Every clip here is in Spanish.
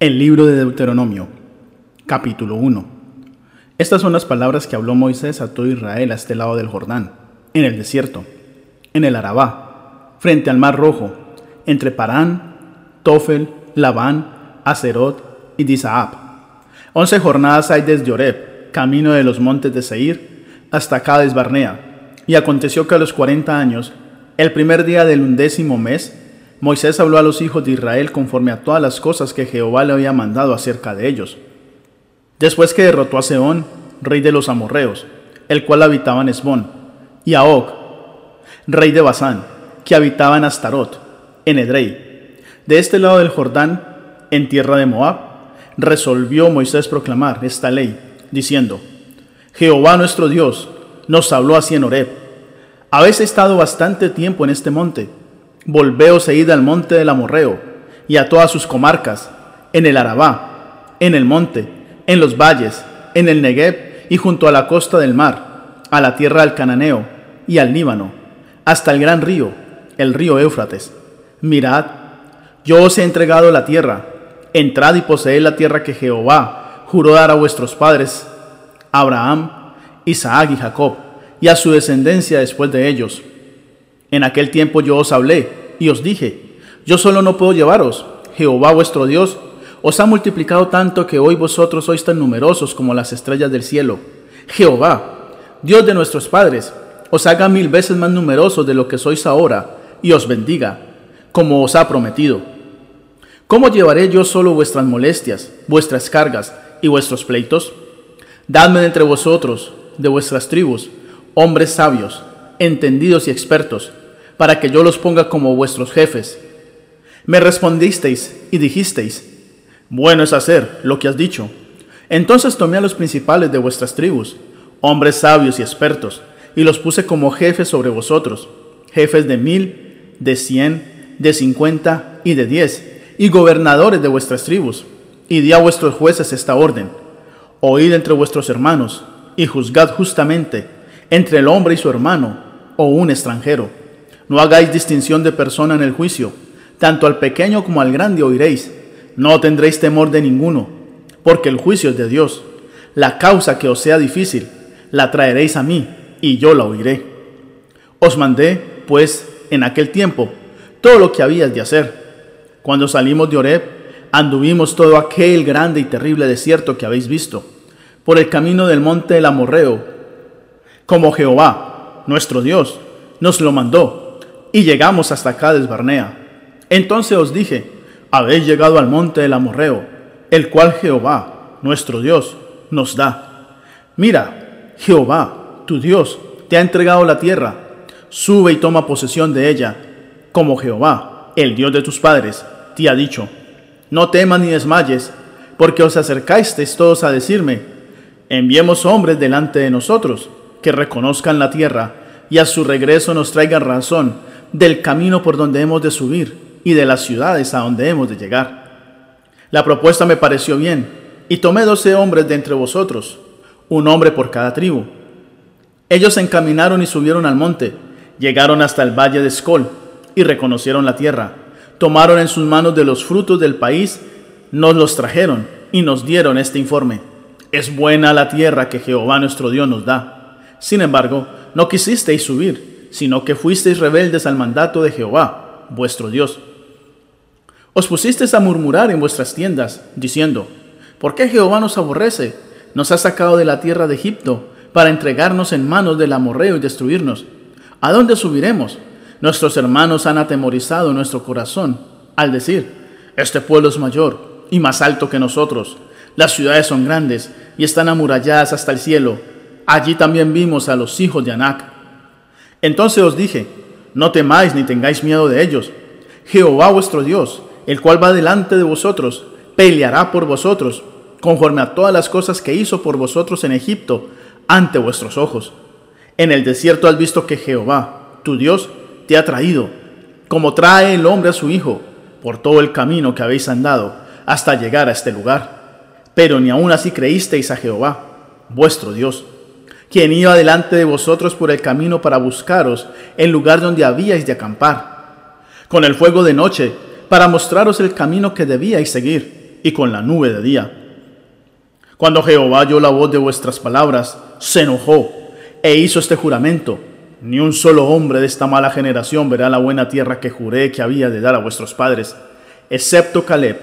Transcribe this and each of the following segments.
El libro de Deuteronomio, capítulo 1. Estas son las palabras que habló Moisés a todo Israel a este lado del Jordán, en el desierto, en el Arabá, frente al mar rojo, entre Parán, Tofel, Labán, Acerot y Disaab. Once jornadas hay desde Oreb, camino de los montes de Seir, hasta Cades Barnea. Y aconteció que a los cuarenta años, el primer día del undécimo mes, Moisés habló a los hijos de Israel conforme a todas las cosas que Jehová le había mandado acerca de ellos. Después que derrotó a Seón, rey de los amorreos, el cual habitaba en Esbón, y a Og, rey de Basán, que habitaba en Astarot, en Edrei. De este lado del Jordán, en tierra de Moab, resolvió Moisés proclamar esta ley, diciendo, Jehová nuestro Dios nos habló así en Horeb. Habéis estado bastante tiempo en este monte, Volveos e id al monte del Amorreo y a todas sus comarcas, en el Arabá, en el monte, en los valles, en el Negev y junto a la costa del mar, a la tierra del Cananeo y al Líbano, hasta el gran río, el río Éufrates. Mirad, yo os he entregado la tierra, entrad y poseed la tierra que Jehová juró dar a vuestros padres, Abraham, Isaac y Jacob, y a su descendencia después de ellos en aquel tiempo yo os hablé y os dije, yo solo no puedo llevaros. Jehová vuestro Dios os ha multiplicado tanto que hoy vosotros sois tan numerosos como las estrellas del cielo. Jehová, Dios de nuestros padres, os haga mil veces más numerosos de lo que sois ahora y os bendiga, como os ha prometido. ¿Cómo llevaré yo solo vuestras molestias, vuestras cargas y vuestros pleitos? Dadme entre vosotros, de vuestras tribus, hombres sabios, entendidos y expertos, para que yo los ponga como vuestros jefes. Me respondisteis y dijisteis, bueno es hacer lo que has dicho. Entonces tomé a los principales de vuestras tribus, hombres sabios y expertos, y los puse como jefes sobre vosotros, jefes de mil, de cien, de cincuenta y de diez, y gobernadores de vuestras tribus, y di a vuestros jueces esta orden. Oíd entre vuestros hermanos, y juzgad justamente entre el hombre y su hermano, o un extranjero no hagáis distinción de persona en el juicio, tanto al pequeño como al grande oiréis. No tendréis temor de ninguno, porque el juicio es de Dios. La causa que os sea difícil, la traeréis a mí, y yo la oiré. Os mandé, pues, en aquel tiempo, todo lo que habías de hacer. Cuando salimos de Oreb, anduvimos todo aquel grande y terrible desierto que habéis visto, por el camino del monte del Amorreo, como Jehová, nuestro Dios, nos lo mandó y llegamos hasta acá Barnea. Entonces os dije, habéis llegado al monte del Amorreo, el cual Jehová, nuestro Dios, nos da. Mira, Jehová, tu Dios, te ha entregado la tierra. Sube y toma posesión de ella, como Jehová, el Dios de tus padres, te ha dicho. No temas ni desmayes, porque os acercasteis todos a decirme, enviemos hombres delante de nosotros, que reconozcan la tierra, y a su regreso nos traigan razón del camino por donde hemos de subir y de las ciudades a donde hemos de llegar. La propuesta me pareció bien, y tomé doce hombres de entre vosotros, un hombre por cada tribu. Ellos se encaminaron y subieron al monte, llegaron hasta el valle de Escol y reconocieron la tierra. Tomaron en sus manos de los frutos del país, nos los trajeron y nos dieron este informe. Es buena la tierra que Jehová nuestro Dios nos da. Sin embargo, no quisisteis subir sino que fuisteis rebeldes al mandato de Jehová, vuestro Dios. Os pusisteis a murmurar en vuestras tiendas, diciendo, ¿por qué Jehová nos aborrece? Nos ha sacado de la tierra de Egipto para entregarnos en manos del amorreo y destruirnos. ¿A dónde subiremos? Nuestros hermanos han atemorizado nuestro corazón al decir, este pueblo es mayor y más alto que nosotros. Las ciudades son grandes y están amuralladas hasta el cielo. Allí también vimos a los hijos de Anac entonces os dije, no temáis ni tengáis miedo de ellos. Jehová vuestro Dios, el cual va delante de vosotros, peleará por vosotros, conforme a todas las cosas que hizo por vosotros en Egipto, ante vuestros ojos. En el desierto has visto que Jehová, tu Dios, te ha traído, como trae el hombre a su hijo, por todo el camino que habéis andado, hasta llegar a este lugar. Pero ni aun así creísteis a Jehová, vuestro Dios quien iba delante de vosotros por el camino para buscaros en lugar donde habíais de acampar, con el fuego de noche, para mostraros el camino que debíais seguir. y con la nube de día. Cuando Jehová oyó la voz de vuestras palabras, se enojó e hizo este juramento. Ni un solo hombre de esta mala generación verá la buena tierra que juré que había de dar a vuestros padres, excepto Caleb,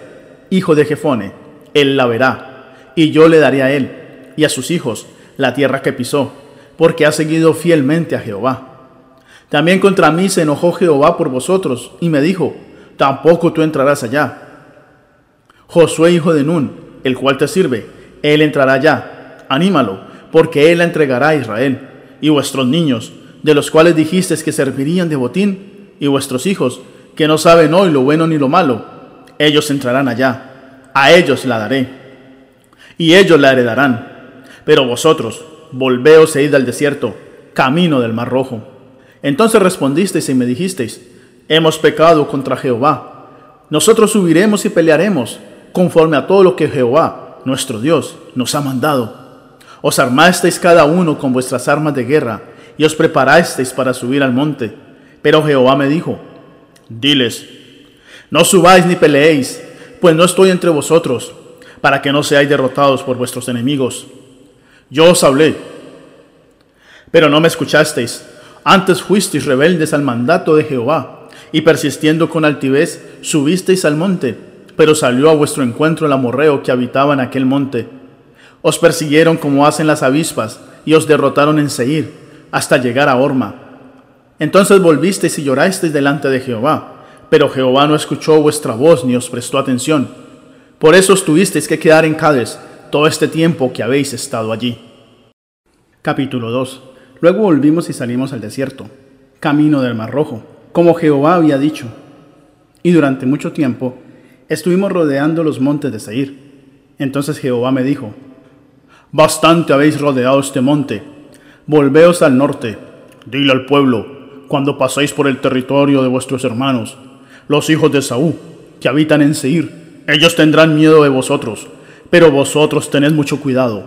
hijo de Jefone, él la verá, y yo le daré a él y a sus hijos la tierra que pisó, porque ha seguido fielmente a Jehová. También contra mí se enojó Jehová por vosotros, y me dijo, tampoco tú entrarás allá. Josué, hijo de Nun, el cual te sirve, él entrará allá. Anímalo, porque él la entregará a Israel, y vuestros niños, de los cuales dijisteis que servirían de botín, y vuestros hijos, que no saben hoy lo bueno ni lo malo, ellos entrarán allá. A ellos la daré, y ellos la heredarán. Pero vosotros, volveos e id al desierto, camino del mar rojo. Entonces respondisteis y me dijisteis, hemos pecado contra Jehová. Nosotros subiremos y pelearemos, conforme a todo lo que Jehová, nuestro Dios, nos ha mandado. Os armasteis cada uno con vuestras armas de guerra, y os preparasteis para subir al monte. Pero Jehová me dijo, diles, no subáis ni peleéis, pues no estoy entre vosotros, para que no seáis derrotados por vuestros enemigos. Yo os hablé, pero no me escuchasteis. Antes fuisteis rebeldes al mandato de Jehová, y persistiendo con altivez, subisteis al monte, pero salió a vuestro encuentro el amorreo que habitaba en aquel monte. Os persiguieron como hacen las avispas, y os derrotaron en Seir, hasta llegar a Orma. Entonces volvisteis y llorasteis delante de Jehová, pero Jehová no escuchó vuestra voz ni os prestó atención. Por eso os tuvisteis que quedar en Cádiz todo este tiempo que habéis estado allí. Capítulo 2 Luego volvimos y salimos al desierto, camino del Mar Rojo, como Jehová había dicho. Y durante mucho tiempo estuvimos rodeando los montes de Seir. Entonces Jehová me dijo, Bastante habéis rodeado este monte, volveos al norte, dile al pueblo, cuando paséis por el territorio de vuestros hermanos, los hijos de Saúl, que habitan en Seir, ellos tendrán miedo de vosotros, pero vosotros tened mucho cuidado,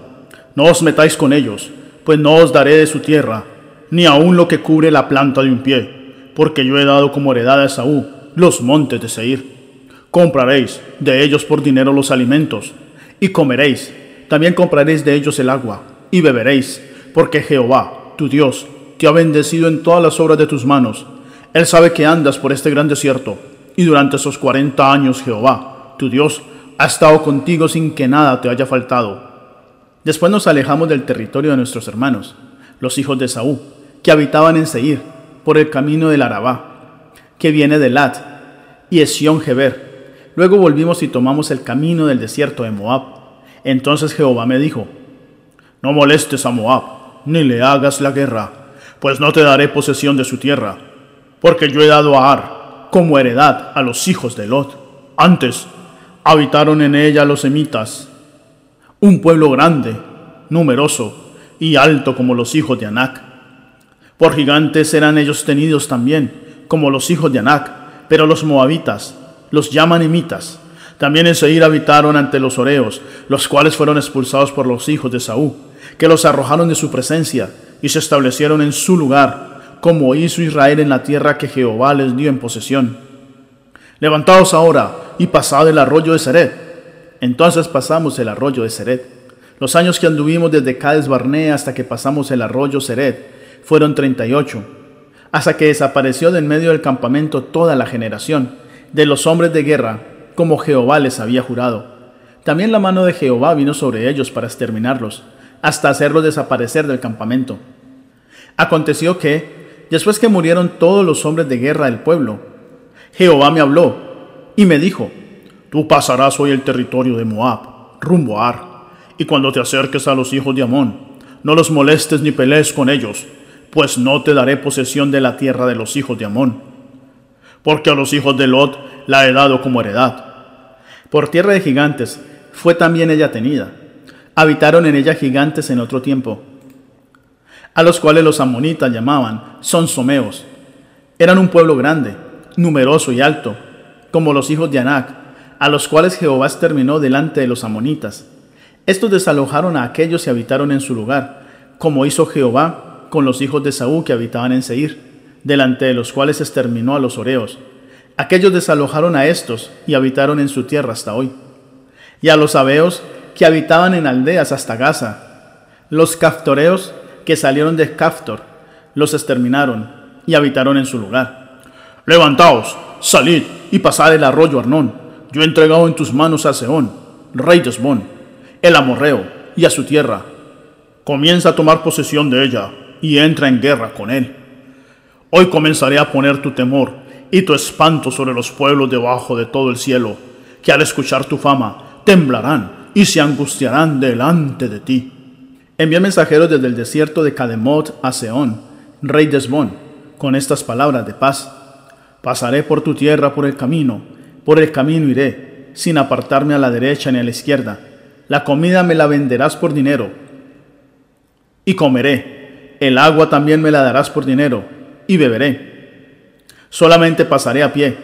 no os metáis con ellos, pues no os daré de su tierra, ni aun lo que cubre la planta de un pie, porque yo he dado como heredad a Saúl los montes de Seir. Compraréis de ellos por dinero los alimentos, y comeréis, también compraréis de ellos el agua, y beberéis, porque Jehová, tu Dios, te ha bendecido en todas las obras de tus manos. Él sabe que andas por este gran desierto, y durante esos cuarenta años Jehová, tu Dios, ha estado contigo sin que nada te haya faltado Después nos alejamos del territorio de nuestros hermanos, los hijos de Saúl, que habitaban en Seir, por el camino del Arabá, que viene de Lat, y Esión Geber. Luego volvimos y tomamos el camino del desierto de Moab. Entonces Jehová me dijo, No molestes a Moab, ni le hagas la guerra, pues no te daré posesión de su tierra, porque yo he dado a Ar como heredad a los hijos de Lot. Antes habitaron en ella los semitas, un pueblo grande, numeroso y alto como los hijos de Anac. Por gigantes eran ellos tenidos también, como los hijos de Anac, pero los moabitas los llaman emitas. También en Seir habitaron ante los oreos, los cuales fueron expulsados por los hijos de Saúl, que los arrojaron de su presencia y se establecieron en su lugar, como hizo Israel en la tierra que Jehová les dio en posesión. Levantaos ahora y pasad el arroyo de Seret entonces pasamos el arroyo de Seret. Los años que anduvimos desde Cades Barnea hasta que pasamos el arroyo Seret fueron 38, hasta que desapareció de en medio del campamento toda la generación de los hombres de guerra, como Jehová les había jurado. También la mano de Jehová vino sobre ellos para exterminarlos, hasta hacerlos desaparecer del campamento. Aconteció que, después que murieron todos los hombres de guerra del pueblo, Jehová me habló y me dijo, Tú pasarás hoy el territorio de Moab, rumbo Ar, y cuando te acerques a los hijos de Amón, no los molestes ni pelees con ellos, pues no te daré posesión de la tierra de los hijos de Amón. Porque a los hijos de Lot la he dado como heredad. Por tierra de gigantes fue también ella tenida. Habitaron en ella gigantes en otro tiempo, a los cuales los amonitas llamaban sonsomeos. Eran un pueblo grande, numeroso y alto, como los hijos de Anac, a los cuales Jehová exterminó delante de los amonitas. Estos desalojaron a aquellos y habitaron en su lugar, como hizo Jehová con los hijos de Saúl que habitaban en Seir, delante de los cuales exterminó a los oreos. Aquellos desalojaron a estos y habitaron en su tierra hasta hoy. y a los abeos que habitaban en aldeas hasta Gaza. Los caftoreos que salieron de Caftor los exterminaron y habitaron en su lugar. Levantaos, salid y pasad el arroyo Arnón. Yo he entregado en tus manos a Seón, rey de el amorreo, y a su tierra. Comienza a tomar posesión de ella y entra en guerra con él. Hoy comenzaré a poner tu temor y tu espanto sobre los pueblos debajo de todo el cielo, que al escuchar tu fama temblarán y se angustiarán delante de ti. Envié mensajeros desde el desierto de Cademot a Seón, rey de con estas palabras de paz. Pasaré por tu tierra por el camino, por el camino iré, sin apartarme a la derecha ni a la izquierda. La comida me la venderás por dinero y comeré. El agua también me la darás por dinero, y beberé. Solamente pasaré a pie,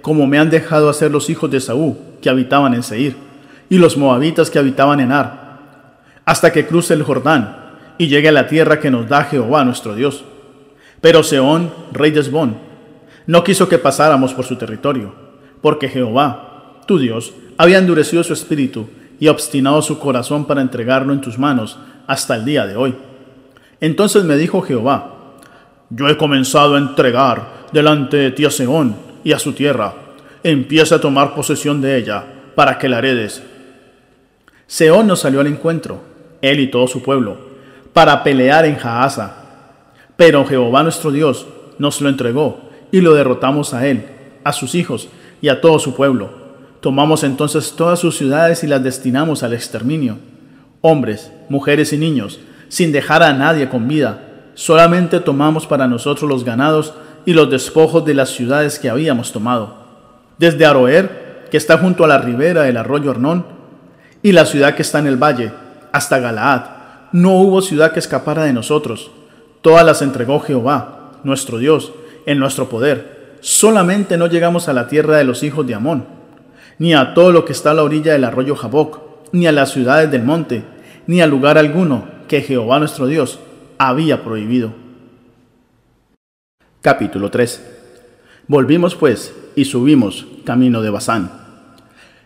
como me han dejado hacer los hijos de Saúl, que habitaban en Seir, y los moabitas que habitaban en Ar, hasta que cruce el Jordán y llegue a la tierra que nos da Jehová nuestro Dios. Pero Seón, rey de Esbón, no quiso que pasáramos por su territorio, porque Jehová, tu Dios, había endurecido su espíritu y obstinado su corazón para entregarlo en tus manos hasta el día de hoy. Entonces me dijo Jehová, yo he comenzado a entregar delante de ti a Seón y a su tierra. Empieza a tomar posesión de ella para que la heredes. Seón nos salió al encuentro, él y todo su pueblo, para pelear en Jaasa. Pero Jehová nuestro Dios nos lo entregó y lo derrotamos a él, a sus hijos y a todo su pueblo. Tomamos entonces todas sus ciudades y las destinamos al exterminio hombres, mujeres y niños, sin dejar a nadie con vida. Solamente tomamos para nosotros los ganados y los despojos de las ciudades que habíamos tomado. Desde Aroer, que está junto a la ribera del arroyo Arnón, y la ciudad que está en el valle, hasta Galaad, no hubo ciudad que escapara de nosotros. Todas las entregó Jehová, nuestro Dios, en nuestro poder. Solamente no llegamos a la tierra de los hijos de Amón, ni a todo lo que está a la orilla del arroyo Jaboc, ni a las ciudades del monte, ni a lugar alguno que Jehová nuestro Dios había prohibido. Capítulo 3 Volvimos pues y subimos camino de Basán.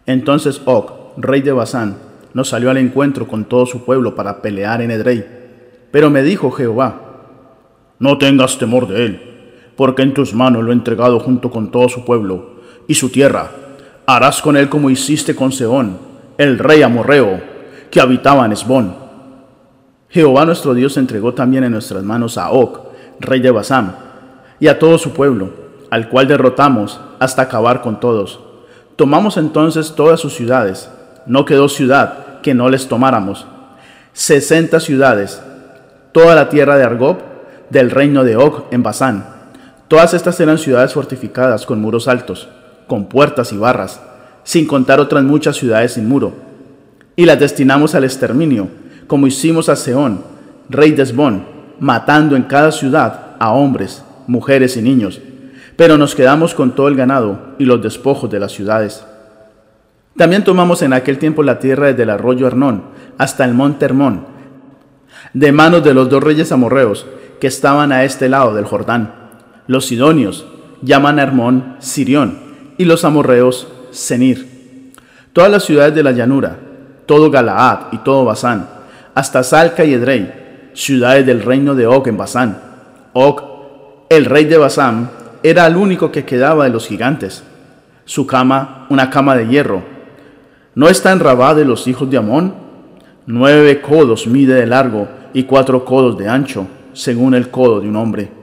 Entonces Og, rey de Basán, nos salió al encuentro con todo su pueblo para pelear en Edrei. Pero me dijo Jehová, no tengas temor de él, porque en tus manos lo he entregado junto con todo su pueblo y su tierra. Harás con él como hiciste con Seón, el rey amorreo, que habitaba en Esbón. Jehová nuestro Dios entregó también en nuestras manos a Oc, rey de Basán, y a todo su pueblo, al cual derrotamos hasta acabar con todos. Tomamos entonces todas sus ciudades, no quedó ciudad que no les tomáramos. Sesenta ciudades, toda la tierra de Argob, del reino de Og en Basán. Todas estas eran ciudades fortificadas con muros altos, con puertas y barras, sin contar otras muchas ciudades sin muro y las destinamos al exterminio, como hicimos a Seón, rey de Esbón, matando en cada ciudad a hombres, mujeres y niños. Pero nos quedamos con todo el ganado y los despojos de las ciudades. También tomamos en aquel tiempo la tierra desde el arroyo Arnón hasta el monte Hermón, de manos de los dos reyes amorreos que estaban a este lado del Jordán. Los sidonios llaman a Hermón Sirión y los amorreos Senir. Todas las ciudades de la llanura, todo Galaad y todo Basán, hasta Salca y Edrei, ciudades del reino de Og en Basán. Og, el rey de Basán, era el único que quedaba de los gigantes. Su cama, una cama de hierro. ¿No está en Rabá de los hijos de Amón? Nueve codos mide de largo y cuatro codos de ancho, según el codo de un hombre.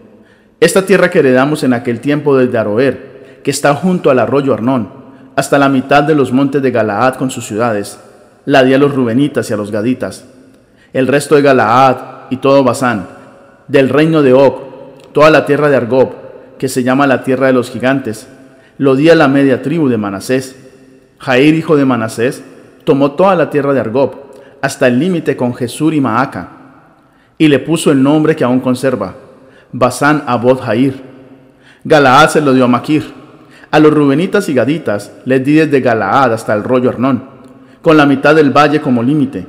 Esta tierra que heredamos en aquel tiempo desde Aroer, que está junto al arroyo Arnón, hasta la mitad de los montes de Galaad con sus ciudades, la di a los rubenitas y a los gaditas. El resto de Galaad y todo Basán, del reino de Og, toda la tierra de Argob, que se llama la tierra de los gigantes, lo di a la media tribu de Manasés. Jair, hijo de Manasés, tomó toda la tierra de Argob, hasta el límite con Jesús y Maaca, y le puso el nombre que aún conserva, Basán Abod Jair. Galaad se lo dio a Maquir. A los rubenitas y gaditas les di desde Galaad hasta el rollo Arnón con la mitad del valle como límite,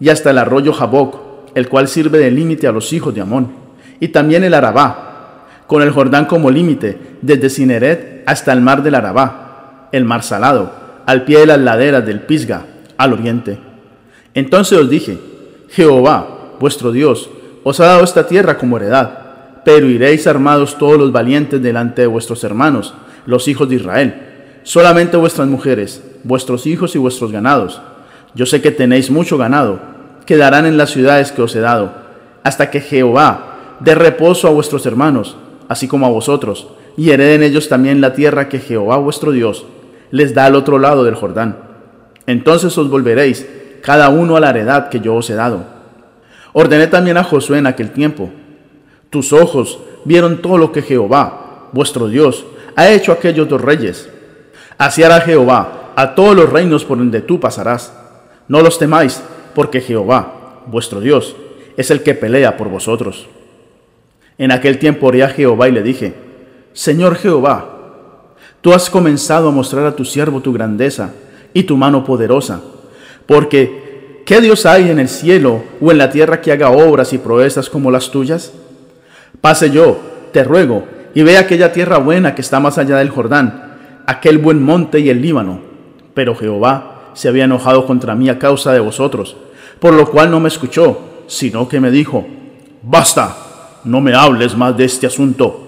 y hasta el arroyo Jaboc, el cual sirve de límite a los hijos de Amón, y también el Arabá, con el Jordán como límite, desde Cineret hasta el mar del Arabá, el mar salado, al pie de las laderas del Pisga, al oriente. Entonces os dije, Jehová, vuestro Dios, os ha dado esta tierra como heredad, pero iréis armados todos los valientes delante de vuestros hermanos, los hijos de Israel, solamente vuestras mujeres, vuestros hijos y vuestros ganados. Yo sé que tenéis mucho ganado, quedarán en las ciudades que os he dado, hasta que Jehová dé reposo a vuestros hermanos, así como a vosotros, y hereden ellos también la tierra que Jehová vuestro Dios les da al otro lado del Jordán. Entonces os volveréis cada uno a la heredad que yo os he dado. Ordené también a Josué en aquel tiempo. Tus ojos vieron todo lo que Jehová, vuestro Dios, ha hecho a aquellos dos reyes. Así hará Jehová a todos los reinos por donde tú pasarás. No los temáis, porque Jehová, vuestro Dios, es el que pelea por vosotros. En aquel tiempo oré a Jehová y le dije, Señor Jehová, tú has comenzado a mostrar a tu siervo tu grandeza y tu mano poderosa, porque ¿qué Dios hay en el cielo o en la tierra que haga obras y proezas como las tuyas? Pase yo, te ruego, y ve aquella tierra buena que está más allá del Jordán, aquel buen monte y el Líbano. Pero Jehová se había enojado contra mí a causa de vosotros, por lo cual no me escuchó, sino que me dijo, basta, no me hables más de este asunto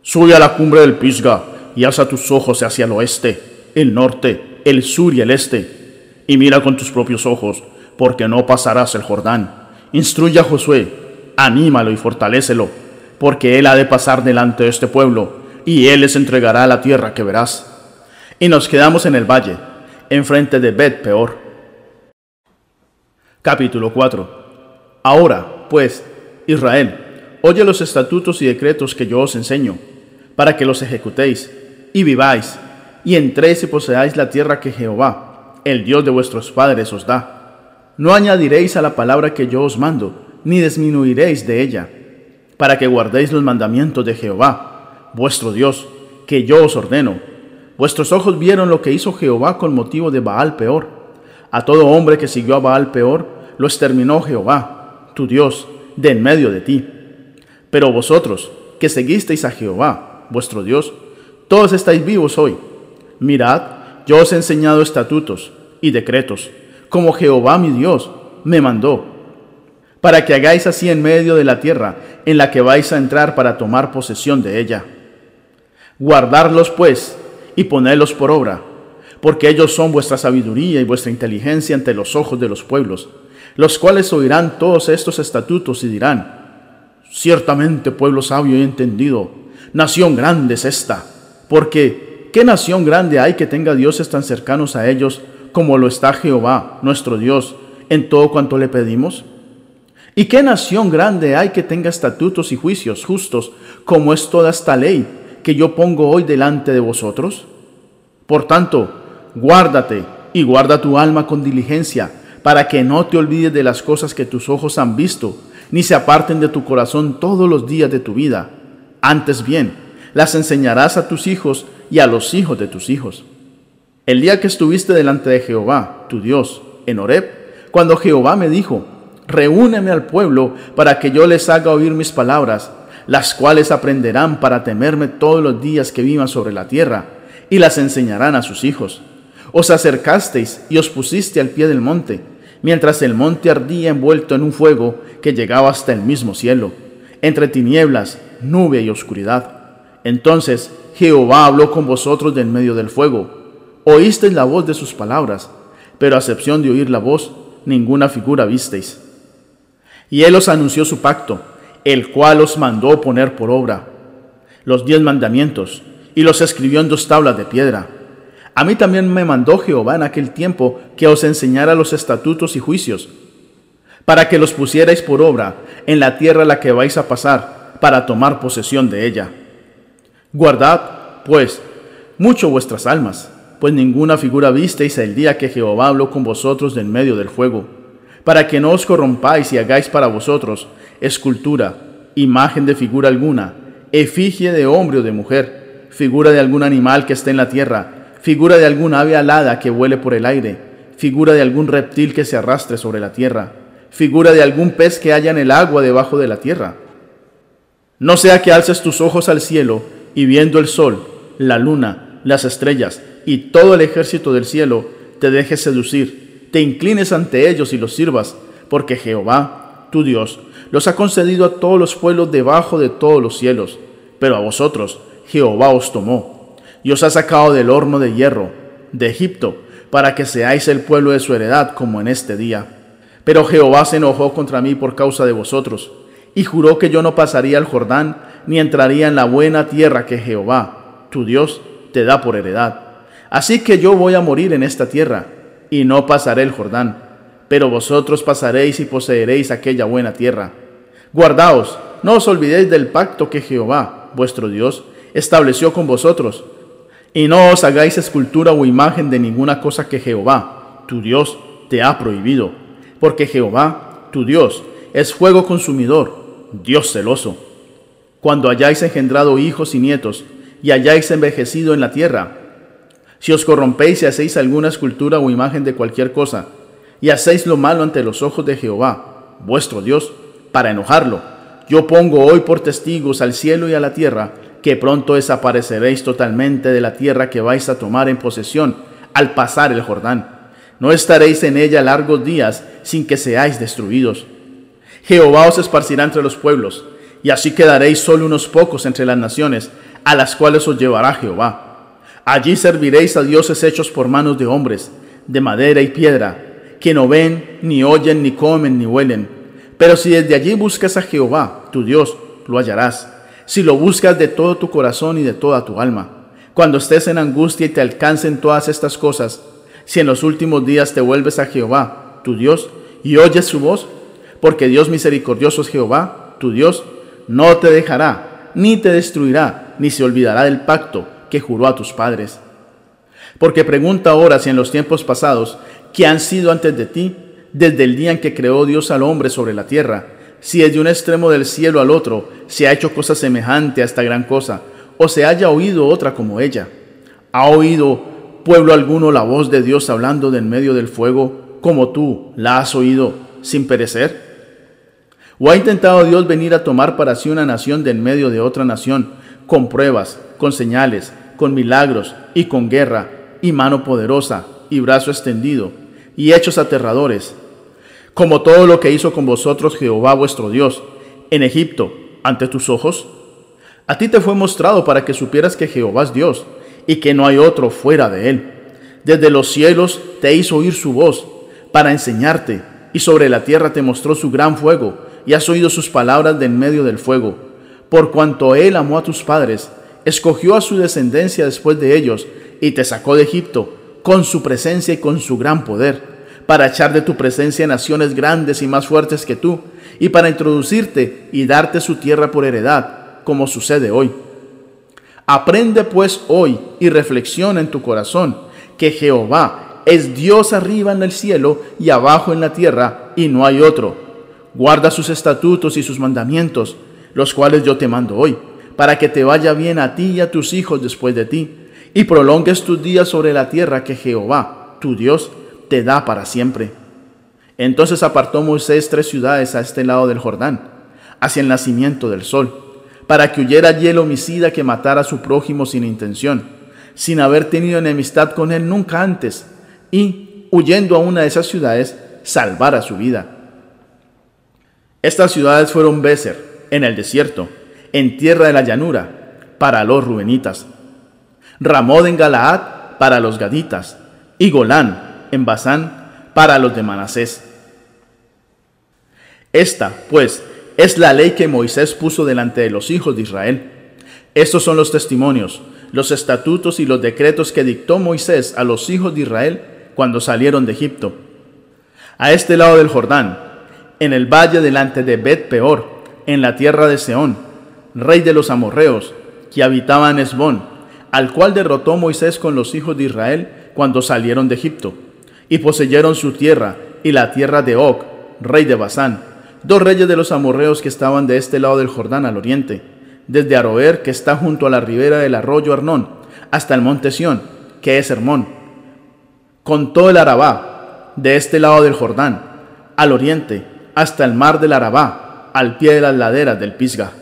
Sube a la cumbre del Pisga y alza tus ojos hacia el oeste, el norte, el sur y el este, y mira con tus propios ojos, porque no pasarás el Jordán. Instruye a Josué, anímalo y fortalécelo, porque él ha de pasar delante de este pueblo, y él les entregará la tierra que verás. Y nos quedamos en el valle, enfrente de Bet Peor. Capítulo 4 Ahora, pues, Israel, oye los estatutos y decretos que yo os enseño para que los ejecutéis y viváis, y entréis y poseáis la tierra que Jehová, el Dios de vuestros padres, os da. No añadiréis a la palabra que yo os mando, ni disminuiréis de ella, para que guardéis los mandamientos de Jehová, vuestro Dios, que yo os ordeno. Vuestros ojos vieron lo que hizo Jehová con motivo de Baal peor. A todo hombre que siguió a Baal peor, lo exterminó Jehová, tu Dios, de en medio de ti. Pero vosotros, que seguisteis a Jehová, vuestro Dios, todos estáis vivos hoy. Mirad, yo os he enseñado estatutos y decretos, como Jehová mi Dios me mandó, para que hagáis así en medio de la tierra en la que vais a entrar para tomar posesión de ella. Guardarlos pues y ponedlos por obra, porque ellos son vuestra sabiduría y vuestra inteligencia ante los ojos de los pueblos, los cuales oirán todos estos estatutos y dirán, ciertamente pueblo sabio y entendido, nación grande es esta, porque ¿qué nación grande hay que tenga dioses tan cercanos a ellos como lo está Jehová, nuestro Dios, en todo cuanto le pedimos? ¿Y qué nación grande hay que tenga estatutos y juicios justos como es toda esta ley que yo pongo hoy delante de vosotros? Por tanto, guárdate y guarda tu alma con diligencia, para que no te olvides de las cosas que tus ojos han visto, ni se aparten de tu corazón todos los días de tu vida antes bien, las enseñarás a tus hijos y a los hijos de tus hijos. El día que estuviste delante de Jehová, tu Dios, en Horeb, cuando Jehová me dijo, reúneme al pueblo para que yo les haga oír mis palabras, las cuales aprenderán para temerme todos los días que vivan sobre la tierra, y las enseñarán a sus hijos. Os acercasteis y os pusiste al pie del monte, mientras el monte ardía envuelto en un fuego que llegaba hasta el mismo cielo, entre tinieblas nube y oscuridad. Entonces Jehová habló con vosotros de en medio del fuego. Oísteis la voz de sus palabras, pero a excepción de oír la voz, ninguna figura visteis. Y él os anunció su pacto, el cual os mandó poner por obra los diez mandamientos, y los escribió en dos tablas de piedra. A mí también me mandó Jehová en aquel tiempo que os enseñara los estatutos y juicios, para que los pusierais por obra en la tierra a la que vais a pasar para tomar posesión de ella. Guardad, pues, mucho vuestras almas, pues ninguna figura visteis el día que Jehová habló con vosotros en medio del fuego, para que no os corrompáis y hagáis para vosotros escultura, imagen de figura alguna, efigie de hombre o de mujer, figura de algún animal que esté en la tierra, figura de algún ave alada que vuele por el aire, figura de algún reptil que se arrastre sobre la tierra, figura de algún pez que haya en el agua debajo de la tierra. No sea que alces tus ojos al cielo y viendo el sol, la luna, las estrellas y todo el ejército del cielo, te dejes seducir te inclines ante ellos y los sirvas, porque Jehová, tu Dios, los ha concedido a todos los pueblos debajo de todos los cielos, pero a vosotros Jehová os tomó, y os ha sacado del horno de hierro, de Egipto, para que seáis el pueblo de su heredad como en este día. Pero Jehová se enojó contra mí por causa de vosotros, y juró que yo no pasaría el Jordán, ni entraría en la buena tierra que Jehová, tu Dios, te da por heredad. Así que yo voy a morir en esta tierra, y no pasaré el Jordán, pero vosotros pasaréis y poseeréis aquella buena tierra. Guardaos, no os olvidéis del pacto que Jehová, vuestro Dios, estableció con vosotros, y no os hagáis escultura o imagen de ninguna cosa que Jehová, tu Dios, te ha prohibido, porque Jehová, tu Dios, es fuego consumidor, Dios celoso. Cuando hayáis engendrado hijos y nietos, y hayáis envejecido en la tierra, si os corrompéis y hacéis alguna escultura o imagen de cualquier cosa, y hacéis lo malo ante los ojos de Jehová, vuestro Dios, para enojarlo, yo pongo hoy por testigos al cielo y a la tierra, que pronto desapareceréis totalmente de la tierra que vais a tomar en posesión al pasar el Jordán. No estaréis en ella largos días sin que seáis destruidos. Jehová os esparcirá entre los pueblos, y así quedaréis solo unos pocos entre las naciones, a las cuales os llevará Jehová Allí serviréis a dioses hechos por manos de hombres, de madera y piedra, que no ven, ni oyen, ni comen, ni huelen. Pero si desde allí buscas a Jehová, tu Dios, lo hallarás. Si lo buscas de todo tu corazón y de toda tu alma. Cuando estés en angustia y te alcancen todas estas cosas, si en los últimos días te vuelves a Jehová, tu Dios, y oyes su voz, porque Dios misericordioso es Jehová, tu Dios, no te dejará, ni te destruirá, ni se olvidará del pacto que juró a tus padres. Porque pregunta ahora si en los tiempos pasados, que han sido antes de ti, desde el día en que creó Dios al hombre sobre la tierra, si desde un extremo del cielo al otro se ha hecho cosa semejante a esta gran cosa, o se haya oído otra como ella. ¿Ha oído pueblo alguno la voz de Dios hablando de en medio del fuego, como tú la has oído sin perecer? ¿O ha intentado Dios venir a tomar para sí una nación de en medio de otra nación, con pruebas, con señales, con milagros y con guerra, y mano poderosa, y brazo extendido, y hechos aterradores, como todo lo que hizo con vosotros Jehová vuestro Dios, en Egipto, ante tus ojos? A ti te fue mostrado para que supieras que Jehová es Dios, y que no hay otro fuera de él. Desde los cielos te hizo oír su voz, para enseñarte, y sobre la tierra te mostró su gran fuego, y has oído sus palabras de en medio del fuego por cuanto él amó a tus padres, escogió a su descendencia después de ellos y te sacó de Egipto con su presencia y con su gran poder, para echar de tu presencia naciones grandes y más fuertes que tú, y para introducirte y darte su tierra por heredad, como sucede hoy. Aprende pues hoy y reflexiona en tu corazón que Jehová es Dios arriba en el cielo y abajo en la tierra, y no hay otro. Guarda sus estatutos y sus mandamientos, los cuales yo te mando hoy, para que te vaya bien a ti y a tus hijos después de ti, y prolongues tus días sobre la tierra que Jehová, tu Dios, te da para siempre. Entonces apartó Moisés tres ciudades a este lado del Jordán, hacia el nacimiento del sol, para que huyera allí el homicida que matara a su prójimo sin intención, sin haber tenido enemistad con él nunca antes, y, huyendo a una de esas ciudades, salvara su vida. Estas ciudades fueron Bézer, en el desierto, en tierra de la llanura, para los rubenitas. Ramod en Galaad, para los gaditas, y Golán en Basán, para los de Manasés. Esta, pues, es la ley que Moisés puso delante de los hijos de Israel. Estos son los testimonios, los estatutos y los decretos que dictó Moisés a los hijos de Israel cuando salieron de Egipto. A este lado del Jordán, en el valle delante de Bet Peor, en la tierra de Seón, rey de los amorreos, que habitaba en Esbón, al cual derrotó Moisés con los hijos de Israel cuando salieron de Egipto, y poseyeron su tierra y la tierra de Og, rey de Basán, dos reyes de los amorreos que estaban de este lado del Jordán al oriente, desde Aroer, que está junto a la ribera del arroyo Arnón, hasta el monte Sión, que es Hermón, con todo el Arabá, de este lado del Jordán, al oriente, hasta el mar del Arabá, al pie de las laderas del Pisga.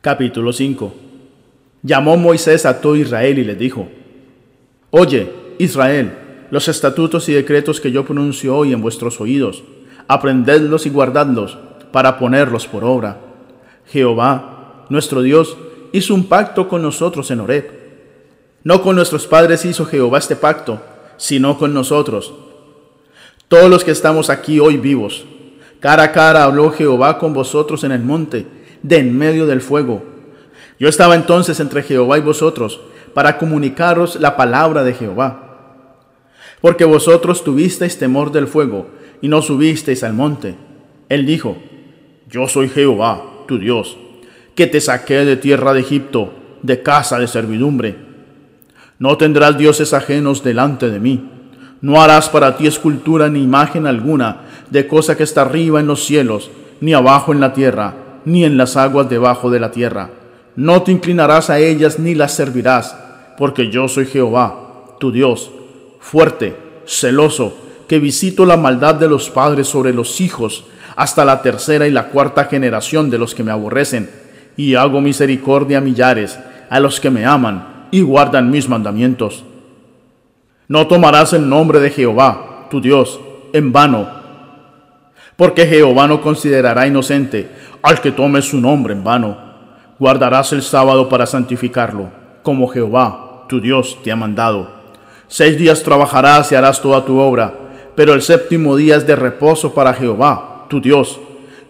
Capítulo 5 Llamó Moisés a todo Israel y les dijo, Oye, Israel, los estatutos y decretos que yo pronuncio hoy en vuestros oídos, aprendedlos y guardadlos para ponerlos por obra. Jehová, nuestro Dios, hizo un pacto con nosotros en Horeb. No con nuestros padres hizo Jehová este pacto, sino con nosotros. Todos los que estamos aquí hoy vivos, cara a cara habló Jehová con vosotros en el monte, de en medio del fuego. Yo estaba entonces entre Jehová y vosotros, para comunicaros la palabra de Jehová. Porque vosotros tuvisteis temor del fuego, y no subisteis al monte. Él dijo, Yo soy Jehová, tu Dios, que te saqué de tierra de Egipto, de casa de servidumbre. No tendrás dioses ajenos delante de mí. No harás para ti escultura ni imagen alguna de cosa que está arriba en los cielos, ni abajo en la tierra, ni en las aguas debajo de la tierra. No te inclinarás a ellas ni las servirás, porque yo soy Jehová, tu Dios, fuerte, celoso, que visito la maldad de los padres sobre los hijos, hasta la tercera y la cuarta generación de los que me aborrecen, y hago misericordia a millares, a los que me aman y guardan mis mandamientos. No tomarás el nombre de Jehová, tu Dios, en vano, porque Jehová no considerará inocente al que tome su nombre en vano. Guardarás el sábado para santificarlo, como Jehová, tu Dios, te ha mandado. Seis días trabajarás y harás toda tu obra, pero el séptimo día es de reposo para Jehová, tu Dios.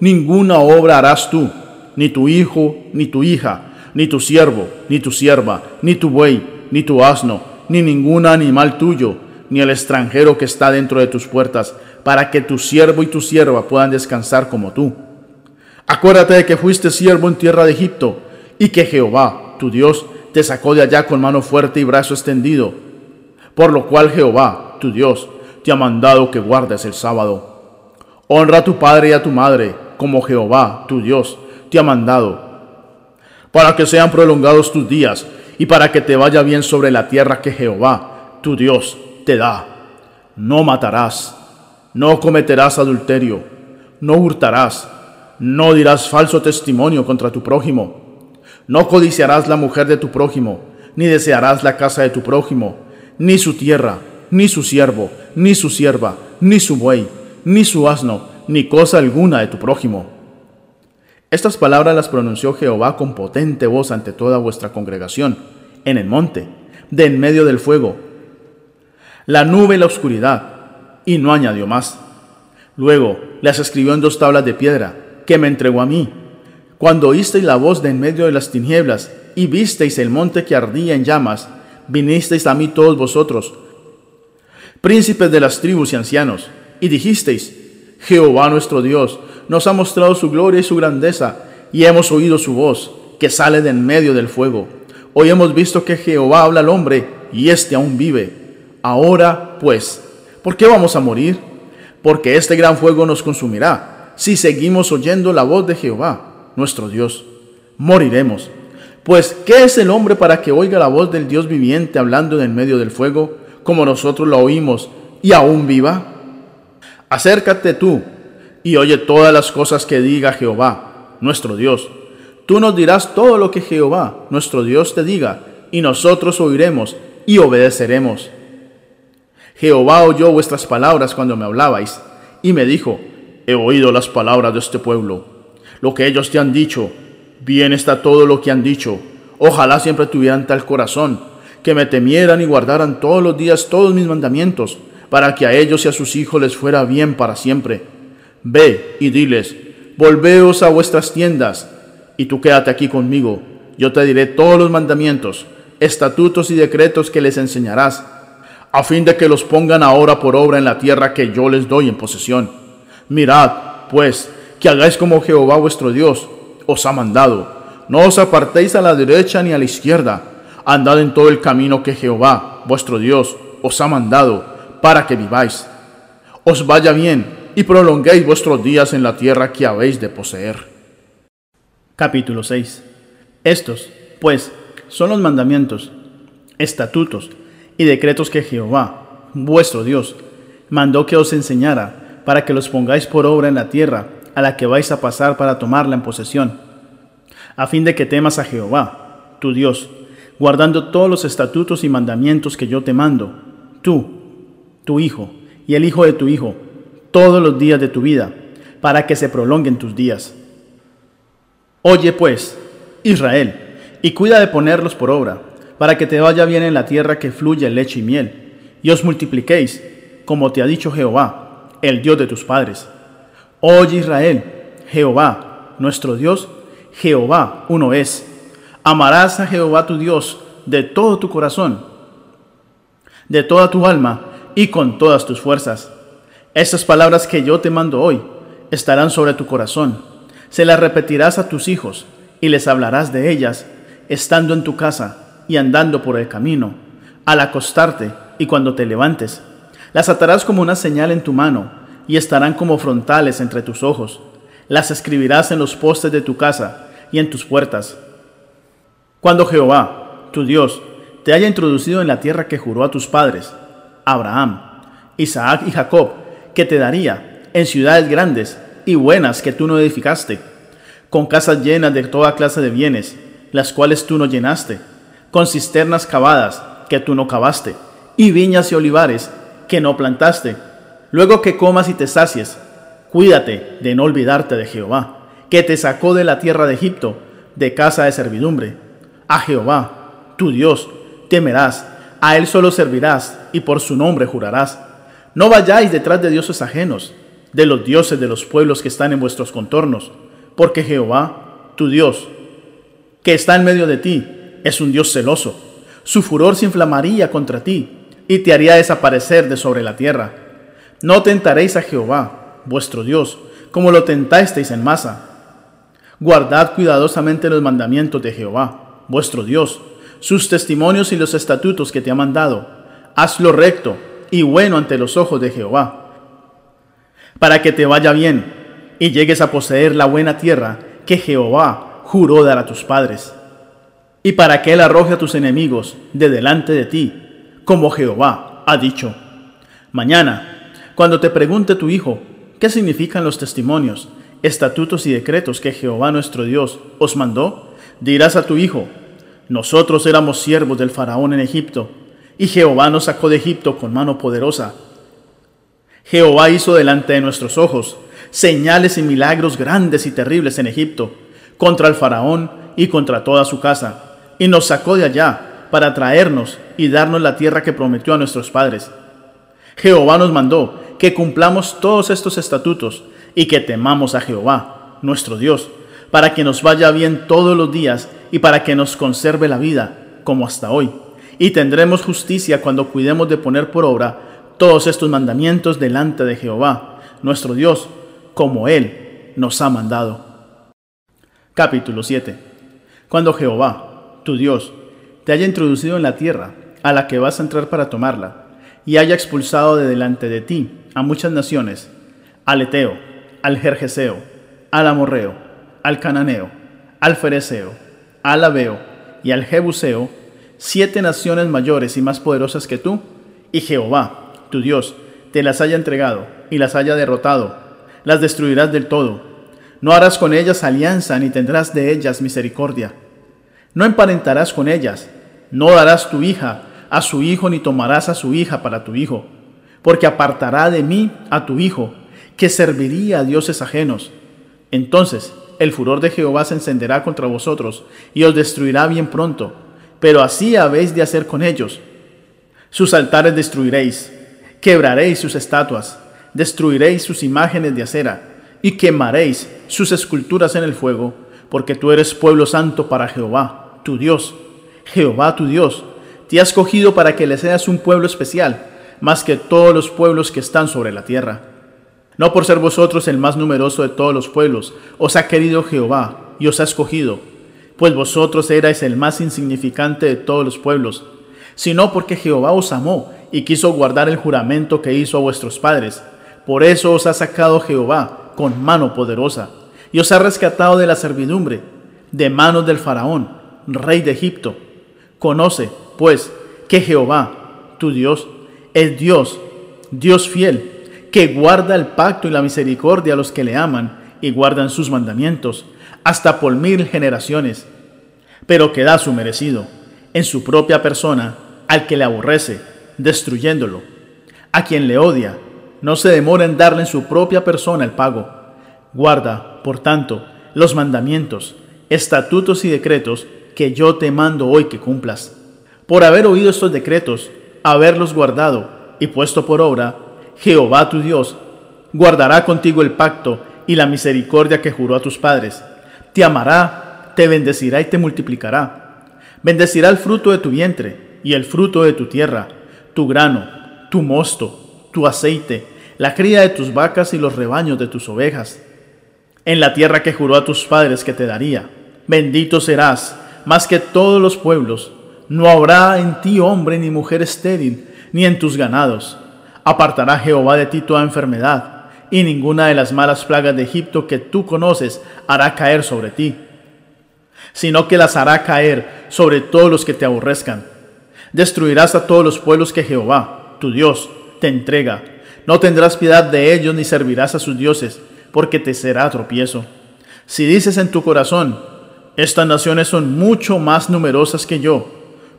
Ninguna obra harás tú, ni tu hijo, ni tu hija, ni tu siervo, ni tu sierva, ni tu buey, ni tu asno, ni ningún animal tuyo, ni el extranjero que está dentro de tus puertas, para que tu siervo y tu sierva puedan descansar como tú. Acuérdate de que fuiste siervo en tierra de Egipto, y que Jehová, tu Dios, te sacó de allá con mano fuerte y brazo extendido, por lo cual Jehová, tu Dios, te ha mandado que guardes el sábado. Honra a tu padre y a tu madre, como Jehová, tu Dios, te ha mandado, para que sean prolongados tus días y para que te vaya bien sobre la tierra que Jehová, tu Dios, te da. No matarás, no cometerás adulterio, no hurtarás, no dirás falso testimonio contra tu prójimo, no codiciarás la mujer de tu prójimo, ni desearás la casa de tu prójimo, ni su tierra, ni su siervo, ni su sierva, ni su buey, ni su asno, ni cosa alguna de tu prójimo. Estas palabras las pronunció Jehová con potente voz ante toda vuestra congregación, en el monte, de en medio del fuego, la nube y la oscuridad, y no añadió más. Luego las escribió en dos tablas de piedra, que me entregó a mí. Cuando oísteis la voz de en medio de las tinieblas, y visteis el monte que ardía en llamas, vinisteis a mí todos vosotros, príncipes de las tribus y ancianos, y dijisteis, Jehová nuestro Dios nos ha mostrado su gloria y su grandeza, y hemos oído su voz, que sale de en medio del fuego. Hoy hemos visto que Jehová habla al hombre, y éste aún vive. Ahora, pues, ¿por qué vamos a morir? Porque este gran fuego nos consumirá, si seguimos oyendo la voz de Jehová, nuestro Dios. Moriremos. Pues, ¿qué es el hombre para que oiga la voz del Dios viviente hablando en medio del fuego, como nosotros la oímos, y aún viva? Acércate tú y oye todas las cosas que diga Jehová, nuestro Dios. Tú nos dirás todo lo que Jehová, nuestro Dios, te diga, y nosotros oiremos y obedeceremos. Jehová oyó vuestras palabras cuando me hablabais, y me dijo, he oído las palabras de este pueblo, lo que ellos te han dicho, bien está todo lo que han dicho, ojalá siempre tuvieran tal corazón, que me temieran y guardaran todos los días todos mis mandamientos, para que a ellos y a sus hijos les fuera bien para siempre Ve y diles, volveos a vuestras tiendas, y tú quédate aquí conmigo. Yo te diré todos los mandamientos, estatutos y decretos que les enseñarás, a fin de que los pongan ahora por obra en la tierra que yo les doy en posesión. Mirad, pues, que hagáis como Jehová vuestro Dios os ha mandado. No os apartéis a la derecha ni a la izquierda. Andad en todo el camino que Jehová, vuestro Dios, os ha mandado, para que viváis. Os vaya bien y prolonguéis vuestros días en la tierra que habéis de poseer. Capítulo 6. Estos, pues, son los mandamientos, estatutos y decretos que Jehová, vuestro Dios, mandó que os enseñara para que los pongáis por obra en la tierra a la que vais a pasar para tomarla en posesión, a fin de que temas a Jehová, tu Dios, guardando todos los estatutos y mandamientos que yo te mando, tú, tu hijo y el hijo de tu hijo, todos los días de tu vida, para que se prolonguen tus días. Oye pues, Israel, y cuida de ponerlos por obra, para que te vaya bien en la tierra que fluye leche y miel, y os multipliquéis, como te ha dicho Jehová, el Dios de tus padres. Oye Israel, Jehová, nuestro Dios, Jehová uno es. Amarás a Jehová tu Dios de todo tu corazón, de toda tu alma y con todas tus fuerzas. Estas palabras que yo te mando hoy estarán sobre tu corazón. Se las repetirás a tus hijos y les hablarás de ellas, estando en tu casa y andando por el camino, al acostarte y cuando te levantes. Las atarás como una señal en tu mano y estarán como frontales entre tus ojos. Las escribirás en los postes de tu casa y en tus puertas. Cuando Jehová, tu Dios, te haya introducido en la tierra que juró a tus padres, Abraham, Isaac y Jacob, que te daría en ciudades grandes y buenas que tú no edificaste, con casas llenas de toda clase de bienes, las cuales tú no llenaste, con cisternas cavadas que tú no cavaste, y viñas y olivares que no plantaste. Luego que comas y te sacies, cuídate de no olvidarte de Jehová, que te sacó de la tierra de Egipto, de casa de servidumbre. A Jehová, tu Dios, temerás, a Él solo servirás y por su nombre jurarás. No vayáis detrás de dioses ajenos, de los dioses de los pueblos que están en vuestros contornos, porque Jehová, tu Dios, que está en medio de ti, es un Dios celoso. Su furor se inflamaría contra ti y te haría desaparecer de sobre la tierra. No tentaréis a Jehová, vuestro Dios, como lo tentasteis en masa. Guardad cuidadosamente los mandamientos de Jehová, vuestro Dios, sus testimonios y los estatutos que te ha mandado. Hazlo recto y bueno ante los ojos de Jehová, para que te vaya bien y llegues a poseer la buena tierra que Jehová juró dar a tus padres, y para que él arroje a tus enemigos de delante de ti como Jehová ha dicho. Mañana, cuando te pregunte tu hijo, ¿qué significan los testimonios, estatutos y decretos que Jehová nuestro Dios os mandó? Dirás a tu hijo, nosotros éramos siervos del faraón en Egipto, y Jehová nos sacó de Egipto con mano poderosa. Jehová hizo delante de nuestros ojos señales y milagros grandes y terribles en Egipto, contra el faraón y contra toda su casa, y nos sacó de allá para traernos y darnos la tierra que prometió a nuestros padres. Jehová nos mandó que cumplamos todos estos estatutos y que temamos a Jehová, nuestro Dios, para que nos vaya bien todos los días y para que nos conserve la vida, como hasta hoy. Y tendremos justicia cuando cuidemos de poner por obra todos estos mandamientos delante de Jehová, nuestro Dios, como Él nos ha mandado. Capítulo 7. Cuando Jehová, tu Dios, te haya introducido en la tierra a la que vas a entrar para tomarla, y haya expulsado de delante de ti a muchas naciones, al Eteo, al Jerjeseo, al Amorreo, al Cananeo, al Fereceo, al Abeo y al Jebuseo, siete naciones mayores y más poderosas que tú, y Jehová, tu Dios, te las haya entregado y las haya derrotado, las destruirás del todo. No harás con ellas alianza ni tendrás de ellas misericordia. No emparentarás con ellas, no darás tu hija a su hijo ni tomarás a su hija para tu hijo, porque apartará de mí a tu hijo, que serviría a dioses ajenos. Entonces el furor de Jehová se encenderá contra vosotros y os destruirá bien pronto, pero así habéis de hacer con ellos. Sus altares destruiréis, quebraréis sus estatuas, destruiréis sus imágenes de acera y quemaréis sus esculturas en el fuego, porque tú eres pueblo santo para Jehová, tu Dios Jehová tu Dios, te ha escogido para que le seas un pueblo especial, más que todos los pueblos que están sobre la tierra. No por ser vosotros el más numeroso de todos los pueblos, os ha querido Jehová y os ha escogido, pues vosotros erais el más insignificante de todos los pueblos, sino porque Jehová os amó y quiso guardar el juramento que hizo a vuestros padres. Por eso os ha sacado Jehová con mano poderosa, y os ha rescatado de la servidumbre, de manos del faraón, rey de Egipto Conoce, pues, que Jehová, tu Dios, es Dios, Dios fiel, que guarda el pacto y la misericordia a los que le aman y guardan sus mandamientos, hasta por mil generaciones, pero que da su merecido en su propia persona al que le aborrece, destruyéndolo, A quien le odia, no se demora en darle en su propia persona el pago. Guarda, por tanto, los mandamientos, estatutos y decretos que yo te mando hoy que cumplas. Por haber oído estos decretos, haberlos guardado y puesto por obra, Jehová tu Dios guardará contigo el pacto y la misericordia que juró a tus padres. Te amará, te bendecirá y te multiplicará. Bendecirá el fruto de tu vientre y el fruto de tu tierra, tu grano, tu mosto, tu aceite, la cría de tus vacas y los rebaños de tus ovejas. En la tierra que juró a tus padres que te daría. Bendito serás más que todos los pueblos. No habrá en ti hombre ni mujer estéril, ni en tus ganados. Apartará Jehová de ti toda enfermedad y ninguna de las malas plagas de Egipto que tú conoces hará caer sobre ti, sino que las hará caer sobre todos los que te aborrezcan. Destruirás a todos los pueblos que Jehová, tu Dios, te entrega. No tendrás piedad de ellos ni servirás a sus dioses, porque te será tropiezo. Si dices en tu corazón, estas naciones son mucho más numerosas que yo,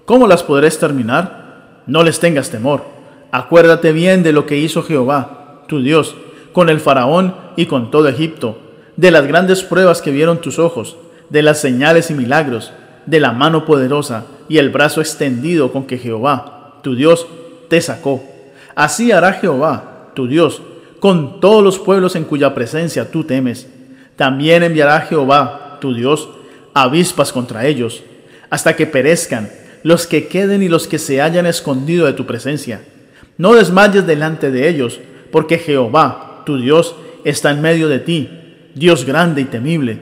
¿cómo las podré exterminar? No les tengas temor. Acuérdate bien de lo que hizo Jehová, tu Dios, con el faraón y con todo Egipto, de las grandes pruebas que vieron tus ojos, de las señales y milagros, de la mano poderosa y el brazo extendido con que Jehová, tu Dios, te sacó. Así hará Jehová, tu Dios, con todos los pueblos en cuya presencia tú temes. También enviará Jehová, tu Dios, avispas contra ellos, hasta que perezcan los que queden y los que se hayan escondido de tu presencia. No desmayes delante de ellos, porque Jehová, tu Dios, está en medio de ti, Dios grande y temible.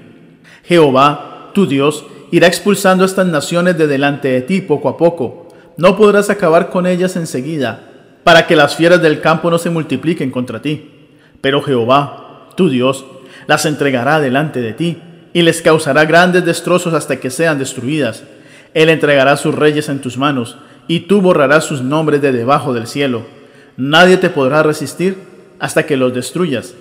Jehová, tu Dios, irá expulsando estas naciones de delante de ti poco a poco. No podrás acabar con ellas enseguida, para que las fieras del campo no se multipliquen contra ti. Pero Jehová, tu Dios, las entregará delante de ti, y les causará grandes destrozos hasta que sean destruidas. Él entregará sus reyes en tus manos, y tú borrarás sus nombres de debajo del cielo. Nadie te podrá resistir hasta que los destruyas.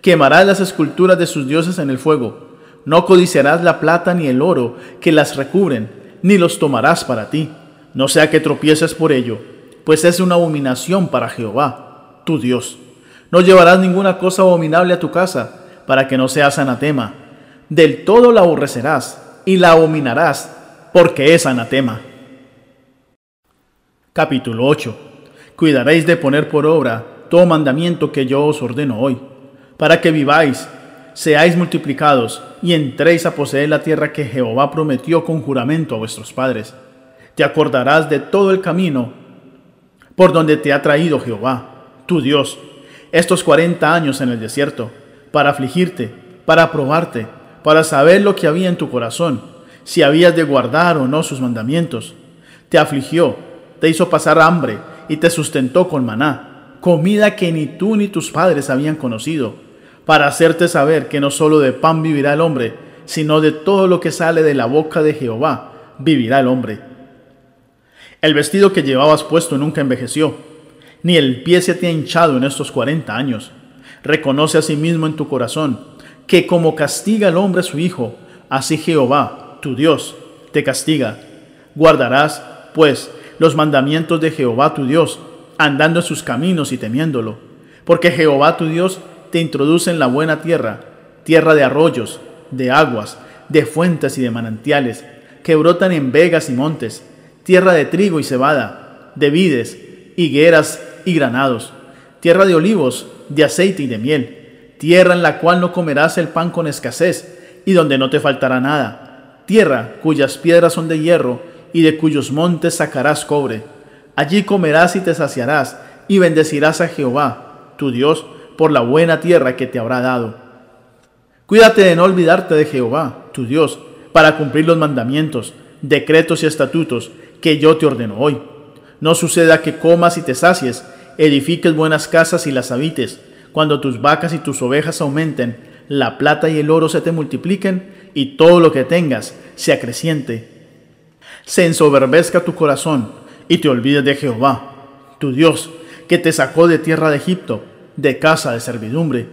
Quemarás las esculturas de sus dioses en el fuego. No codiciarás la plata ni el oro que las recubren, ni los tomarás para ti. No sea que tropieces por ello, pues es una abominación para Jehová, tu Dios. No llevarás ninguna cosa abominable a tu casa, para que no seas anatema. Del todo la aborrecerás y la abominarás, porque es anatema. Capítulo 8. Cuidaréis de poner por obra todo mandamiento que yo os ordeno hoy, para que viváis, seáis multiplicados y entréis a poseer la tierra que Jehová prometió con juramento a vuestros padres. Te acordarás de todo el camino por donde te ha traído Jehová, tu Dios, estos cuarenta años en el desierto, para afligirte, para probarte, para saber lo que había en tu corazón, si habías de guardar o no sus mandamientos. Te afligió, te hizo pasar hambre y te sustentó con maná comida que ni tú ni tus padres habían conocido, para hacerte saber que no solo de pan vivirá el hombre, sino de todo lo que sale de la boca de Jehová vivirá el hombre. El vestido que llevabas puesto nunca envejeció, ni el pie se te ha hinchado en estos cuarenta años. Reconoce a sí mismo en tu corazón que como castiga el hombre a su hijo, así Jehová, tu Dios, te castiga. Guardarás, pues, los mandamientos de Jehová tu Dios, andando en sus caminos y temiéndolo. Porque Jehová tu Dios te introduce en la buena tierra, tierra de arroyos, de aguas, de fuentes y de manantiales, que brotan en vegas y montes, tierra de trigo y cebada, de vides, higueras y granados, tierra de olivos, de aceite y de miel, tierra en la cual no comerás el pan con escasez, y donde no te faltará nada, tierra cuyas piedras son de hierro, y de cuyos montes sacarás cobre Allí comerás y te saciarás, y bendecirás a Jehová, tu Dios, por la buena tierra que te habrá dado. Cuídate de no olvidarte de Jehová, tu Dios, para cumplir los mandamientos, decretos y estatutos que yo te ordeno hoy. No suceda que comas y te sacies, edifiques buenas casas y las habites, cuando tus vacas y tus ovejas aumenten, la plata y el oro se te multipliquen, y todo lo que tengas se acreciente. Se ensoberbezca tu corazón, y te olvides de Jehová, tu Dios, que te sacó de tierra de Egipto, de casa de servidumbre,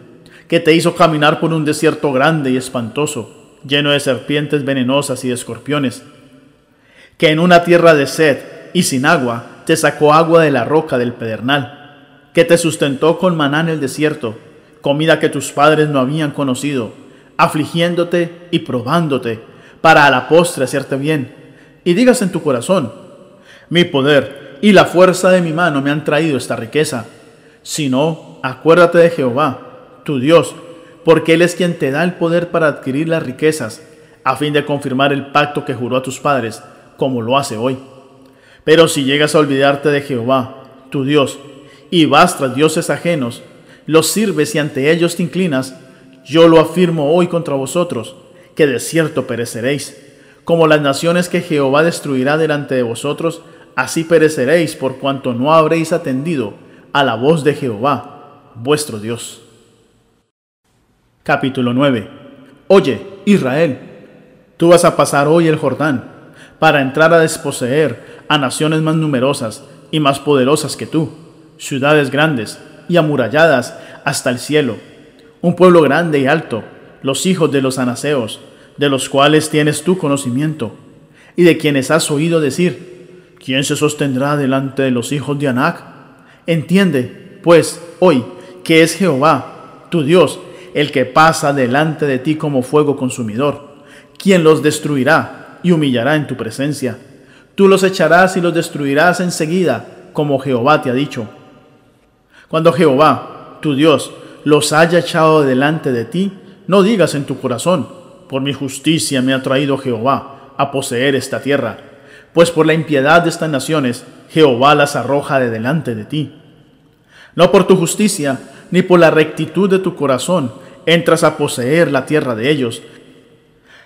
que te hizo caminar por un desierto grande y espantoso, lleno de serpientes venenosas y de escorpiones, que en una tierra de sed y sin agua te sacó agua de la roca del pedernal, que te sustentó con maná en el desierto, comida que tus padres no habían conocido, afligiéndote y probándote, para a la postre hacerte bien. Y digas en tu corazón, mi poder y la fuerza de mi mano me han traído esta riqueza. Si no, acuérdate de Jehová, tu Dios, porque Él es quien te da el poder para adquirir las riquezas, a fin de confirmar el pacto que juró a tus padres, como lo hace hoy. Pero si llegas a olvidarte de Jehová, tu Dios, y vas tras dioses ajenos, los sirves y ante ellos te inclinas, yo lo afirmo hoy contra vosotros, que de cierto pereceréis. Como las naciones que Jehová destruirá delante de vosotros, así pereceréis por cuanto no habréis atendido a la voz de Jehová, vuestro Dios. Capítulo 9. Oye, Israel, tú vas a pasar hoy el Jordán para entrar a desposeer a naciones más numerosas y más poderosas que tú, ciudades grandes y amuralladas hasta el cielo, un pueblo grande y alto, los hijos de los anaseos, de los cuales tienes tu conocimiento, y de quienes has oído decir, ¿quién se sostendrá delante de los hijos de Anac? Entiende, pues, hoy, que es Jehová, tu Dios, el que pasa delante de ti como fuego consumidor, quien los destruirá y humillará en tu presencia. Tú los echarás y los destruirás enseguida, como Jehová te ha dicho. Cuando Jehová, tu Dios, los haya echado delante de ti, no digas en tu corazón, por mi justicia me ha traído Jehová a poseer esta tierra, pues por la impiedad de estas naciones Jehová las arroja de delante de ti. No por tu justicia, ni por la rectitud de tu corazón entras a poseer la tierra de ellos,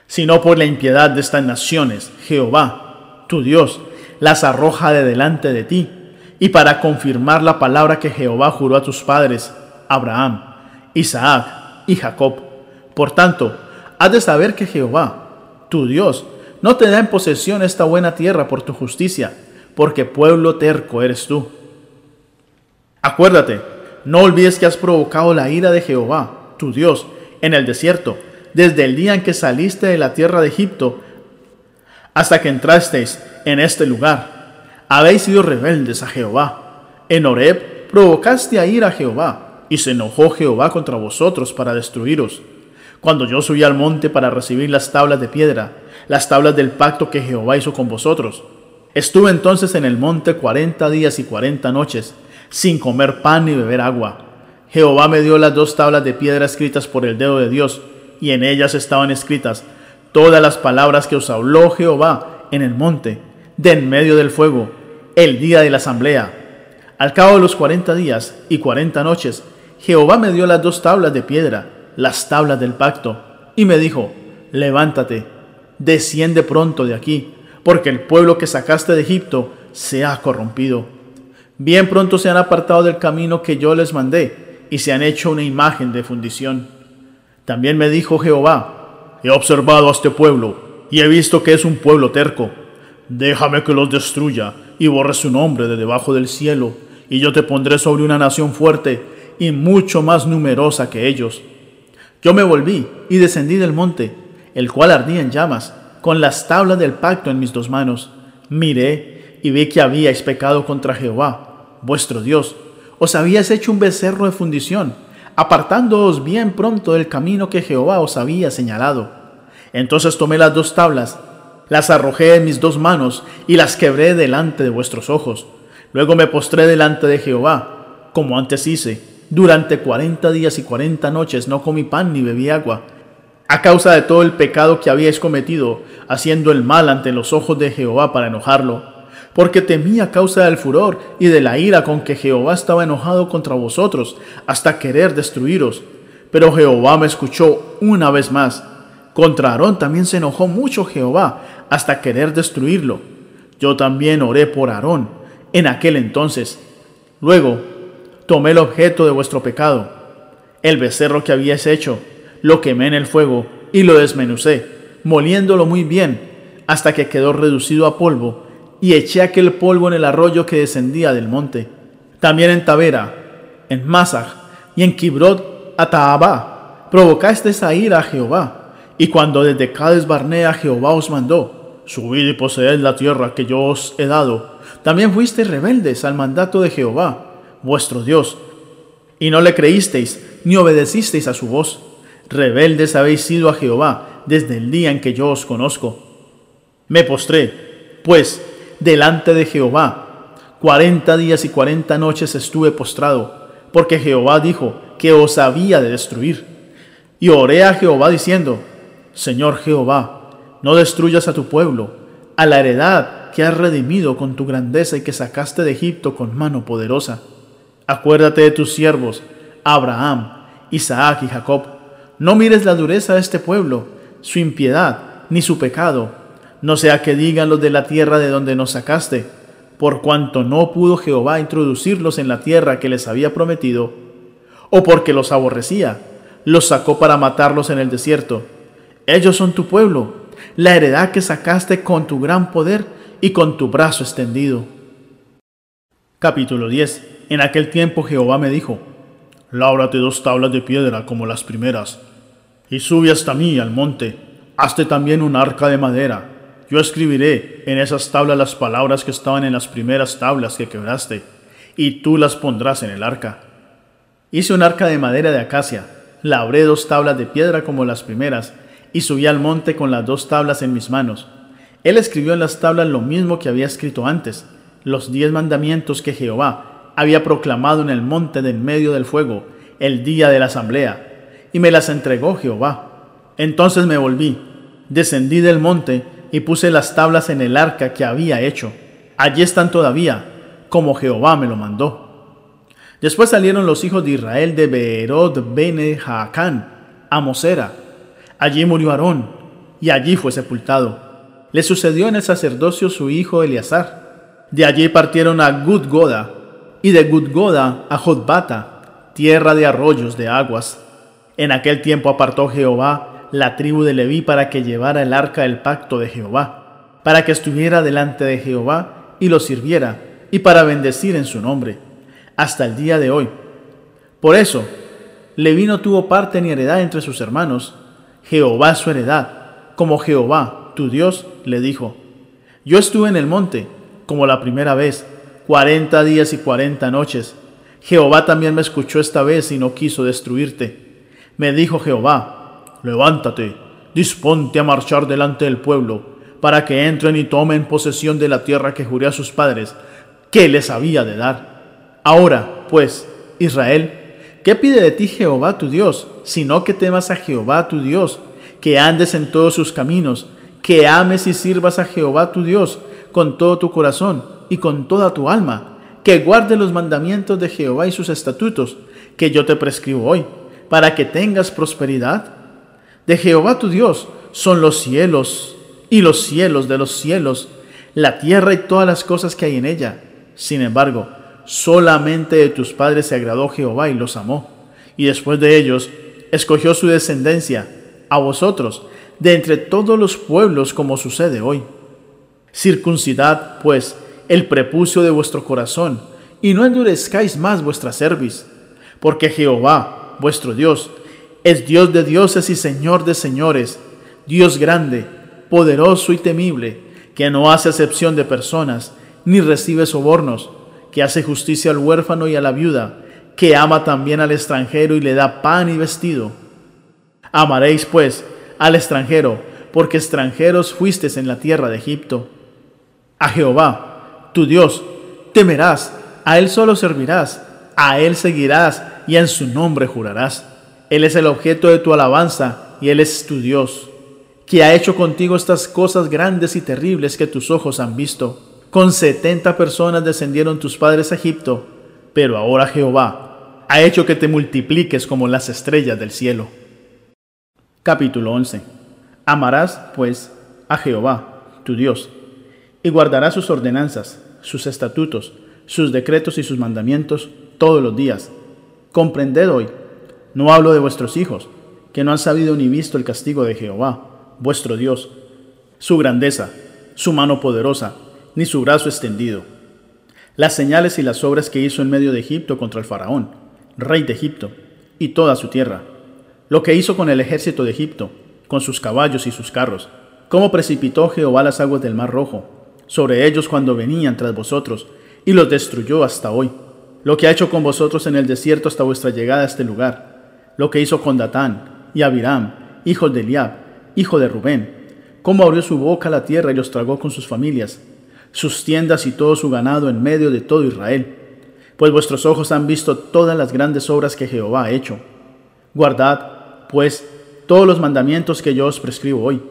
sino por la impiedad de estas naciones Jehová, tu Dios, las arroja de delante de ti, y para confirmar la palabra que Jehová juró a tus padres, Abraham, Isaac y Jacob. Por tanto, has de saber que Jehová, tu Dios, no te da en posesión esta buena tierra por tu justicia, porque pueblo terco eres tú. Acuérdate, no olvides que has provocado la ira de Jehová, tu Dios, en el desierto, desde el día en que saliste de la tierra de Egipto hasta que entrasteis en este lugar. Habéis sido rebeldes a Jehová. En Horeb provocaste a ir a Jehová, y se enojó Jehová contra vosotros para destruiros. Cuando yo subí al monte para recibir las tablas de piedra, las tablas del pacto que Jehová hizo con vosotros. Estuve entonces en el monte cuarenta días y cuarenta noches, sin comer pan ni beber agua. Jehová me dio las dos tablas de piedra escritas por el dedo de Dios, y en ellas estaban escritas todas las palabras que os habló Jehová en el monte, de en medio del fuego, el día de la asamblea. Al cabo de los cuarenta días y cuarenta noches, Jehová me dio las dos tablas de piedra, las tablas del pacto, y me dijo, levántate, desciende pronto de aquí, porque el pueblo que sacaste de Egipto se ha corrompido. Bien pronto se han apartado del camino que yo les mandé, y se han hecho una imagen de fundición. También me dijo Jehová, he observado a este pueblo, y he visto que es un pueblo terco. Déjame que los destruya, y borre su nombre de debajo del cielo, y yo te pondré sobre una nación fuerte, y mucho más numerosa que ellos. Yo me volví y descendí del monte, el cual ardía en llamas, con las tablas del pacto en mis dos manos. Miré y vi que habíais pecado contra Jehová, vuestro Dios. Os habíais hecho un becerro de fundición, apartándoos bien pronto del camino que Jehová os había señalado. Entonces tomé las dos tablas, las arrojé en mis dos manos y las quebré delante de vuestros ojos. Luego me postré delante de Jehová, como antes hice. Durante cuarenta días y cuarenta noches no comí pan ni bebí agua a causa de todo el pecado que habíais cometido, haciendo el mal ante los ojos de Jehová para enojarlo, porque temía a causa del furor y de la ira con que Jehová estaba enojado contra vosotros, hasta querer destruiros. Pero Jehová me escuchó una vez más. Contra Aarón también se enojó mucho Jehová, hasta querer destruirlo. Yo también oré por Aarón en aquel entonces. Luego tomé el objeto de vuestro pecado, el becerro que habíais hecho, lo quemé en el fuego y lo desmenucé, moliéndolo muy bien, hasta que quedó reducido a polvo, y eché aquel polvo en el arroyo que descendía del monte. También en Tavera, en Masach y en Kibrot Ataabá, provocaste esa ira a Jehová, y cuando desde Cades Barnea Jehová os mandó, subid y poseed la tierra que yo os he dado, también fuiste rebeldes al mandato de Jehová, vuestro Dios. Y no le creísteis, ni obedecisteis a su voz. Rebeldes habéis sido a Jehová desde el día en que yo os conozco. Me postré, pues, delante de Jehová. Cuarenta días y cuarenta noches estuve postrado, porque Jehová dijo que os había de destruir. Y oré a Jehová diciendo, Señor Jehová, no destruyas a tu pueblo, a la heredad que has redimido con tu grandeza y que sacaste de Egipto con mano poderosa. Acuérdate de tus siervos, Abraham, Isaac y Jacob. No mires la dureza de este pueblo, su impiedad, ni su pecado, no sea que digan los de la tierra de donde nos sacaste, por cuanto no pudo Jehová introducirlos en la tierra que les había prometido, o porque los aborrecía, los sacó para matarlos en el desierto. Ellos son tu pueblo, la heredad que sacaste con tu gran poder y con tu brazo extendido. Capítulo 10. En aquel tiempo Jehová me dijo, Lábrate dos tablas de piedra como las primeras, y sube hasta mí al monte, hazte también un arca de madera. Yo escribiré en esas tablas las palabras que estaban en las primeras tablas que quebraste, y tú las pondrás en el arca. Hice un arca de madera de acacia, labré dos tablas de piedra como las primeras, y subí al monte con las dos tablas en mis manos. Él escribió en las tablas lo mismo que había escrito antes, los diez mandamientos que Jehová había proclamado en el monte del medio del fuego, el día de la asamblea, y me las entregó Jehová. Entonces me volví, descendí del monte, y puse las tablas en el arca que había hecho. Allí están todavía, como Jehová me lo mandó. Después salieron los hijos de Israel de Beerot Bene Jaacán a Mosera, Allí murió Aarón, y allí fue sepultado. Le sucedió en el sacerdocio su hijo Eleazar. De allí partieron a Gudgoda, y de Gudgoda a Jotbata, tierra de arroyos de aguas. En aquel tiempo apartó Jehová la tribu de Leví para que llevara el arca del pacto de Jehová, para que estuviera delante de Jehová y lo sirviera, y para bendecir en su nombre, hasta el día de hoy. Por eso, Leví no tuvo parte ni heredad entre sus hermanos, Jehová su heredad, como Jehová, tu Dios, le dijo. Yo estuve en el monte, como la primera vez, cuarenta días y cuarenta noches. Jehová también me escuchó esta vez y no quiso destruirte. Me dijo Jehová, levántate, disponte a marchar delante del pueblo, para que entren y tomen posesión de la tierra que juré a sus padres, que les había de dar. Ahora, pues, Israel, ¿Qué pide de ti Jehová tu Dios? Sino que temas a Jehová tu Dios, que andes en todos sus caminos, que ames y sirvas a Jehová tu Dios con todo tu corazón y con toda tu alma, que guarde los mandamientos de Jehová y sus estatutos, que yo te prescribo hoy, para que tengas prosperidad. De Jehová tu Dios son los cielos y los cielos de los cielos, la tierra y todas las cosas que hay en ella. Sin embargo, Solamente de tus padres se agradó Jehová y los amó. Y después de ellos, escogió su descendencia, a vosotros, de entre todos los pueblos como sucede hoy. Circuncidad, pues, el prepucio de vuestro corazón, y no endurezcáis más vuestra cerviz, porque Jehová, vuestro Dios, es Dios de dioses y Señor de señores, Dios grande, poderoso y temible, que no hace acepción de personas, ni recibe sobornos, que hace justicia al huérfano y a la viuda, que ama también al extranjero y le da pan y vestido. Amaréis, pues, al extranjero, porque extranjeros fuisteis en la tierra de Egipto. A Jehová, tu Dios, temerás, a Él solo servirás, a Él seguirás y en su nombre jurarás. Él es el objeto de tu alabanza y Él es tu Dios, que ha hecho contigo estas cosas grandes y terribles que tus ojos han visto con setenta personas descendieron tus padres a Egipto, pero ahora Jehová ha hecho que te multipliques como las estrellas del cielo. Capítulo 11. Amarás, pues, a Jehová, tu Dios, y guardarás sus ordenanzas, sus estatutos, sus decretos y sus mandamientos todos los días. Comprended hoy, no hablo de vuestros hijos, que no han sabido ni visto el castigo de Jehová, vuestro Dios, su grandeza, su mano poderosa, ni su brazo extendido. Las señales y las obras que hizo en medio de Egipto contra el faraón, rey de Egipto, y toda su tierra. Lo que hizo con el ejército de Egipto, con sus caballos y sus carros. Cómo precipitó Jehová las aguas del mar rojo sobre ellos cuando venían tras vosotros, y los destruyó hasta hoy. lo que ha hecho con vosotros en el desierto hasta vuestra llegada a este lugar, lo que hizo con Datán y Abiram, hijos de Eliab, hijo de Rubén, cómo abrió su boca la tierra y los tragó con sus familias, sus tiendas y todo su ganado en medio de todo Israel. Pues vuestros ojos han visto todas las grandes obras que Jehová ha hecho. Guardad, pues, todos los mandamientos que yo os prescribo hoy,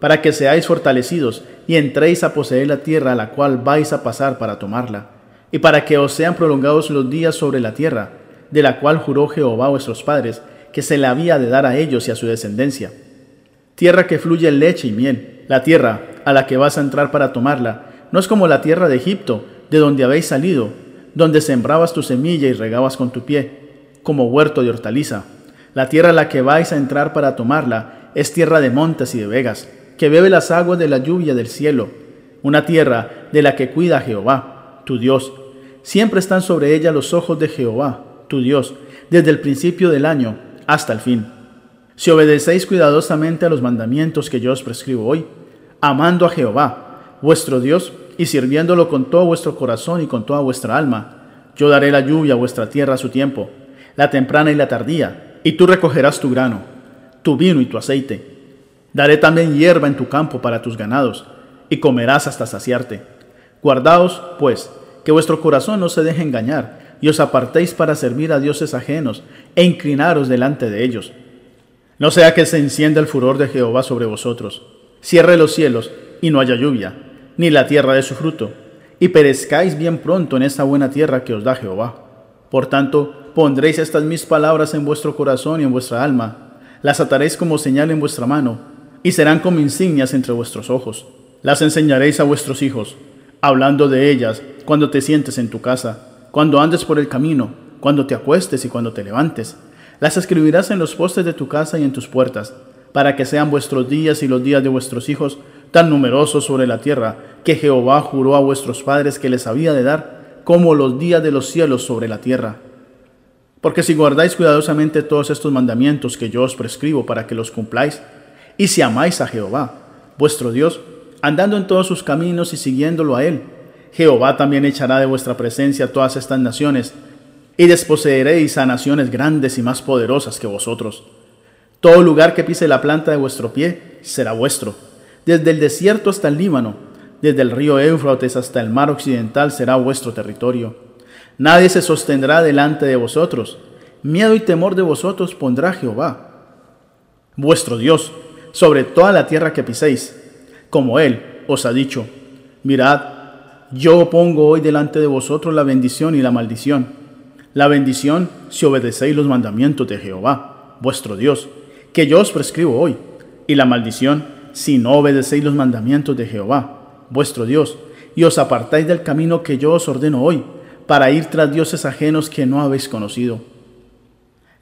para que seáis fortalecidos y entréis a poseer la tierra a la cual vais a pasar para tomarla, y para que os sean prolongados los días sobre la tierra, de la cual juró Jehová a vuestros padres, que se le había de dar a ellos y a su descendencia. Tierra que fluye leche y miel, la tierra a la que vas a entrar para tomarla, no es como la tierra de Egipto, de donde habéis salido, donde sembrabas tu semilla y regabas con tu pie, como huerto de hortaliza. La tierra a la que vais a entrar para tomarla es tierra de montes y de vegas, que bebe las aguas de la lluvia del cielo, una tierra de la que cuida Jehová, tu Dios. Siempre están sobre ella los ojos de Jehová, tu Dios, desde el principio del año hasta el fin. Si obedecéis cuidadosamente a los mandamientos que yo os prescribo hoy, amando a Jehová, vuestro Dios, y sirviéndolo con todo vuestro corazón y con toda vuestra alma, yo daré la lluvia a vuestra tierra a su tiempo, la temprana y la tardía, y tú recogerás tu grano, tu vino y tu aceite. Daré también hierba en tu campo para tus ganados, y comerás hasta saciarte. Guardaos, pues, que vuestro corazón no se deje engañar, y os apartéis para servir a dioses ajenos, e inclinaros delante de ellos. No sea que se encienda el furor de Jehová sobre vosotros, cierre los cielos, y no haya lluvia, ni la tierra de su fruto, y perezcáis bien pronto en esta buena tierra que os da Jehová. Por tanto, pondréis estas mis palabras en vuestro corazón y en vuestra alma, las ataréis como señal en vuestra mano, y serán como insignias entre vuestros ojos. Las enseñaréis a vuestros hijos, hablando de ellas cuando te sientes en tu casa, cuando andes por el camino, cuando te acuestes y cuando te levantes. Las escribirás en los postes de tu casa y en tus puertas, para que sean vuestros días y los días de vuestros hijos tan numerosos sobre la tierra, que Jehová juró a vuestros padres que les había de dar, como los días de los cielos sobre la tierra. Porque si guardáis cuidadosamente todos estos mandamientos que yo os prescribo para que los cumpláis, y si amáis a Jehová, vuestro Dios, andando en todos sus caminos y siguiéndolo a Él, Jehová también echará de vuestra presencia todas estas naciones, y desposeeréis a naciones grandes y más poderosas que vosotros. Todo lugar que pise la planta de vuestro pie será vuestro desde el desierto hasta el Líbano, desde el río Éufrates hasta el mar occidental será vuestro territorio. Nadie se sostendrá delante de vosotros. Miedo y temor de vosotros pondrá Jehová, vuestro Dios, sobre toda la tierra que piséis, como Él os ha dicho. Mirad, yo pongo hoy delante de vosotros la bendición y la maldición. La bendición si obedecéis los mandamientos de Jehová, vuestro Dios, que yo os prescribo hoy, y la maldición si no obedecéis los mandamientos de Jehová, vuestro Dios, y os apartáis del camino que yo os ordeno hoy, para ir tras dioses ajenos que no habéis conocido.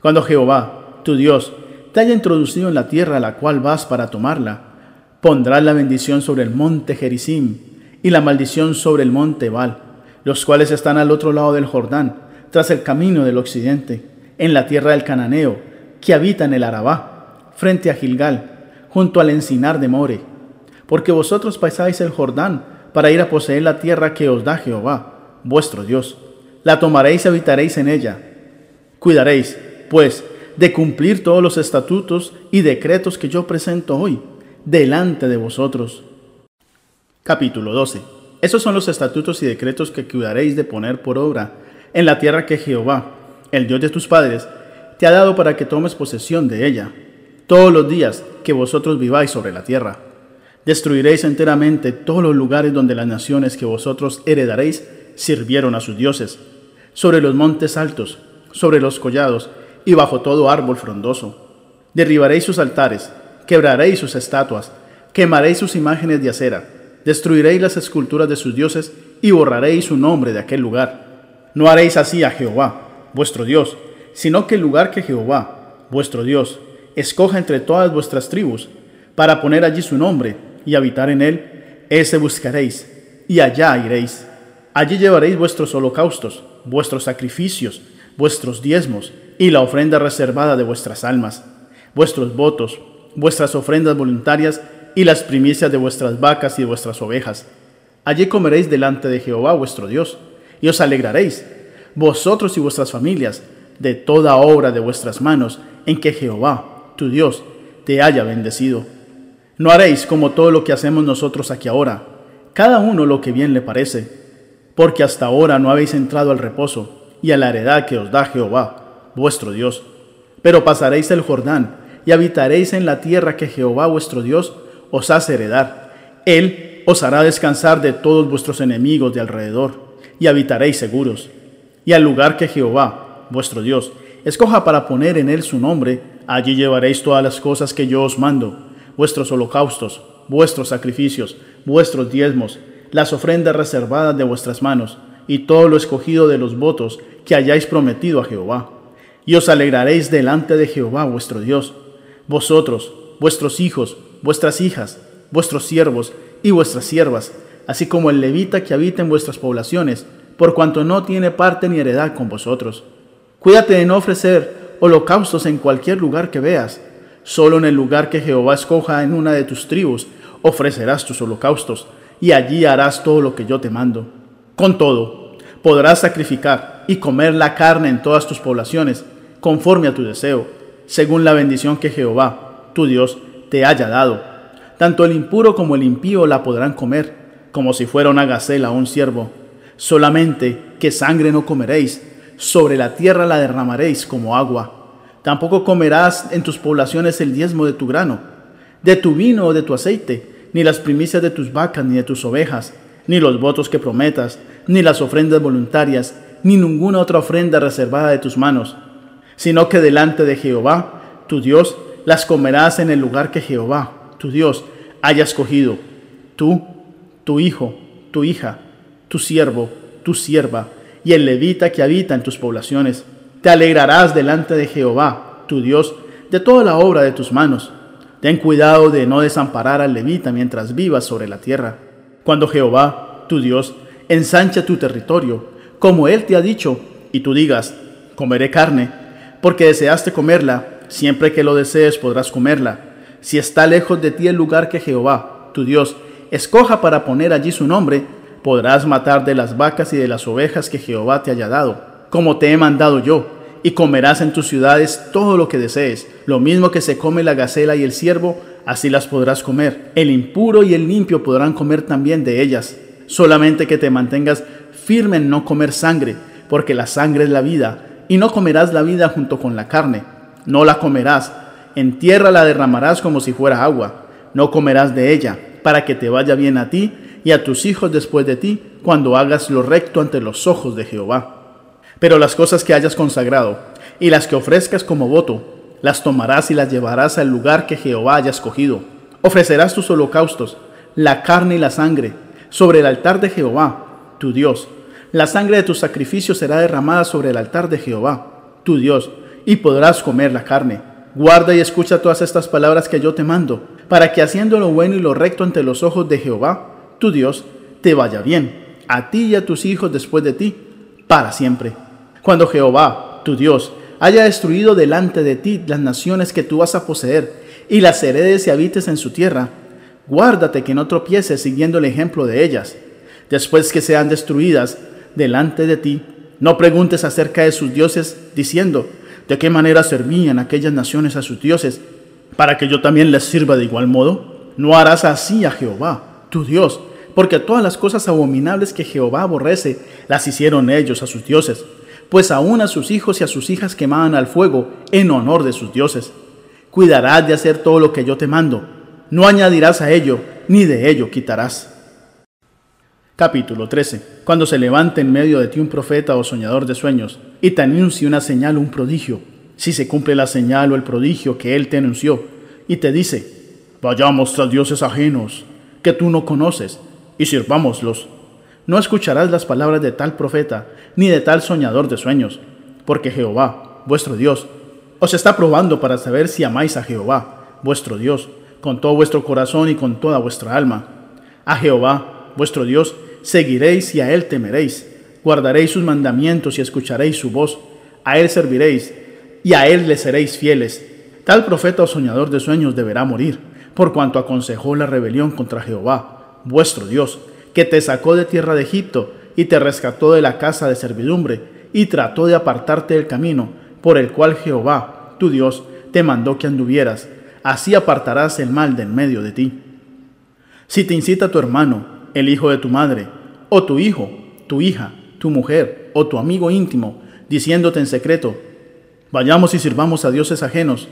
Cuando Jehová, tu Dios, te haya introducido en la tierra a la cual vas para tomarla, pondrás la bendición sobre el monte Gerizim y la maldición sobre el monte Ebal, los cuales están al otro lado del Jordán, tras el camino del occidente, en la tierra del Cananeo, que habita en el Arabá, frente a Gilgal, junto al encinar de More, porque vosotros pasáis el Jordán para ir a poseer la tierra que os da Jehová, vuestro Dios. La tomaréis y habitaréis en ella. Cuidaréis, pues, de cumplir todos los estatutos y decretos que yo presento hoy delante de vosotros. Capítulo 12. Esos son los estatutos y decretos que cuidaréis de poner por obra en la tierra que Jehová, el Dios de tus padres, te ha dado para que tomes posesión de ella todos los días que vosotros viváis sobre la tierra. Destruiréis enteramente todos los lugares donde las naciones que vosotros heredaréis sirvieron a sus dioses, sobre los montes altos, sobre los collados y bajo todo árbol frondoso. Derribaréis sus altares, quebraréis sus estatuas, quemaréis sus imágenes de acera, destruiréis las esculturas de sus dioses y borraréis su nombre de aquel lugar. No haréis así a Jehová, vuestro Dios, sino que el lugar que Jehová, vuestro Dios, escoja entre todas vuestras tribus, para poner allí su nombre y habitar en él, ese buscaréis, y allá iréis. Allí llevaréis vuestros holocaustos, vuestros sacrificios, vuestros diezmos, y la ofrenda reservada de vuestras almas, vuestros votos, vuestras ofrendas voluntarias, y las primicias de vuestras vacas y de vuestras ovejas. Allí comeréis delante de Jehová vuestro Dios, y os alegraréis, vosotros y vuestras familias, de toda obra de vuestras manos, en que Jehová, tu Dios, te haya bendecido. No haréis como todo lo que hacemos nosotros aquí ahora, cada uno lo que bien le parece, porque hasta ahora no habéis entrado al reposo y a la heredad que os da Jehová, vuestro Dios. Pero pasaréis el Jordán y habitaréis en la tierra que Jehová vuestro Dios os hace heredar. Él os hará descansar de todos vuestros enemigos de alrededor, y habitaréis seguros. Y al lugar que Jehová, vuestro Dios, escoja para poner en él su nombre, allí llevaréis todas las cosas que yo os mando, vuestros holocaustos, vuestros sacrificios, vuestros diezmos, las ofrendas reservadas de vuestras manos, y todo lo escogido de los votos que hayáis prometido a Jehová. Y os alegraréis delante de Jehová vuestro Dios, vosotros, vuestros hijos, vuestras hijas, vuestros siervos y vuestras siervas, así como el levita que habita en vuestras poblaciones, por cuanto no tiene parte ni heredad con vosotros. Cuídate de no ofrecer holocaustos en cualquier lugar que veas, solo en el lugar que Jehová escoja en una de tus tribus ofrecerás tus holocaustos, y allí harás todo lo que yo te mando. Con todo, podrás sacrificar y comer la carne en todas tus poblaciones, conforme a tu deseo, según la bendición que Jehová, tu Dios, te haya dado. Tanto el impuro como el impío la podrán comer, como si fuera una gacela o un ciervo. Solamente que sangre no comeréis, sobre la tierra la derramaréis como agua. Tampoco comerás en tus poblaciones el diezmo de tu grano, de tu vino o de tu aceite, ni las primicias de tus vacas ni de tus ovejas, ni los votos que prometas, ni las ofrendas voluntarias, ni ninguna otra ofrenda reservada de tus manos, sino que delante de Jehová, tu Dios, las comerás en el lugar que Jehová, tu Dios, haya escogido, tú, tu hijo, tu hija, tu siervo, tu sierva, y el levita que habita en tus poblaciones. Te alegrarás delante de Jehová, tu Dios, de toda la obra de tus manos. Ten cuidado de no desamparar al levita mientras vivas sobre la tierra. Cuando Jehová, tu Dios, ensancha tu territorio, como Él te ha dicho, y tú digas, comeré carne, porque deseaste comerla, siempre que lo desees podrás comerla. Si está lejos de ti el lugar que Jehová, tu Dios, escoja para poner allí su nombre, podrás matar de las vacas y de las ovejas que Jehová te haya dado, como te he mandado yo, y comerás en tus ciudades todo lo que desees, lo mismo que se come la gacela y el ciervo, así las podrás comer. El impuro y el limpio podrán comer también de ellas, solamente que te mantengas firme en no comer sangre, porque la sangre es la vida, y no comerás la vida junto con la carne, no la comerás, en tierra la derramarás como si fuera agua, no comerás de ella, para que te vaya bien a ti y a tus hijos después de ti, cuando hagas lo recto ante los ojos de Jehová. Pero las cosas que hayas consagrado, y las que ofrezcas como voto, las tomarás y las llevarás al lugar que Jehová haya escogido. Ofrecerás tus holocaustos, la carne y la sangre, sobre el altar de Jehová, tu Dios, la sangre de tus sacrificios será derramada sobre el altar de Jehová, tu Dios, y podrás comer la carne. Guarda y escucha todas estas palabras que yo te mando, para que haciendo lo bueno y lo recto ante los ojos de Jehová, tu Dios, te vaya bien, a ti y a tus hijos después de ti, para siempre. Cuando Jehová, tu Dios, haya destruido delante de ti las naciones que tú vas a poseer, y las heredes y habites en su tierra, guárdate que no tropieces siguiendo el ejemplo de ellas. Después que sean destruidas, delante de ti. No preguntes acerca de sus dioses, diciendo, ¿de qué manera servían aquellas naciones a sus dioses, para que yo también les sirva de igual modo? No harás así a Jehová, tu Dios, porque todas las cosas abominables que Jehová aborrece, las hicieron ellos a sus dioses, pues aún a sus hijos y a sus hijas quemaban al fuego en honor de sus dioses. Cuidarás de hacer todo lo que yo te mando, no añadirás a ello, ni de ello quitarás. Capítulo 13. Cuando se levante en medio de ti un profeta o soñador de sueños y te anuncie una señal o un prodigio, si se cumple la señal o el prodigio que él te anunció, y te dice, vayamos tras dioses ajenos que tú no conoces y sirvámoslos, no escucharás las palabras de tal profeta ni de tal soñador de sueños, porque Jehová, vuestro Dios, os está probando para saber si amáis a Jehová, vuestro Dios, con todo vuestro corazón y con toda vuestra alma. A Jehová, vuestro Dios, seguiréis y a Él temeréis, guardaréis sus mandamientos y escucharéis su voz, a Él serviréis y a Él le seréis fieles. Tal profeta o soñador de sueños deberá morir, por cuanto aconsejó la rebelión contra Jehová, vuestro Dios, que te sacó de tierra de Egipto y te rescató de la casa de servidumbre, y trató de apartarte del camino por el cual Jehová, tu Dios, te mandó que anduvieras, así apartarás el mal de en medio de ti. Si te incita tu hermano, el hijo de tu madre, o tu hijo, tu hija, tu mujer, o tu amigo íntimo, diciéndote en secreto, vayamos y sirvamos a dioses ajenos,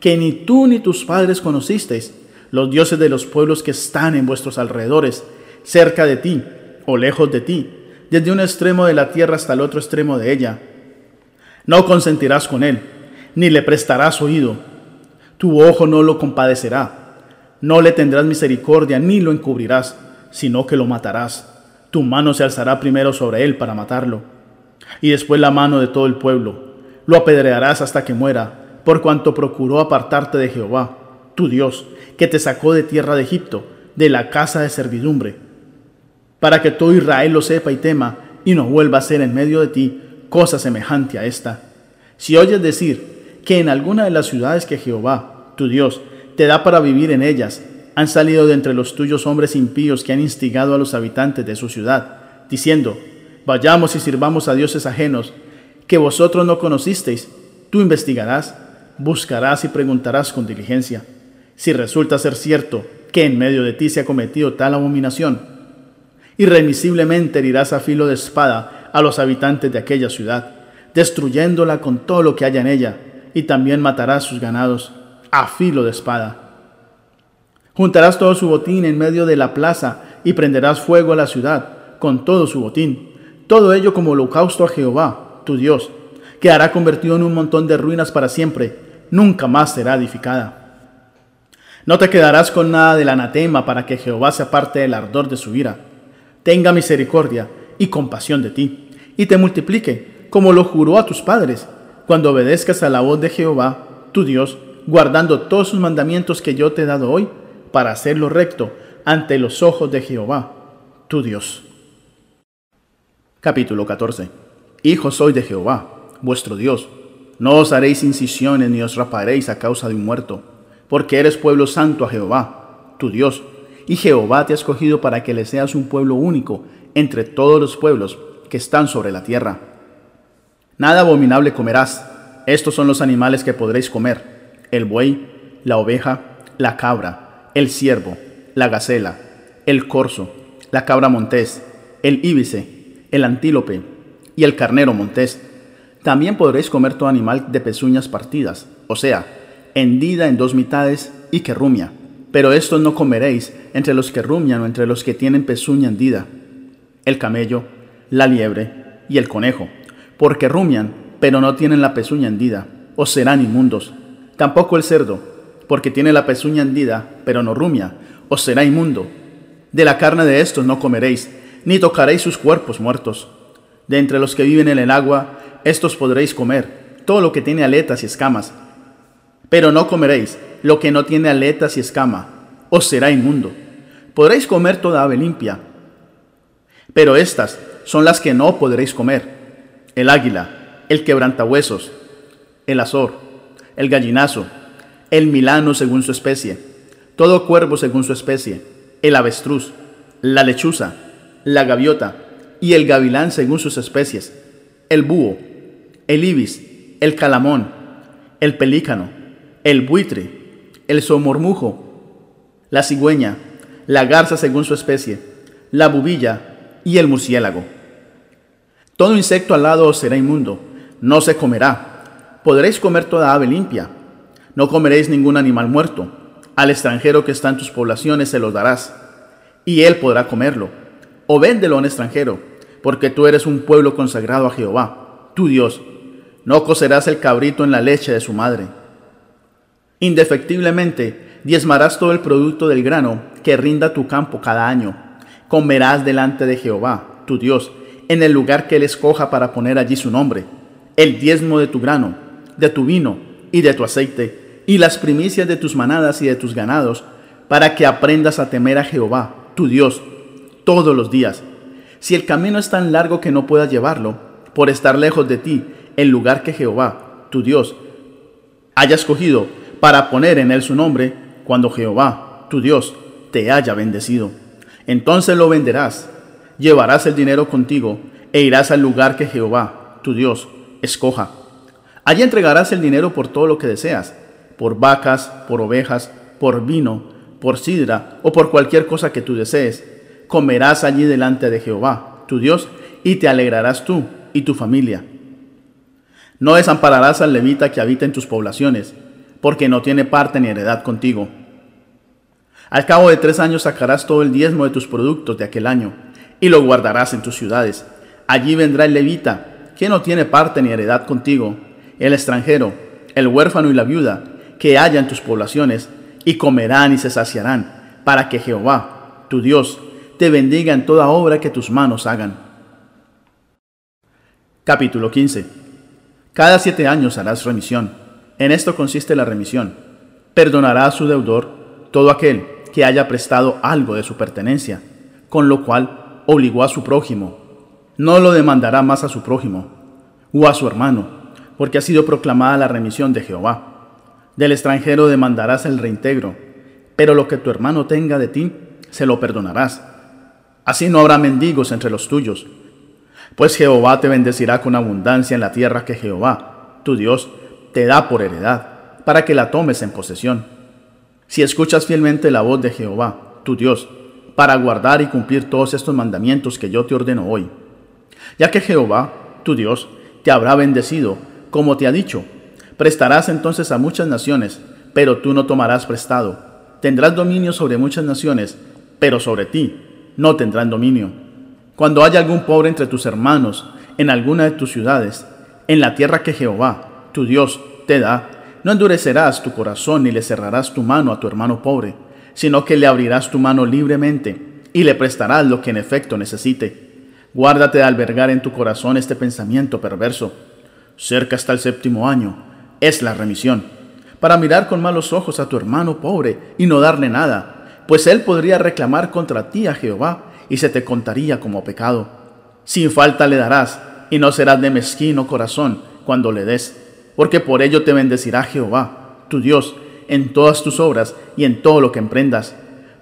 que ni tú ni tus padres conocisteis, los dioses de los pueblos que están en vuestros alrededores, cerca de ti o lejos de ti, desde un extremo de la tierra hasta el otro extremo de ella. No consentirás con él, ni le prestarás oído. Tu ojo no lo compadecerá. No le tendrás misericordia, ni lo encubrirás, sino que lo matarás. Tu mano se alzará primero sobre él para matarlo, y después la mano de todo el pueblo. Lo apedrearás hasta que muera, por cuanto procuró apartarte de Jehová, tu Dios, que te sacó de tierra de Egipto, de la casa de servidumbre, para que todo Israel lo sepa y tema, y no vuelva a ser en medio de ti cosa semejante a esta. Si oyes decir que en alguna de las ciudades que Jehová, tu Dios, te da para vivir en ellas, han salido de entre los tuyos hombres impíos que han instigado a los habitantes de su ciudad, diciendo, vayamos y sirvamos a dioses ajenos, que vosotros no conocisteis, tú investigarás, buscarás y preguntarás con diligencia. Si resulta ser cierto que en medio de ti se ha cometido tal abominación, irremisiblemente herirás a filo de espada a los habitantes de aquella ciudad, destruyéndola con todo lo que haya en ella, y también matarás sus ganados a filo de espada. Juntarás todo su botín en medio de la plaza y prenderás fuego a la ciudad con todo su botín, todo ello como holocausto a Jehová, tu Dios, que hará convertido en un montón de ruinas para siempre, nunca más será edificada. No te quedarás con nada del anatema para que Jehová se aparte del ardor de su ira. Tenga misericordia y compasión de ti, y te multiplique, como lo juró a tus padres, cuando obedezcas a la voz de Jehová, tu Dios, guardando todos sus mandamientos que yo te he dado hoy, para hacerlo recto ante los ojos de Jehová, tu Dios. Capítulo 14. Hijo soy de Jehová, vuestro Dios. No os haréis incisiones ni os raparéis a causa de un muerto porque eres pueblo santo a Jehová, tu Dios, y Jehová te ha escogido para que le seas un pueblo único entre todos los pueblos que están sobre la tierra. Nada abominable comerás. Estos son los animales que podréis comer: el buey, la oveja, la cabra, el ciervo, la gacela, el corzo, la cabra montés, el íbice, el antílope y el carnero montés. También podréis comer todo animal de pezuñas partidas, o sea, hendida en dos mitades y que rumia. Pero esto no comeréis entre los que rumian o entre los que tienen pezuña hendida, el camello, la liebre y el conejo, porque rumian, pero no tienen la pezuña hendida, o serán inmundos. Tampoco el cerdo, porque tiene la pezuña hendida, pero no rumia, o será inmundo. De la carne de estos no comeréis, ni tocaréis sus cuerpos muertos. De entre los que viven en el agua, estos podréis comer, todo lo que tiene aletas y escamas, pero no comeréis lo que no tiene aletas y escama, os será inmundo. Podréis comer toda ave limpia, pero estas son las que no podréis comer. El águila, el quebrantahuesos, el azor, el gallinazo, el milano según su especie, todo cuervo según su especie, el avestruz, la lechuza, la gaviota y el gavilán según sus especies, el búho, el ibis, el calamón, el pelícano, el buitre, el somormujo, la cigüeña, la garza según su especie, la bubilla y el murciélago. Todo insecto alado será inmundo, no se comerá. Podréis comer toda ave limpia. No comeréis ningún animal muerto. Al extranjero que está en tus poblaciones se lo darás, y él podrá comerlo. O véndelo a un extranjero, porque tú eres un pueblo consagrado a Jehová, tu Dios. No cocerás el cabrito en la leche de su madre Indefectiblemente diezmarás todo el producto del grano que rinda tu campo cada año. Comerás delante de Jehová, tu Dios, en el lugar que él escoja para poner allí su nombre, el diezmo de tu grano, de tu vino y de tu aceite, y las primicias de tus manadas y de tus ganados, para que aprendas a temer a Jehová, tu Dios, todos los días. Si el camino es tan largo que no puedas llevarlo, por estar lejos de ti, el lugar que Jehová, tu Dios, haya escogido para poner en él su nombre cuando Jehová, tu Dios, te haya bendecido. Entonces lo venderás, llevarás el dinero contigo e irás al lugar que Jehová, tu Dios, escoja. Allí entregarás el dinero por todo lo que deseas, por vacas, por ovejas, por vino, por sidra o por cualquier cosa que tú desees. Comerás allí delante de Jehová, tu Dios, y te alegrarás tú y tu familia. No desampararás al levita que habita en tus poblaciones, porque no tiene parte ni heredad contigo. Al cabo de tres años sacarás todo el diezmo de tus productos de aquel año, y lo guardarás en tus ciudades. Allí vendrá el levita, que no tiene parte ni heredad contigo, el extranjero, el huérfano y la viuda, que haya en tus poblaciones, y comerán y se saciarán, para que Jehová, tu Dios, te bendiga en toda obra que tus manos hagan. Capítulo 15 Cada siete años harás remisión. En esto consiste la remisión. Perdonará a su deudor todo aquel que haya prestado algo de su pertenencia, con lo cual obligó a su prójimo. No lo demandará más a su prójimo o a su hermano, porque ha sido proclamada la remisión de Jehová. Del extranjero demandarás el reintegro, pero lo que tu hermano tenga de ti, se lo perdonarás. Así no habrá mendigos entre los tuyos, pues Jehová te bendecirá con abundancia en la tierra que Jehová, tu Dios, te da por heredad, para que la tomes en posesión. Si escuchas fielmente la voz de Jehová, tu Dios, para guardar y cumplir todos estos mandamientos que yo te ordeno hoy, ya que Jehová, tu Dios, te habrá bendecido, como te ha dicho, Prestarás entonces a muchas naciones, pero tú no tomarás prestado. Tendrás dominio sobre muchas naciones, pero sobre ti no tendrán dominio. Cuando haya algún pobre entre tus hermanos, en alguna de tus ciudades, en la tierra que Jehová, tu Dios, te da, no endurecerás tu corazón ni le cerrarás tu mano a tu hermano pobre, sino que le abrirás tu mano libremente y le prestarás lo que en efecto necesite. Guárdate de albergar en tu corazón este pensamiento perverso. Cerca está el séptimo año es la remisión, para mirar con malos ojos a tu hermano pobre y no darle nada, pues él podría reclamar contra ti a Jehová y se te contaría como pecado. Sin falta le darás, y no serás de mezquino corazón cuando le des, porque por ello te bendecirá Jehová, tu Dios, en todas tus obras y en todo lo que emprendas,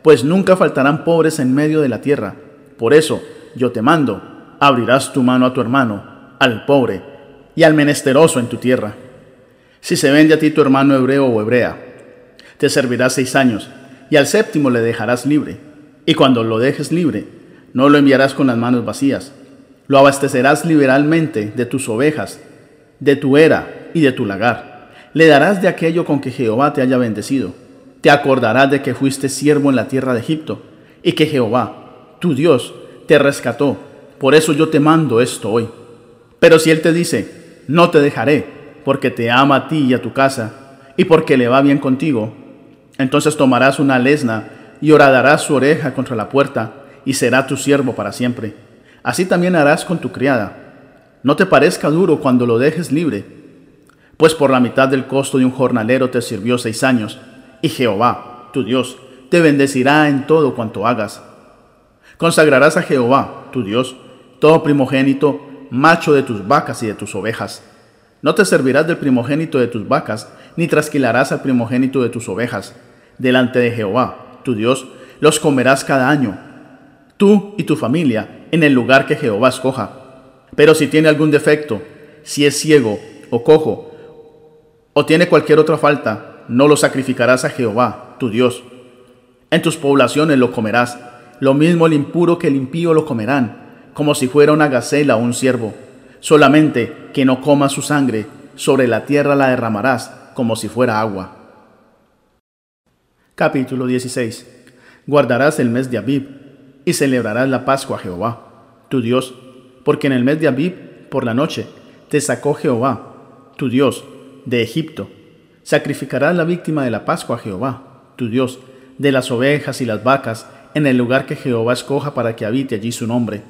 pues nunca faltarán pobres en medio de la tierra. Por eso yo te mando, abrirás tu mano a tu hermano, al pobre y al menesteroso en tu tierra. Si se vende a ti tu hermano hebreo o hebrea, te servirá seis años, y al séptimo le dejarás libre. Y cuando lo dejes libre, no lo enviarás con las manos vacías. Lo abastecerás liberalmente de tus ovejas, de tu era y de tu lagar. Le darás de aquello con que Jehová te haya bendecido. Te acordarás de que fuiste siervo en la tierra de Egipto, y que Jehová, tu Dios, te rescató. Por eso yo te mando esto hoy. Pero si Él te dice, no te dejaré, porque te ama a ti y a tu casa, y porque le va bien contigo, entonces tomarás una lesna y horadarás su oreja contra la puerta, y será tu siervo para siempre. Así también harás con tu criada. No te parezca duro cuando lo dejes libre, pues por la mitad del costo de un jornalero te sirvió seis años, y Jehová, tu Dios, te bendecirá en todo cuanto hagas. Consagrarás a Jehová, tu Dios, todo primogénito, macho de tus vacas y de tus ovejas no te servirás del primogénito de tus vacas, ni trasquilarás al primogénito de tus ovejas. Delante de Jehová, tu Dios, los comerás cada año, tú y tu familia, en el lugar que Jehová escoja. Pero si tiene algún defecto, si es ciego o cojo, o tiene cualquier otra falta, no lo sacrificarás a Jehová, tu Dios. En tus poblaciones lo comerás, lo mismo el impuro que el impío lo comerán, como si fuera una gacela o un ciervo solamente que no coma su sangre, sobre la tierra la derramarás como si fuera agua. Capítulo 16. Guardarás el mes de Abib y celebrarás la Pascua a Jehová, tu Dios, porque en el mes de Abib, por la noche, te sacó Jehová, tu Dios, de Egipto. Sacrificarás la víctima de la Pascua a Jehová, tu Dios, de las ovejas y las vacas, en el lugar que Jehová escoja para que habite allí su nombre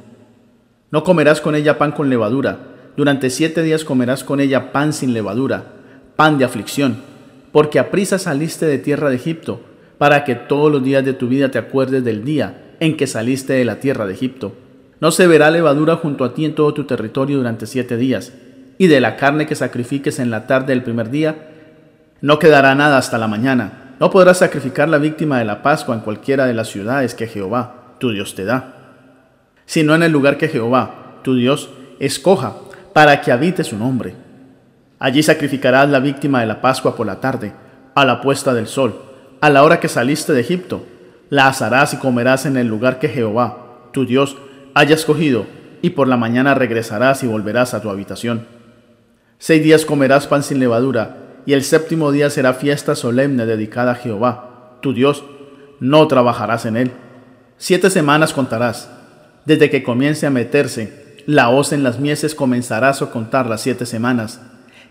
no comerás con ella pan con levadura. Durante siete días comerás con ella pan sin levadura, pan de aflicción, porque a prisa saliste de tierra de Egipto, para que todos los días de tu vida te acuerdes del día en que saliste de la tierra de Egipto. No se verá levadura junto a ti en todo tu territorio durante siete días, y de la carne que sacrifiques en la tarde del primer día, no quedará nada hasta la mañana. No podrás sacrificar la víctima de la Pascua en cualquiera de las ciudades que Jehová, tu Dios, te da sino en el lugar que Jehová, tu Dios, escoja para que habite su nombre. Allí sacrificarás la víctima de la Pascua por la tarde, a la puesta del sol, a la hora que saliste de Egipto. La asarás y comerás en el lugar que Jehová, tu Dios, haya escogido, y por la mañana regresarás y volverás a tu habitación. Seis días comerás pan sin levadura, y el séptimo día será fiesta solemne dedicada a Jehová, tu Dios, no trabajarás en él. Siete semanas contarás, desde que comience a meterse la hoz en las mieses comenzarás a contar las siete semanas,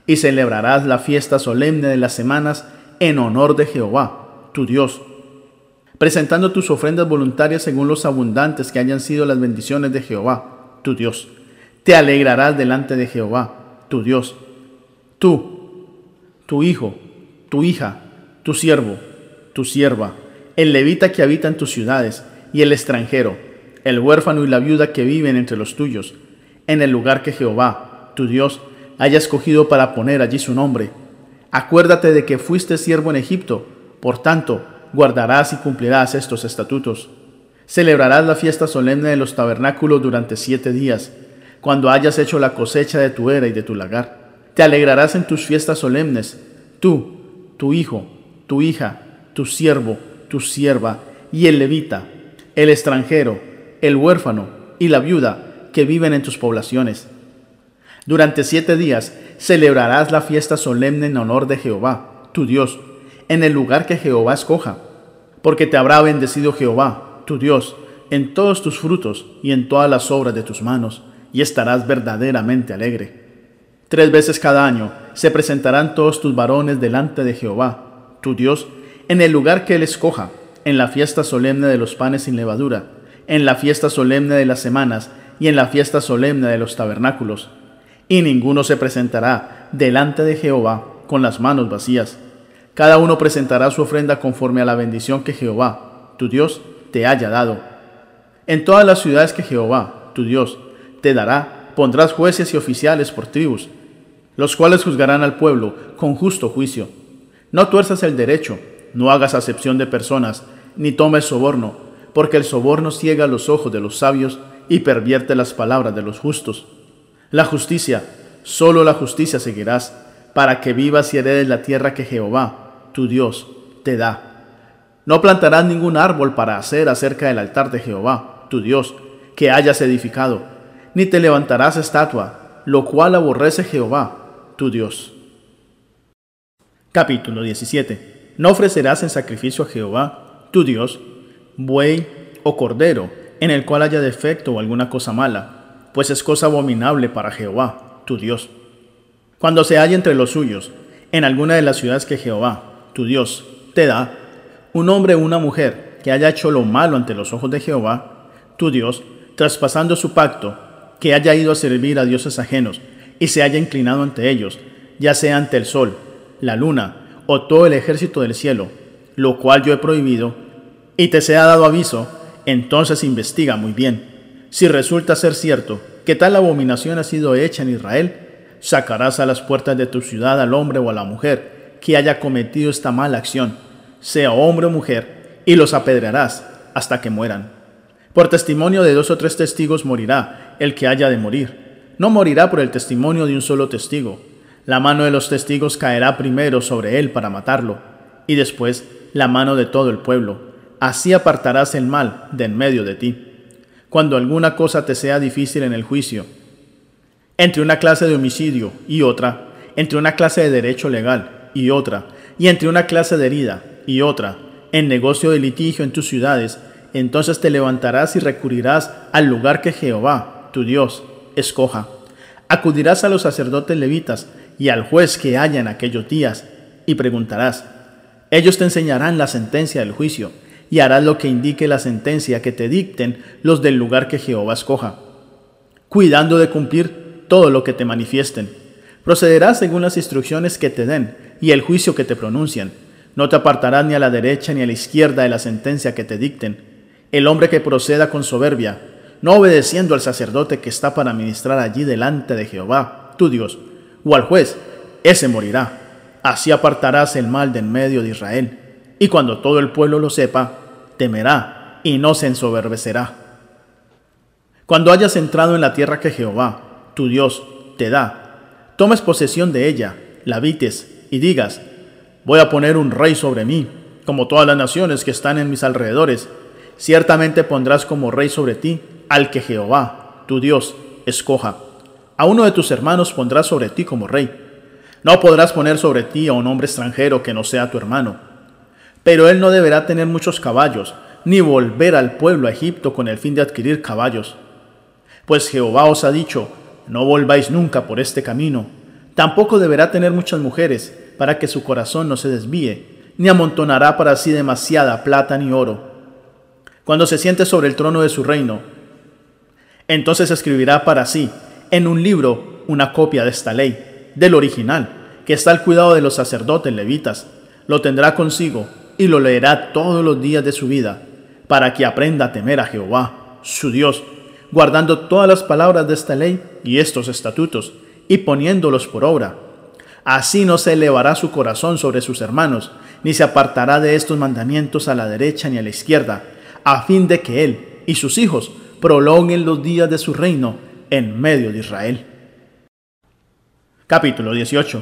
y celebrarás la fiesta solemne de las semanas en honor de Jehová, tu Dios, presentando tus ofrendas voluntarias según los abundantes que hayan sido las bendiciones de Jehová, tu Dios. Te alegrarás delante de Jehová, tu Dios. Tú, tu hijo, tu hija, tu siervo, tu sierva, el levita que habita en tus ciudades, y el extranjero, el huérfano y la viuda que viven entre los tuyos, en el lugar que Jehová, tu Dios, haya escogido para poner allí su nombre. Acuérdate de que fuiste siervo en Egipto, por tanto, guardarás y cumplirás estos estatutos. Celebrarás la fiesta solemne de los tabernáculos durante siete días, cuando hayas hecho la cosecha de tu era y de tu lagar. Te alegrarás en tus fiestas solemnes, tú, tu hijo, tu hija, tu siervo, tu sierva y el levita, el extranjero, el huérfano y la viuda que viven en tus poblaciones. Durante siete días celebrarás la fiesta solemne en honor de Jehová, tu Dios, en el lugar que Jehová escoja, porque te habrá bendecido Jehová, tu Dios, en todos tus frutos y en todas las obras de tus manos, y estarás verdaderamente alegre. Tres veces cada año se presentarán todos tus varones delante de Jehová, tu Dios, en el lugar que él escoja, en la fiesta solemne de los panes sin levadura, en la fiesta solemne de las semanas y en la fiesta solemne de los tabernáculos. Y ninguno se presentará delante de Jehová con las manos vacías. Cada uno presentará su ofrenda conforme a la bendición que Jehová, tu Dios, te haya dado. En todas las ciudades que Jehová, tu Dios, te dará, pondrás jueces y oficiales por tribus, los cuales juzgarán al pueblo con justo juicio. No tuerzas el derecho, no hagas acepción de personas, ni tomes soborno, porque el soborno ciega los ojos de los sabios y pervierte las palabras de los justos. La justicia, solo la justicia seguirás, para que vivas y heredes la tierra que Jehová, tu Dios, te da. No plantarás ningún árbol para hacer acerca del altar de Jehová, tu Dios, que hayas edificado, ni te levantarás estatua, lo cual aborrece Jehová, tu Dios. Capítulo 17. No ofrecerás en sacrificio a Jehová, tu Dios, buey o cordero, en el cual haya defecto o alguna cosa mala, pues es cosa abominable para Jehová, tu Dios. Cuando se halla entre los suyos, en alguna de las ciudades que Jehová, tu Dios, te da, un hombre o una mujer que haya hecho lo malo ante los ojos de Jehová, tu Dios, traspasando su pacto, que haya ido a servir a dioses ajenos y se haya inclinado ante ellos, ya sea ante el sol, la luna o todo el ejército del cielo, lo cual yo he prohibido, y te sea dado aviso, entonces investiga muy bien. Si resulta ser cierto que tal abominación ha sido hecha en Israel, sacarás a las puertas de tu ciudad al hombre o a la mujer que haya cometido esta mala acción, sea hombre o mujer, y los apedrearás hasta que mueran. Por testimonio de dos o tres testigos morirá el que haya de morir. No morirá por el testimonio de un solo testigo. La mano de los testigos caerá primero sobre él para matarlo, y después la mano de todo el pueblo así apartarás el mal de en medio de ti. Cuando alguna cosa te sea difícil en el juicio, entre una clase de homicidio y otra, entre una clase de derecho legal y otra, y entre una clase de herida y otra, en negocio de litigio en tus ciudades, entonces te levantarás y recurrirás al lugar que Jehová, tu Dios, escoja. Acudirás a los sacerdotes levitas y al juez que haya en aquellos días, y preguntarás. Ellos te enseñarán la sentencia del juicio, y harás lo que indique la sentencia que te dicten los del lugar que Jehová escoja, cuidando de cumplir todo lo que te manifiesten. Procederás según las instrucciones que te den y el juicio que te pronuncian. No te apartarás ni a la derecha ni a la izquierda de la sentencia que te dicten. El hombre que proceda con soberbia, no obedeciendo al sacerdote que está para ministrar allí delante de Jehová, tu Dios, o al juez, ese morirá. Así apartarás el mal de en medio de Israel. Y cuando todo el pueblo lo sepa, temerá y no se ensoberbecerá. Cuando hayas entrado en la tierra que Jehová, tu Dios, te da, tomes posesión de ella, la habites y digas, voy a poner un rey sobre mí, como todas las naciones que están en mis alrededores, ciertamente pondrás como rey sobre ti al que Jehová, tu Dios, escoja. A uno de tus hermanos pondrás sobre ti como rey. No podrás poner sobre ti a un hombre extranjero que no sea tu hermano. Pero él no deberá tener muchos caballos, ni volver al pueblo a Egipto con el fin de adquirir caballos. Pues Jehová os ha dicho, no volváis nunca por este camino. Tampoco deberá tener muchas mujeres, para que su corazón no se desvíe, ni amontonará para sí demasiada plata ni oro. Cuando se siente sobre el trono de su reino, entonces escribirá para sí en un libro una copia de esta ley, del original, que está al cuidado de los sacerdotes levitas. Lo tendrá consigo y lo leerá todos los días de su vida, para que aprenda a temer a Jehová, su Dios, guardando todas las palabras de esta ley y estos estatutos, y poniéndolos por obra. Así no se elevará su corazón sobre sus hermanos, ni se apartará de estos mandamientos a la derecha ni a la izquierda, a fin de que él y sus hijos prolonguen los días de su reino en medio de Israel. Capítulo 18.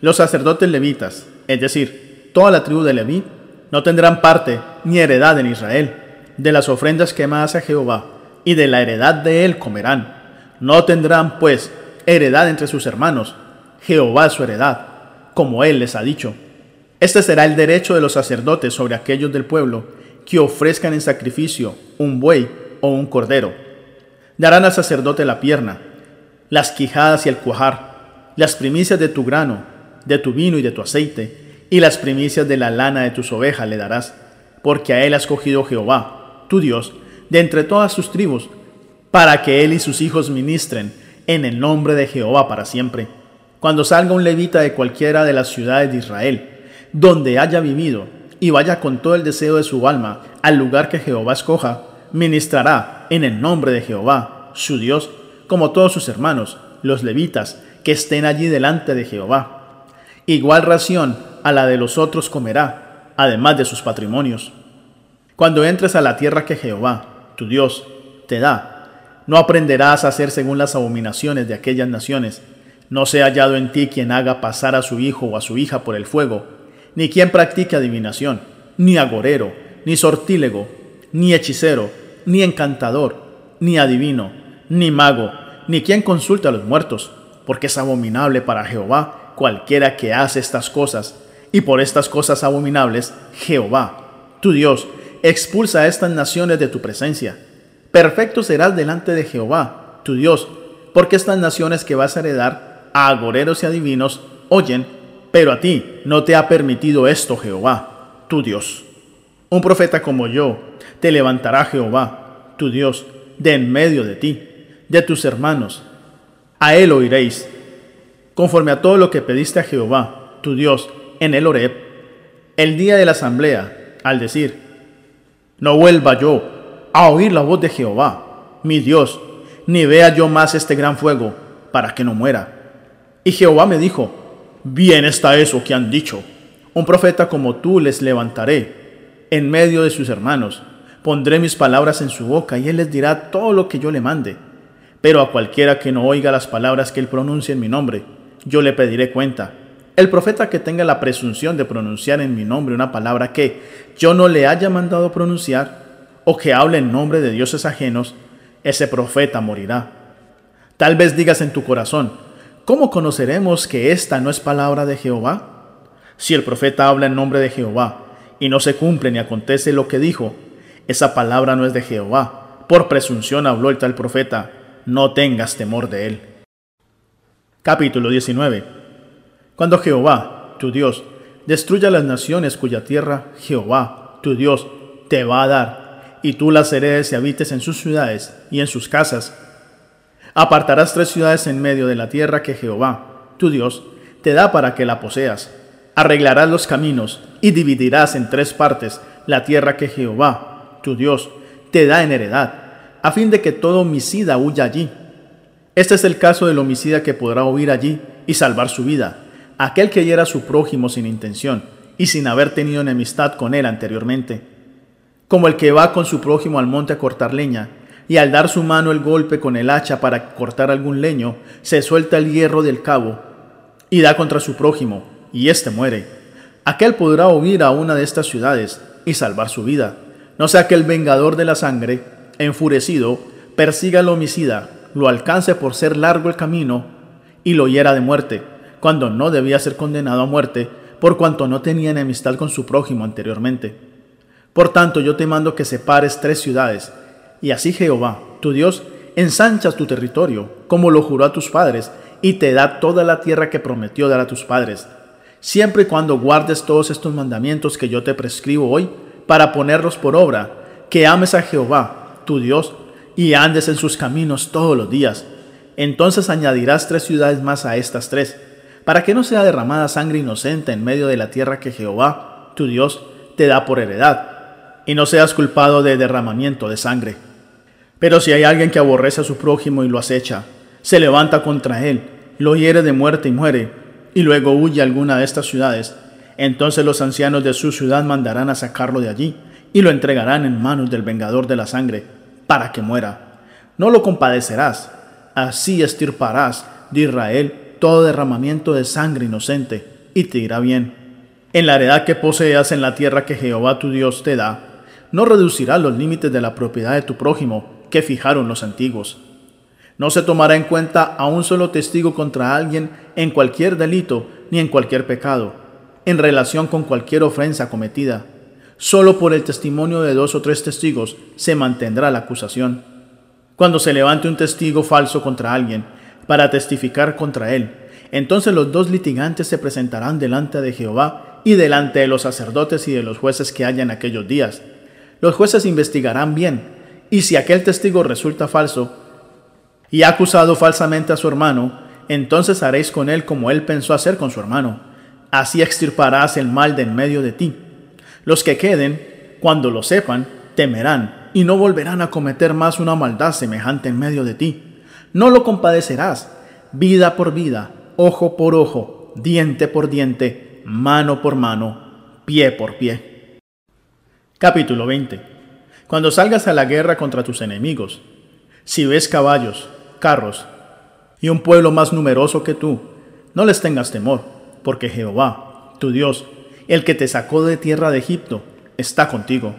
Los sacerdotes levitas, es decir, toda la tribu de Leví, no tendrán parte ni heredad en Israel. De las ofrendas quemadas a Jehová y de la heredad de él comerán. No tendrán, pues, heredad entre sus hermanos. Jehová es su heredad, como él les ha dicho. Este será el derecho de los sacerdotes sobre aquellos del pueblo que ofrezcan en sacrificio un buey o un cordero. Darán al sacerdote la pierna, las quijadas y el cuajar, las primicias de tu grano, de tu vino y de tu aceite, y las primicias de la lana de tus ovejas le darás, porque a él ha escogido Jehová, tu Dios, de entre todas sus tribus, para que él y sus hijos ministren en el nombre de Jehová para siempre. Cuando salga un levita de cualquiera de las ciudades de Israel, donde haya vivido, y vaya con todo el deseo de su alma al lugar que Jehová escoja, ministrará en el nombre de Jehová, su Dios, como todos sus hermanos, los levitas, que estén allí delante de Jehová. Igual ración a la de los otros comerá, además de sus patrimonios. Cuando entres a la tierra que Jehová, tu Dios, te da, no aprenderás a hacer según las abominaciones de aquellas naciones. No sea hallado en ti quien haga pasar a su hijo o a su hija por el fuego, ni quien practique adivinación, ni agorero, ni sortílego, ni hechicero, ni encantador, ni adivino, ni mago, ni quien consulte a los muertos, porque es abominable para Jehová cualquiera que hace estas cosas, y por estas cosas abominables Jehová, tu Dios, expulsa a estas naciones de tu presencia Perfecto serás delante de Jehová, tu Dios, porque estas naciones que vas a heredar a agoreros y adivinos oyen, pero a ti no te ha permitido esto Jehová, tu Dios. Un profeta como yo te levantará Jehová, tu Dios, de en medio de ti, de tus hermanos. A él oiréis, conforme a todo lo que pediste a Jehová, tu Dios, en el Horeb, el día de la asamblea, al decir, no vuelva yo a oír la voz de Jehová, mi Dios, ni vea yo más este gran fuego, para que no muera. Y Jehová me dijo, bien está eso que han dicho. Un profeta como tú les levantaré en medio de sus hermanos. Pondré mis palabras en su boca y él les dirá todo lo que yo le mande. Pero a cualquiera que no oiga las palabras que él pronuncie en mi nombre, yo le pediré cuenta. El profeta que tenga la presunción de pronunciar en mi nombre una palabra que yo no le haya mandado pronunciar, o que hable en nombre de dioses ajenos, ese profeta morirá. Tal vez digas en tu corazón, ¿cómo conoceremos que esta no es palabra de Jehová? Si el profeta habla en nombre de Jehová y no se cumple ni acontece lo que dijo, esa palabra no es de Jehová. Por presunción habló el tal profeta, no tengas temor de él. Capítulo 19. Cuando Jehová, tu Dios, destruya las naciones cuya tierra Jehová, tu Dios, te va a dar y tú las heredes y habites en sus ciudades y en sus casas. Apartarás tres ciudades en medio de la tierra que Jehová, tu Dios, te da para que la poseas. Arreglarás los caminos y dividirás en tres partes la tierra que Jehová, tu Dios, te da en heredad, a fin de que todo homicida huya allí. Este es el caso del homicida que podrá huir allí y salvar su vida, aquel que hiera a su prójimo sin intención y sin haber tenido enemistad con él anteriormente como el que va con su prójimo al monte a cortar leña, y al dar su mano el golpe con el hacha para cortar algún leño, se suelta el hierro del cabo y da contra su prójimo, y éste muere. Aquel podrá huir a una de estas ciudades y salvar su vida. No sea que el vengador de la sangre, enfurecido, persiga al homicida, lo alcance por ser largo el camino y lo hiera de muerte, cuando no debía ser condenado a muerte, por cuanto no tenía enemistad con su prójimo anteriormente. Por tanto, yo te mando que separes tres ciudades, y así Jehová, tu Dios, ensanchas tu territorio, como lo juró a tus padres, y te da toda la tierra que prometió dar a tus padres, siempre y cuando guardes todos estos mandamientos que yo te prescribo hoy, para ponerlos por obra, que ames a Jehová, tu Dios, y andes en sus caminos todos los días. Entonces añadirás tres ciudades más a estas tres, para que no sea derramada sangre inocente en medio de la tierra que Jehová, tu Dios, te da por heredad, y no seas culpado de derramamiento de sangre. Pero si hay alguien que aborrece a su prójimo y lo acecha, se levanta contra él, lo hiere de muerte y muere, y luego huye a alguna de estas ciudades, entonces los ancianos de su ciudad mandarán a sacarlo de allí, y lo entregarán en manos del vengador de la sangre, para que muera. No lo compadecerás, así estirparás de Israel todo derramamiento de sangre inocente, y te irá bien. En la heredad que poseas en la tierra que Jehová tu Dios te da, no reducirás los límites de la propiedad de tu prójimo, que fijaron los antiguos. No se tomará en cuenta a un solo testigo contra alguien en cualquier delito ni en cualquier pecado, en relación con cualquier ofensa cometida. Solo por el testimonio de dos o tres testigos se mantendrá la acusación. Cuando se levante un testigo falso contra alguien para testificar contra él, entonces los dos litigantes se presentarán delante de Jehová y delante de los sacerdotes y de los jueces que haya en aquellos días. Los jueces investigarán bien y si aquel testigo resulta falso y ha acusado falsamente a su hermano, entonces haréis con él como él pensó hacer con su hermano. Así extirparás el mal de en medio de ti. Los que queden, cuando lo sepan, temerán y no volverán a cometer más una maldad semejante en medio de ti. No lo compadecerás, vida por vida, ojo por ojo, diente por diente, mano por mano, pie por pie. Capítulo 20 cuando salgas a la guerra contra tus enemigos, si ves caballos, carros y un pueblo más numeroso que tú, no les tengas temor, porque Jehová, tu Dios, el que te sacó de tierra de Egipto, está contigo.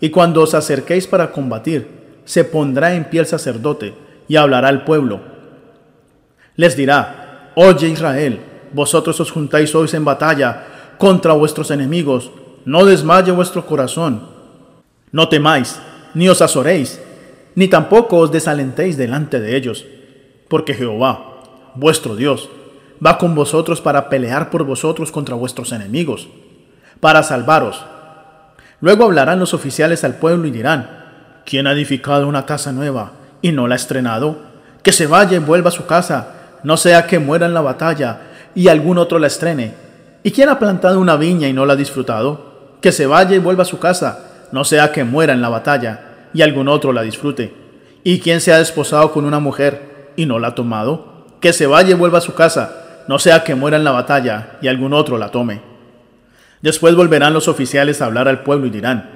Y cuando os acerquéis para combatir, se pondrá en pie el sacerdote y hablará al pueblo. Les dirá, Oye Israel, vosotros os juntáis hoy en batalla contra vuestros enemigos, no desmaye vuestro corazón no temáis, ni os azoréis, ni tampoco os desalentéis delante de ellos, porque Jehová, vuestro Dios, va con vosotros para pelear por vosotros contra vuestros enemigos, para salvaros. Luego hablarán los oficiales al pueblo y dirán, ¿quién ha edificado una casa nueva y no la ha estrenado? Que se vaya y vuelva a su casa, no sea que muera en la batalla y algún otro la estrene. ¿Y quién ha plantado una viña y no la ha disfrutado? Que se vaya y vuelva a su casa no sea que muera en la batalla y algún otro la disfrute. Y quien se ha desposado con una mujer y no la ha tomado, que se vaya y vuelva a su casa, no sea que muera en la batalla y algún otro la tome. Después volverán los oficiales a hablar al pueblo y dirán,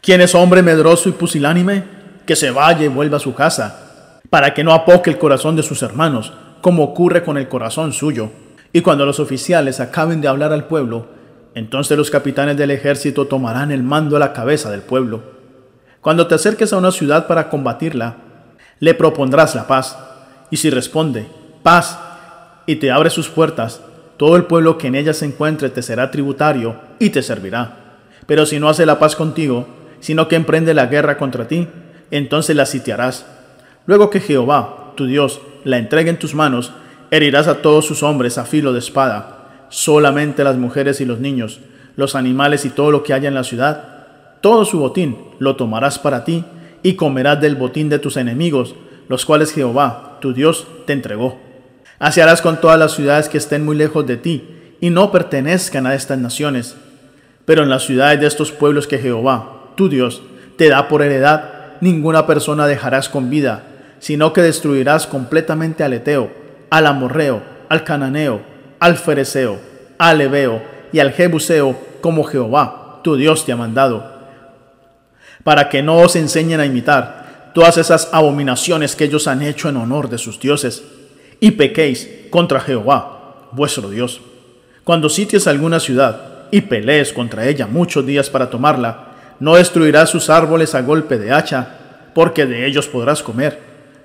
¿quién es hombre medroso y pusilánime? Que se vaya y vuelva a su casa, para que no apoque el corazón de sus hermanos, como ocurre con el corazón suyo. Y cuando los oficiales acaben de hablar al pueblo, entonces los capitanes del ejército tomarán el mando a la cabeza del pueblo. Cuando te acerques a una ciudad para combatirla, le propondrás la paz. Y si responde, paz, y te abre sus puertas, todo el pueblo que en ella se encuentre te será tributario y te servirá. Pero si no hace la paz contigo, sino que emprende la guerra contra ti, entonces la sitiarás. Luego que Jehová, tu Dios, la entregue en tus manos, herirás a todos sus hombres a filo de espada solamente las mujeres y los niños, los animales y todo lo que haya en la ciudad, todo su botín lo tomarás para ti y comerás del botín de tus enemigos, los cuales Jehová, tu Dios, te entregó. Así harás con todas las ciudades que estén muy lejos de ti y no pertenezcan a estas naciones. Pero en las ciudades de estos pueblos que Jehová, tu Dios, te da por heredad, ninguna persona dejarás con vida, sino que destruirás completamente al Eteo, al Amorreo, al Cananeo, al Fereceo, al Ebeo y al Jebuseo, como Jehová, tu Dios te ha mandado, para que no os enseñen a imitar todas esas abominaciones que ellos han hecho en honor de sus dioses, y pequéis contra Jehová, vuestro Dios. Cuando sities alguna ciudad y pelees contra ella muchos días para tomarla, no destruirás sus árboles a golpe de hacha, porque de ellos podrás comer.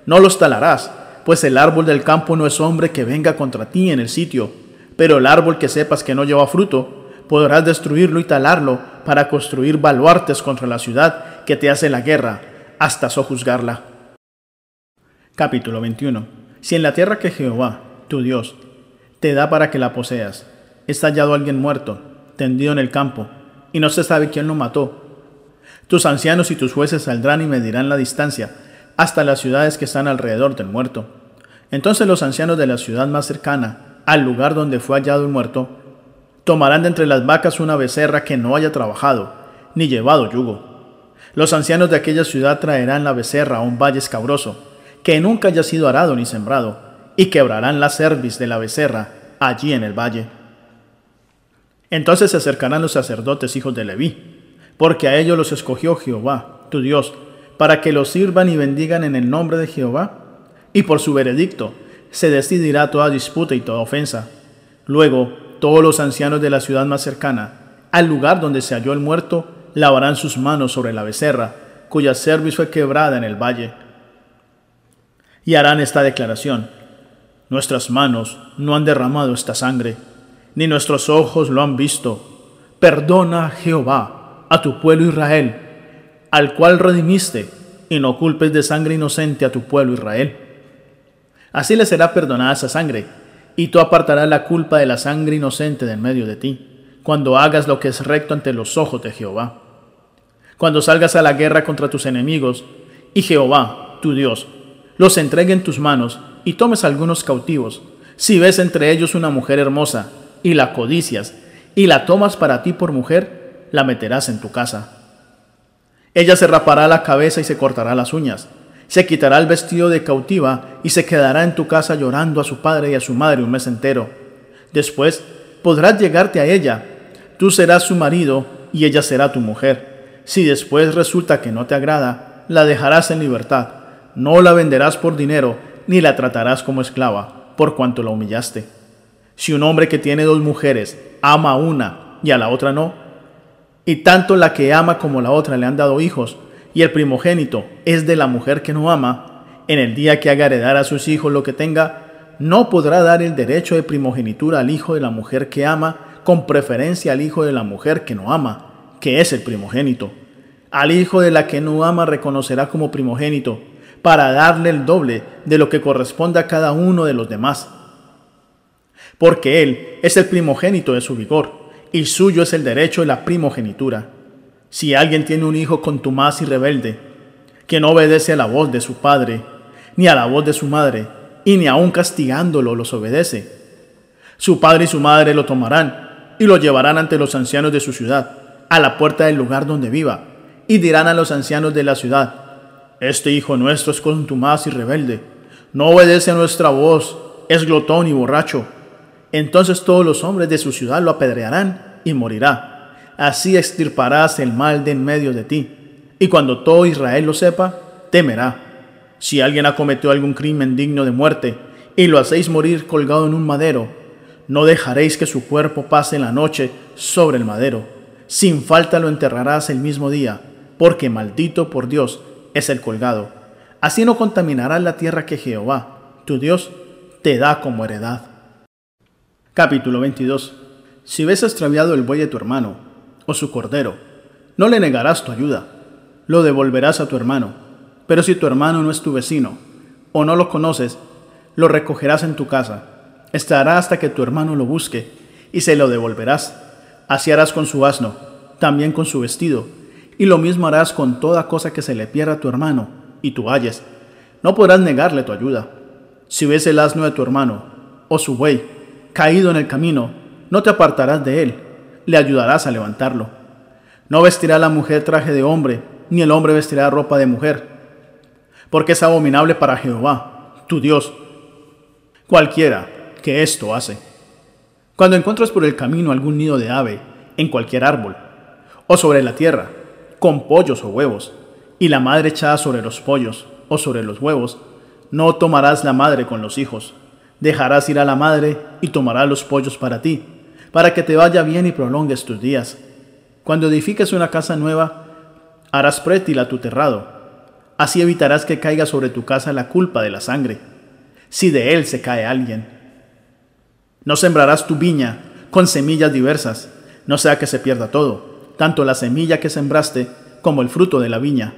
No los talarás, pues el árbol del campo no es hombre que venga contra ti en el sitio, pero el árbol que sepas que no lleva fruto, podrás destruirlo y talarlo para construir baluartes contra la ciudad que te hace la guerra, hasta sojuzgarla. Capítulo 21. Si en la tierra que Jehová, tu Dios, te da para que la poseas, está hallado alguien muerto, tendido en el campo, y no se sabe quién lo mató, tus ancianos y tus jueces saldrán y medirán la distancia hasta las ciudades que están alrededor del muerto. Entonces los ancianos de la ciudad más cercana al lugar donde fue hallado el muerto tomarán de entre las vacas una becerra que no haya trabajado ni llevado yugo. Los ancianos de aquella ciudad traerán la becerra a un valle escabroso que nunca haya sido arado ni sembrado y quebrarán la cerviz de la becerra allí en el valle. Entonces se acercarán los sacerdotes hijos de Leví porque a ellos los escogió Jehová, tu Dios, para que los sirvan y bendigan en el nombre de Jehová. Y por su veredicto se decidirá toda disputa y toda ofensa. Luego, todos los ancianos de la ciudad más cercana, al lugar donde se halló el muerto, lavarán sus manos sobre la becerra, cuya cerviz fue quebrada en el valle. Y harán esta declaración. Nuestras manos no han derramado esta sangre, ni nuestros ojos lo han visto. Perdona, Jehová, a tu pueblo Israel, al cual redimiste, y no culpes de sangre inocente a tu pueblo Israel. Así le será perdonada esa sangre, y tú apartarás la culpa de la sangre inocente del medio de ti, cuando hagas lo que es recto ante los ojos de Jehová. Cuando salgas a la guerra contra tus enemigos, y Jehová, tu Dios, los entregue en tus manos, y tomes algunos cautivos, si ves entre ellos una mujer hermosa, y la codicias, y la tomas para ti por mujer, la meterás en tu casa. Ella se rapará la cabeza y se cortará las uñas, se quitará el vestido de cautiva y se quedará en tu casa llorando a su padre y a su madre un mes entero. Después podrás llegarte a ella, tú serás su marido y ella será tu mujer. Si después resulta que no te agrada, la dejarás en libertad, no la venderás por dinero, ni la tratarás como esclava, por cuanto la humillaste. Si un hombre que tiene dos mujeres ama a una y a la otra no, y tanto la que ama como la otra le han dado hijos, y el primogénito es de la mujer que no ama, en el día que haga heredar a sus hijos lo que tenga, no podrá dar el derecho de primogenitura al hijo de la mujer que ama, con preferencia al hijo de la mujer que no ama, que es el primogénito. Al hijo de la que no ama reconocerá como primogénito, para darle el doble de lo que corresponde a cada uno de los demás. Porque él es el primogénito de su vigor y suyo es el derecho de la primogenitura. Si alguien tiene un hijo contumaz y rebelde, que no obedece a la voz de su padre, ni a la voz de su madre, y ni aun castigándolo los obedece, su padre y su madre lo tomarán y lo llevarán ante los ancianos de su ciudad, a la puerta del lugar donde viva, y dirán a los ancianos de la ciudad, Este hijo nuestro es contumaz y rebelde, no obedece a nuestra voz, es glotón y borracho entonces todos los hombres de su ciudad lo apedrearán y morirá. Así extirparás el mal de en medio de ti. Y cuando todo Israel lo sepa, temerá. Si alguien ha cometido algún crimen digno de muerte y lo hacéis morir colgado en un madero, no dejaréis que su cuerpo pase la noche sobre el madero. Sin falta lo enterrarás el mismo día, porque maldito por Dios es el colgado. Así no contaminarás la tierra que Jehová, tu Dios, te da como heredad. Capítulo 22. Si ves extraviado el buey de tu hermano, o su cordero, no le negarás tu ayuda, lo devolverás a tu hermano. Pero si tu hermano no es tu vecino, o no lo conoces, lo recogerás en tu casa. Estará hasta que tu hermano lo busque, y se lo devolverás. Así harás con su asno, también con su vestido, y lo mismo harás con toda cosa que se le pierda a tu hermano, y tú halles. No podrás negarle tu ayuda. Si ves el asno de tu hermano, o su buey, caído en el camino, no te apartarás de él, le ayudarás a levantarlo. No vestirá la mujer traje de hombre, ni el hombre vestirá ropa de mujer, porque es abominable para Jehová, tu Dios, cualquiera que esto hace. Cuando encuentres por el camino algún nido de ave, en cualquier árbol, o sobre la tierra, con pollos o huevos, y la madre echada sobre los pollos o sobre los huevos, no tomarás la madre con los hijos. Dejarás ir a la madre y tomará los pollos para ti, para que te vaya bien y prolongues tus días. Cuando edifiques una casa nueva, harás prétil a tu terrado. Así evitarás que caiga sobre tu casa la culpa de la sangre, si de él se cae alguien. No sembrarás tu viña con semillas diversas, no sea que se pierda todo, tanto la semilla que sembraste como el fruto de la viña.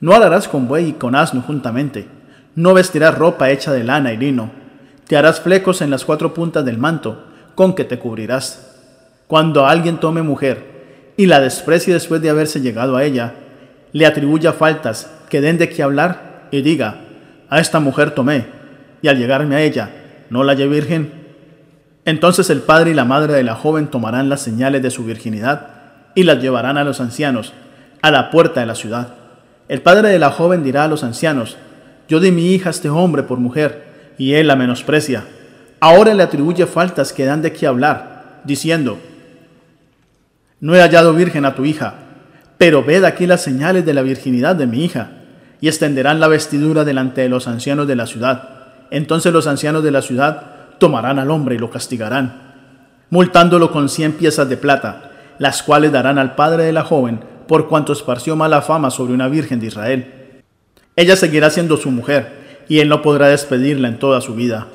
No alarás con buey y con asno juntamente, no vestirás ropa hecha de lana y lino, te harás flecos en las cuatro puntas del manto, con que te cubrirás. Cuando alguien tome mujer y la desprecie después de haberse llegado a ella, le atribuya faltas que den de qué hablar y diga, a esta mujer tomé, y al llegarme a ella, no la hallé virgen. Entonces el padre y la madre de la joven tomarán las señales de su virginidad y las llevarán a los ancianos, a la puerta de la ciudad. El padre de la joven dirá a los ancianos, yo di mi hija a este hombre por mujer, y él la menosprecia. Ahora le atribuye faltas que dan de qué hablar, diciendo, no he hallado virgen a tu hija, pero ved aquí las señales de la virginidad de mi hija, y extenderán la vestidura delante de los ancianos de la ciudad. Entonces los ancianos de la ciudad tomarán al hombre y lo castigarán, multándolo con cien piezas de plata, las cuales darán al padre de la joven por cuanto esparció mala fama sobre una virgen de Israel. Ella seguirá siendo su mujer, y él no podrá despedirla en toda su vida.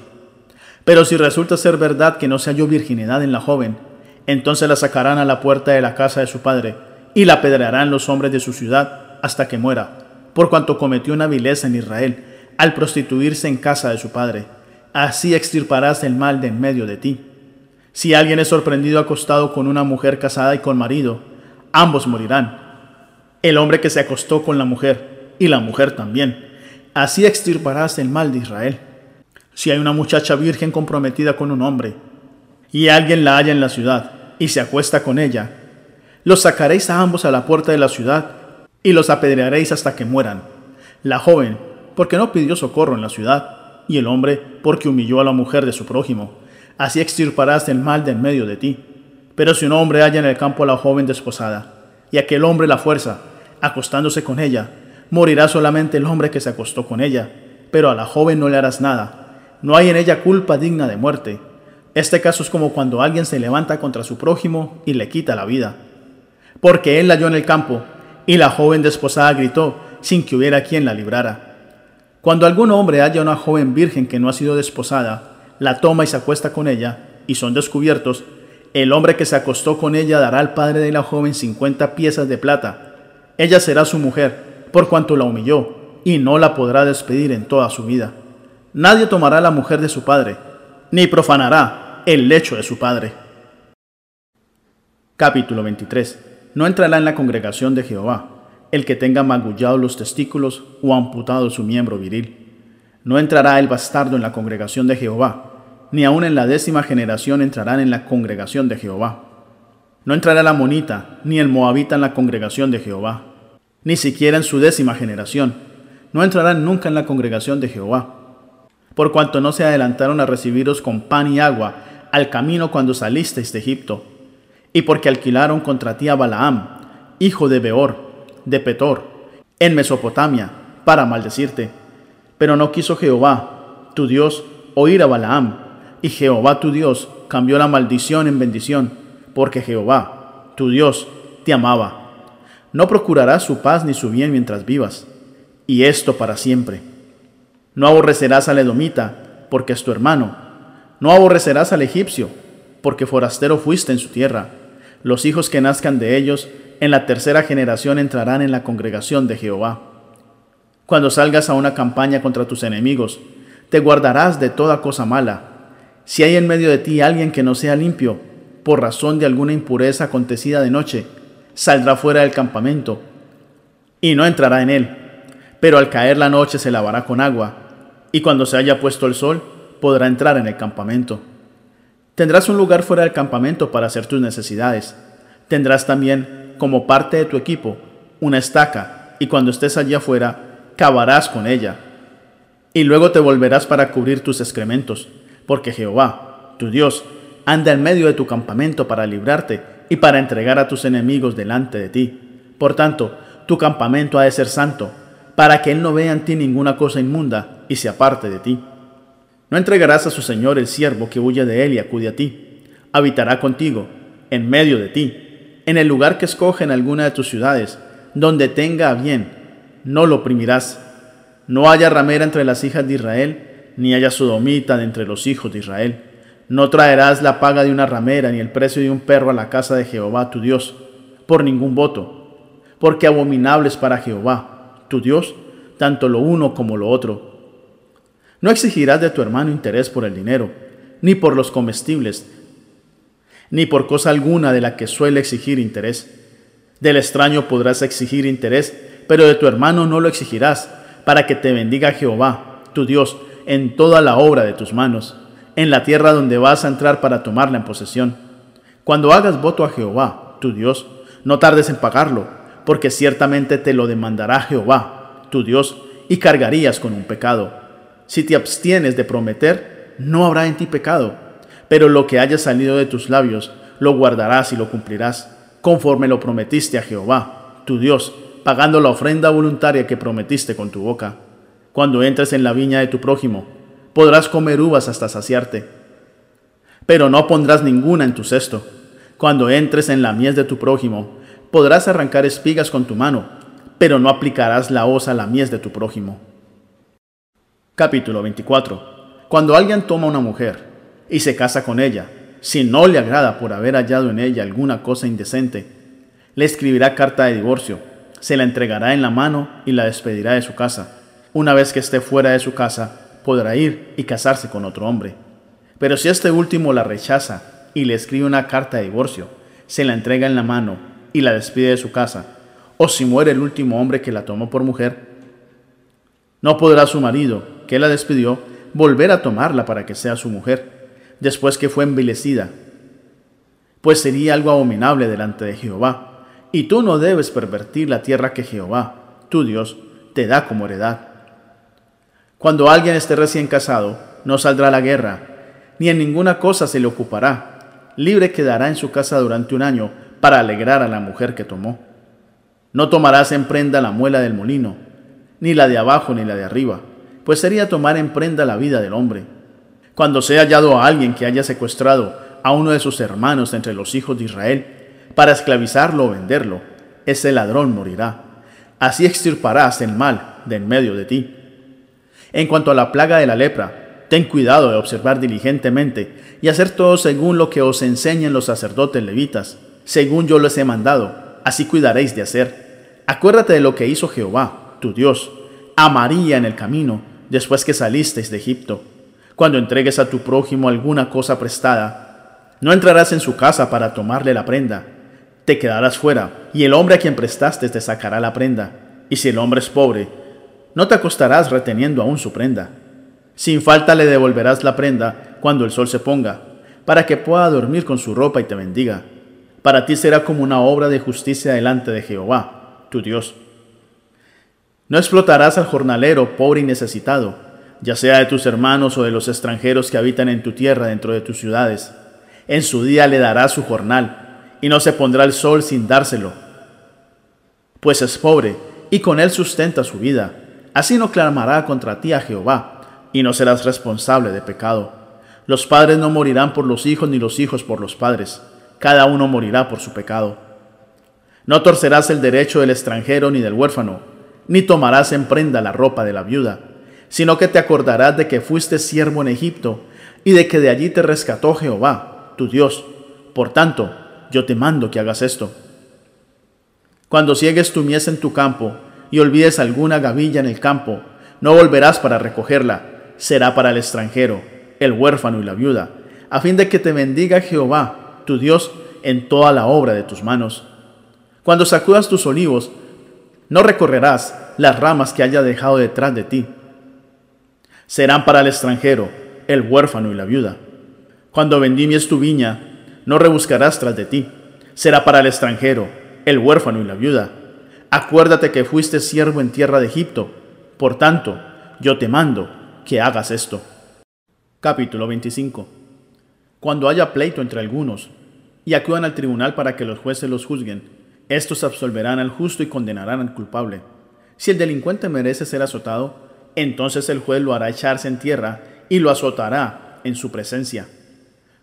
Pero si resulta ser verdad que no se halló virginidad en la joven, entonces la sacarán a la puerta de la casa de su padre, y la apedrearán los hombres de su ciudad hasta que muera, por cuanto cometió una vileza en Israel, al prostituirse en casa de su padre. Así extirparás el mal de en medio de ti. Si alguien es sorprendido acostado con una mujer casada y con marido, ambos morirán. El hombre que se acostó con la mujer y la mujer también. Así extirparás el mal de Israel. Si hay una muchacha virgen comprometida con un hombre, y alguien la halla en la ciudad, y se acuesta con ella, los sacaréis a ambos a la puerta de la ciudad, y los apedrearéis hasta que mueran. La joven, porque no pidió socorro en la ciudad, y el hombre, porque humilló a la mujer de su prójimo. Así extirparás el mal de en medio de ti. Pero si un hombre halla en el campo a la joven desposada, y aquel hombre la fuerza, acostándose con ella, morirá solamente el hombre que se acostó con ella, pero a la joven no le harás nada. No hay en ella culpa digna de muerte. Este caso es como cuando alguien se levanta contra su prójimo y le quita la vida. Porque él la halló en el campo, y la joven desposada gritó, sin que hubiera quien la librara. Cuando algún hombre halla una joven virgen que no ha sido desposada, la toma y se acuesta con ella, y son descubiertos, el hombre que se acostó con ella dará al padre de la joven cincuenta piezas de plata. Ella será su mujer, por cuanto la humilló, y no la podrá despedir en toda su vida. Nadie tomará la mujer de su padre, ni profanará el lecho de su padre. Capítulo 23. No entrará en la congregación de Jehová el que tenga magullado los testículos o amputado su miembro viril. No entrará el bastardo en la congregación de Jehová, ni aun en la décima generación entrarán en la congregación de Jehová. No entrará la monita, ni el moabita en la congregación de Jehová ni siquiera en su décima generación. No entrarán nunca en la congregación de Jehová. Por cuanto no se adelantaron a recibiros con pan y agua al camino cuando salisteis de Egipto, y porque alquilaron contra ti a Balaam, hijo de Beor, de Petor, en Mesopotamia, para maldecirte. Pero no quiso Jehová, tu Dios, oír a Balaam, y Jehová tu Dios cambió la maldición en bendición, porque Jehová, tu Dios, te amaba no procurarás su paz ni su bien mientras vivas, y esto para siempre. No aborrecerás al edomita, porque es tu hermano. No aborrecerás al egipcio, porque forastero fuiste en su tierra. Los hijos que nazcan de ellos en la tercera generación entrarán en la congregación de Jehová. Cuando salgas a una campaña contra tus enemigos, te guardarás de toda cosa mala. Si hay en medio de ti alguien que no sea limpio, por razón de alguna impureza acontecida de noche, saldrá fuera del campamento y no entrará en él. Pero al caer la noche se lavará con agua, y cuando se haya puesto el sol, podrá entrar en el campamento. Tendrás un lugar fuera del campamento para hacer tus necesidades. Tendrás también, como parte de tu equipo, una estaca, y cuando estés allí afuera, cavarás con ella. Y luego te volverás para cubrir tus excrementos, porque Jehová, tu Dios, anda en medio de tu campamento para librarte y para entregar a tus enemigos delante de ti. Por tanto, tu campamento ha de ser santo, para que él no vea en ti ninguna cosa inmunda y se aparte de ti. No entregarás a su señor el siervo que huye de él y acude a ti. Habitará contigo, en medio de ti, en el lugar que escoge en alguna de tus ciudades, donde tenga a bien, no lo oprimirás. No haya ramera entre las hijas de Israel, ni haya sodomita de entre los hijos de Israel. No traerás la paga de una ramera, ni el precio de un perro a la casa de Jehová tu Dios, por ningún voto, porque abominables para Jehová, tu Dios, tanto lo uno como lo otro no exigirás de tu hermano interés por el dinero, ni por los comestibles, ni por cosa alguna de la que suele exigir interés. Del extraño podrás exigir interés, pero de tu hermano no lo exigirás, para que te bendiga Jehová, tu Dios, en toda la obra de tus manos, en la tierra donde vas a entrar para tomarla en posesión. Cuando hagas voto a Jehová, tu Dios, no tardes en pagarlo, porque ciertamente te lo demandará Jehová, tu Dios, y cargarías con un pecado. Si te abstienes de prometer, no habrá en ti pecado, pero lo que haya salido de tus labios, lo guardarás y lo cumplirás, conforme lo prometiste a Jehová, tu Dios, pagando la ofrenda voluntaria que prometiste con tu boca. Cuando entres en la viña de tu prójimo, podrás comer uvas hasta saciarte, pero no pondrás ninguna en tu cesto. Cuando entres en la mies de tu prójimo, podrás arrancar espigas con tu mano, pero no aplicarás la hoz a la mies de tu prójimo. Capítulo 24. Cuando alguien toma una mujer y se casa con ella, si no le agrada por haber hallado en ella alguna cosa indecente, le escribirá carta de divorcio, se la entregará en la mano y la despedirá de su casa. Una vez que esté fuera de su casa, podrá ir y casarse con otro hombre. Pero si este último la rechaza y le escribe una carta de divorcio, se la entrega en la mano y la despide de su casa, o si muere el último hombre que la tomó por mujer, no podrá su marido que la despidió, volver a tomarla para que sea su mujer, después que fue envilecida, pues sería algo abominable delante de Jehová, y tú no debes pervertir la tierra que Jehová, tu Dios, te da como heredad. Cuando alguien esté recién casado, no saldrá a la guerra, ni en ninguna cosa se le ocupará, libre quedará en su casa durante un año para alegrar a la mujer que tomó. No tomarás en prenda la muela del molino, ni la de abajo ni la de arriba, pues sería tomar en prenda la vida del hombre. Cuando sea hallado a alguien que haya secuestrado a uno de sus hermanos entre los hijos de Israel, para esclavizarlo o venderlo, ese ladrón morirá. Así extirparás el mal de en medio de ti. En cuanto a la plaga de la lepra, ten cuidado de observar diligentemente y hacer todo según lo que os enseñen los sacerdotes levitas, según yo les he mandado, así cuidaréis de hacer. Acuérdate de lo que hizo Jehová, tu Dios, a María en el camino, después que salisteis de Egipto. Cuando entregues a tu prójimo alguna cosa prestada, no entrarás en su casa para tomarle la prenda. Te quedarás fuera, y el hombre a quien prestaste te sacará la prenda. Y si el hombre es pobre, no te acostarás reteniendo aún su prenda. Sin falta le devolverás la prenda cuando el sol se ponga, para que pueda dormir con su ropa y te bendiga. Para ti será como una obra de justicia delante de Jehová, tu Dios. No explotarás al jornalero pobre y necesitado, ya sea de tus hermanos o de los extranjeros que habitan en tu tierra dentro de tus ciudades. En su día le darás su jornal, y no se pondrá el sol sin dárselo, pues es pobre, y con él sustenta su vida. Así no clamará contra ti a Jehová, y no serás responsable de pecado. Los padres no morirán por los hijos, ni los hijos por los padres. Cada uno morirá por su pecado. No torcerás el derecho del extranjero ni del huérfano ni tomarás en prenda la ropa de la viuda, sino que te acordarás de que fuiste siervo en Egipto y de que de allí te rescató Jehová, tu Dios. Por tanto, yo te mando que hagas esto. Cuando ciegues tu mies en tu campo y olvides alguna gavilla en el campo, no volverás para recogerla, será para el extranjero, el huérfano y la viuda, a fin de que te bendiga Jehová, tu Dios, en toda la obra de tus manos. Cuando sacudas tus olivos, no recorrerás las ramas que haya dejado detrás de ti. Serán para el extranjero, el huérfano y la viuda. Cuando vendimies tu viña, no rebuscarás tras de ti. Será para el extranjero, el huérfano y la viuda. Acuérdate que fuiste siervo en tierra de Egipto. Por tanto, yo te mando que hagas esto. Capítulo 25. Cuando haya pleito entre algunos, y acudan al tribunal para que los jueces los juzguen, Estos absolverán al justo y condenarán al culpable. Si el delincuente merece ser azotado, entonces el juez lo hará echarse en tierra y lo azotará en su presencia.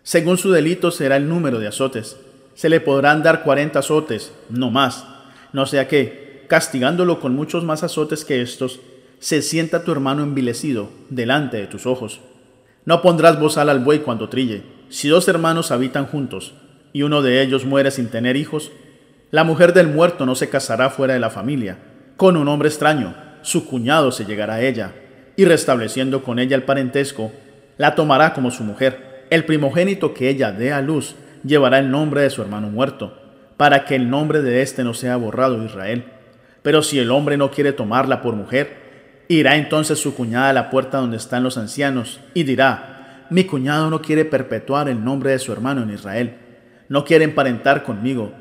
Según su delito será el número de azotes. Se le podrán dar cuarenta azotes, no más. No sea que, castigándolo con muchos más azotes que estos, se sienta tu hermano envilecido delante de tus ojos. No pondrás bozal al buey cuando trille. Si dos hermanos habitan juntos y uno de ellos muere sin tener hijos, la mujer del muerto no se casará fuera de la familia. Con un hombre extraño, su cuñado se llegará a ella, y restableciendo con ella el parentesco, la tomará como su mujer. El primogénito que ella dé a luz llevará el nombre de su hermano muerto, para que el nombre de éste no sea borrado de Israel. Pero si el hombre no quiere tomarla por mujer, Irá entonces su cuñada a la puerta donde están los ancianos y dirá, mi cuñado no quiere perpetuar el nombre de su hermano en Israel, no quiere emparentar conmigo.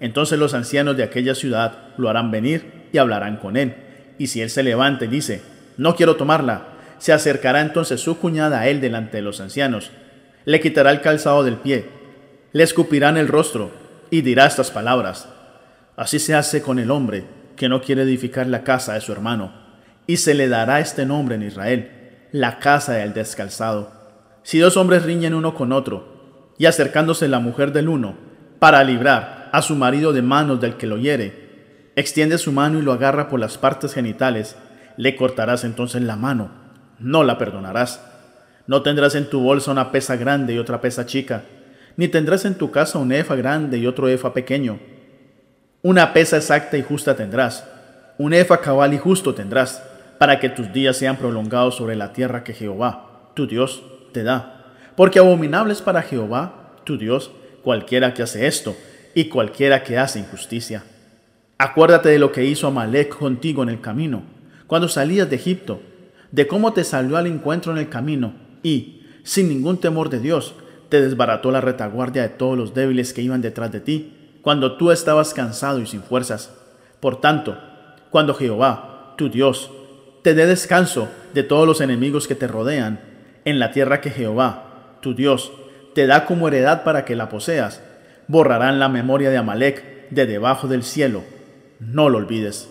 Entonces los ancianos de aquella ciudad lo harán venir y hablarán con él. Y si él se levanta y dice, no quiero tomarla, se acercará entonces su cuñada a él delante de los ancianos, le quitará el calzado del pie, le escupirá en el rostro y dirá estas palabras. Así se hace con el hombre que no quiere edificar la casa de su hermano y se le dará este nombre en Israel, la casa del descalzado. Si dos hombres riñen uno con otro, y acercándose la mujer del uno, para librar a su marido de manos del que lo hiere, extiende su mano y lo agarra por las partes genitales, le cortarás entonces la mano, no la perdonarás. No tendrás en tu bolsa una pesa grande y otra pesa chica, ni tendrás en tu casa un efa grande y otro efa pequeño. Una pesa exacta y justa tendrás, un efa cabal y justo tendrás para que tus días sean prolongados sobre la tierra que Jehová, tu Dios, te da. Porque abominable es para Jehová, tu Dios, cualquiera que hace esto y cualquiera que hace injusticia. Acuérdate de lo que hizo Amalek contigo en el camino, cuando salías de Egipto, de cómo te salió al encuentro en el camino y, sin ningún temor de Dios, te desbarató la retaguardia de todos los débiles que iban detrás de ti, cuando tú estabas cansado y sin fuerzas. Por tanto, cuando Jehová, tu Dios, te dé descanso de todos los enemigos que te rodean en la tierra que Jehová, tu Dios, te da como heredad para que la poseas. Borrarán la memoria de Amalek de debajo del cielo. No lo olvides.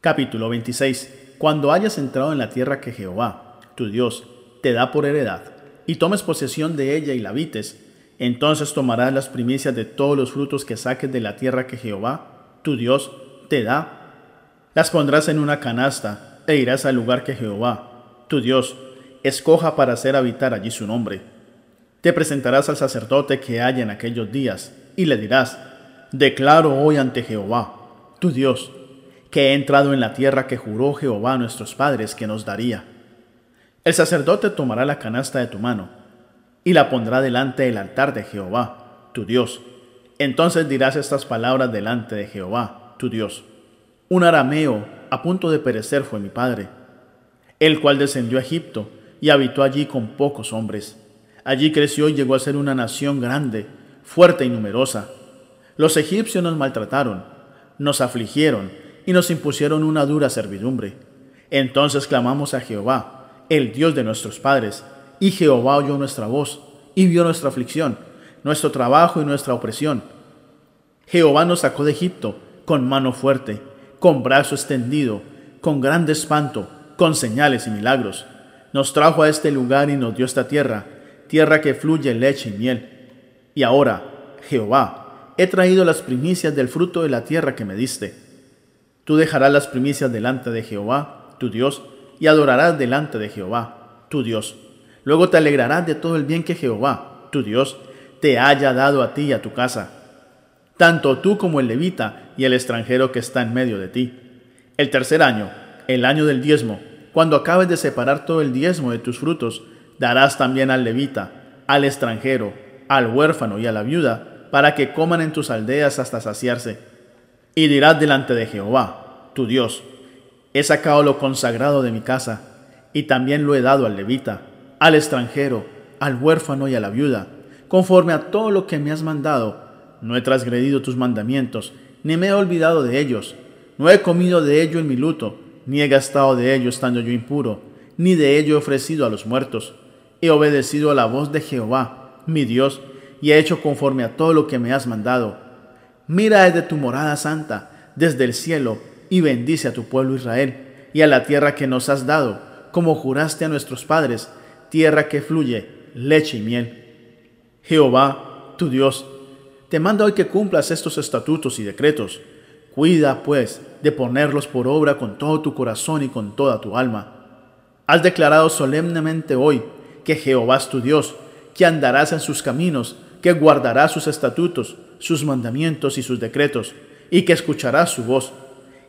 Capítulo 26. Cuando hayas entrado en la tierra que Jehová, tu Dios, te da por heredad, y tomes posesión de ella y la habites, entonces tomarás las primicias de todos los frutos que saques de la tierra que Jehová, tu Dios, te da. Las pondrás en una canasta e irás al lugar que Jehová, tu Dios, escoja para hacer habitar allí su nombre. Te presentarás al sacerdote que haya en aquellos días, y le dirás, Declaro hoy ante Jehová, tu Dios, que he entrado en la tierra que juró Jehová a nuestros padres que nos daría. El sacerdote tomará la canasta de tu mano, y la pondrá delante del altar de Jehová, tu Dios. Entonces dirás estas palabras delante de Jehová, tu Dios. Un arameo a punto de perecer fue mi padre, el cual descendió a Egipto y habitó allí con pocos hombres. Allí creció y llegó a ser una nación grande, fuerte y numerosa. Los egipcios nos maltrataron, nos afligieron y nos impusieron una dura servidumbre. Entonces clamamos a Jehová, el Dios de nuestros padres, y Jehová oyó nuestra voz y vio nuestra aflicción, nuestro trabajo y nuestra opresión. Jehová nos sacó de Egipto con mano fuerte con brazo extendido, con grande espanto, con señales y milagros. Nos trajo a este lugar y nos dio esta tierra, tierra que fluye leche y miel. Y ahora, Jehová, he traído las primicias del fruto de la tierra que me diste. Tú dejarás las primicias delante de Jehová, tu Dios, y adorarás delante de Jehová, tu Dios. Luego te alegrarás de todo el bien que Jehová, tu Dios, te haya dado a ti y a tu casa tanto tú como el levita y el extranjero que está en medio de ti. El tercer año, el año del diezmo, cuando acabes de separar todo el diezmo de tus frutos, darás también al levita, al extranjero, al huérfano y a la viuda, para que coman en tus aldeas hasta saciarse. Y dirás delante de Jehová, tu Dios, he sacado lo consagrado de mi casa, y también lo he dado al levita, al extranjero, al huérfano y a la viuda, conforme a todo lo que me has mandado no he transgredido tus mandamientos, ni me he olvidado de ellos. No he comido de ello en mi luto, ni he gastado de ello estando yo impuro, ni de ello he ofrecido a los muertos. He obedecido a la voz de Jehová, mi Dios, y he hecho conforme a todo lo que me has mandado. Mira desde tu morada santa, desde el cielo, y bendice a tu pueblo Israel y a la tierra que nos has dado, como juraste a nuestros padres, tierra que fluye leche y miel. Jehová, tu Dios, te manda hoy que cumplas estos estatutos y decretos. Cuida, pues, de ponerlos por obra con todo tu corazón y con toda tu alma. Has declarado solemnemente hoy que Jehová es tu Dios, que andarás en sus caminos, que guardarás sus estatutos, sus mandamientos y sus decretos, y que escucharás su voz.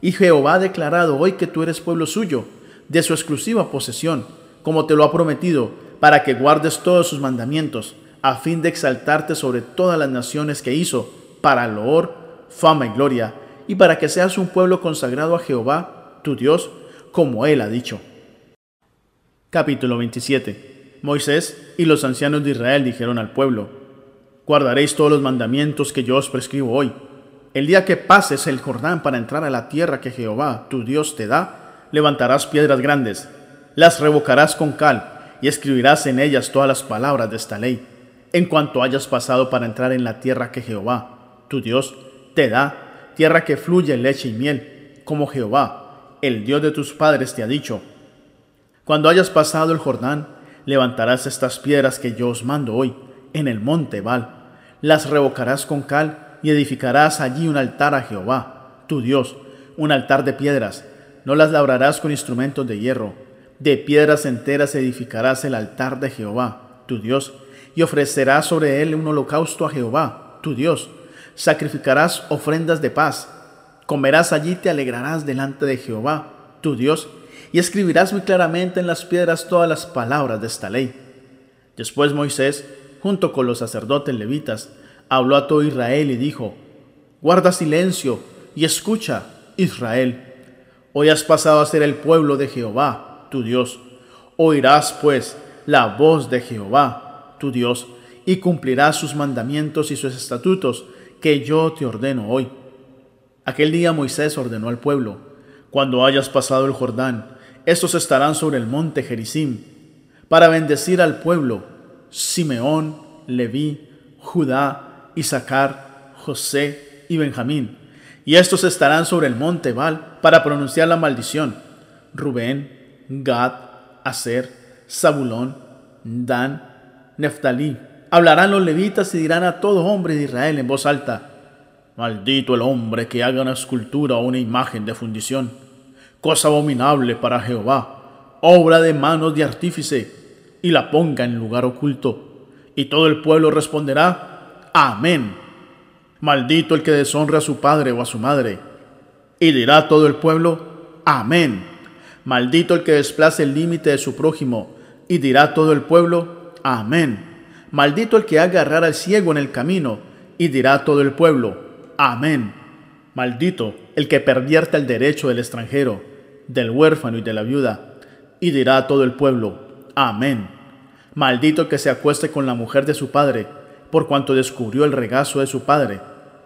Y Jehová ha declarado hoy que tú eres pueblo suyo, de su exclusiva posesión, como te lo ha prometido, para que guardes todos sus mandamientos, a fin de exaltarte sobre todas las naciones que hizo, para loor, fama y gloria, y para que seas un pueblo consagrado a Jehová, tu Dios, como él ha dicho. Capítulo 27 Moisés y los ancianos de Israel dijeron al pueblo, Guardaréis todos los mandamientos que yo os prescribo hoy. El día que pases el Jordán para entrar a la tierra que Jehová, tu Dios, te da, levantarás piedras grandes, las revocarás con cal, y escribirás en ellas todas las palabras de esta ley en cuanto hayas pasado para entrar en la tierra que Jehová, tu Dios, te da, tierra que fluye leche y miel, como Jehová, el Dios de tus padres, te ha dicho. Cuando hayas pasado el Jordán, levantarás estas piedras que yo os mando hoy, en el monte Val, las revocarás con cal y edificarás allí un altar a Jehová, tu Dios, un altar de piedras, no las labrarás con instrumentos de hierro, de piedras enteras edificarás el altar de Jehová, tu Dios, y ofrecerás sobre él un holocausto a Jehová, tu Dios. Sacrificarás ofrendas de paz. Comerás allí y te alegrarás delante de Jehová, tu Dios, y escribirás muy claramente en las piedras todas las palabras de esta ley. Después Moisés, junto con los sacerdotes levitas, habló a todo Israel y dijo, Guarda silencio y escucha, Israel. Hoy has pasado a ser el pueblo de Jehová, tu Dios. Oirás, pues, la voz de Jehová, tu Dios, y cumplirás sus mandamientos y sus estatutos que yo te ordeno hoy. Aquel día Moisés ordenó al pueblo, cuando hayas pasado el Jordán, estos estarán sobre el monte Gerizim, para bendecir al pueblo, Simeón, Leví, Judá, Isaacar, José y Benjamín. Y estos estarán sobre el monte Baal para pronunciar la maldición. Rubén, Gad, Aser, Zabulón, Dan, Neftalí. Hablarán los levitas y dirán a todo hombre de Israel en voz alta, Maldito el hombre que haga una escultura o una imagen de fundición, cosa abominable para Jehová, obra de manos de artífice, y la ponga en lugar oculto. Y todo el pueblo responderá, Amén. Maldito el que deshonre a su padre o a su madre. Y dirá todo el pueblo, Amén. Maldito el que desplace el límite de su prójimo. Y dirá todo el pueblo, Amén. Maldito el que haga errar al ciego en el camino, y dirá todo el pueblo, Amén. Maldito el que pervierta el derecho del extranjero, del huérfano y de la viuda, y dirá todo el pueblo, Amén. Maldito el que se acueste con la mujer de su padre, por cuanto descubrió el regazo de su padre,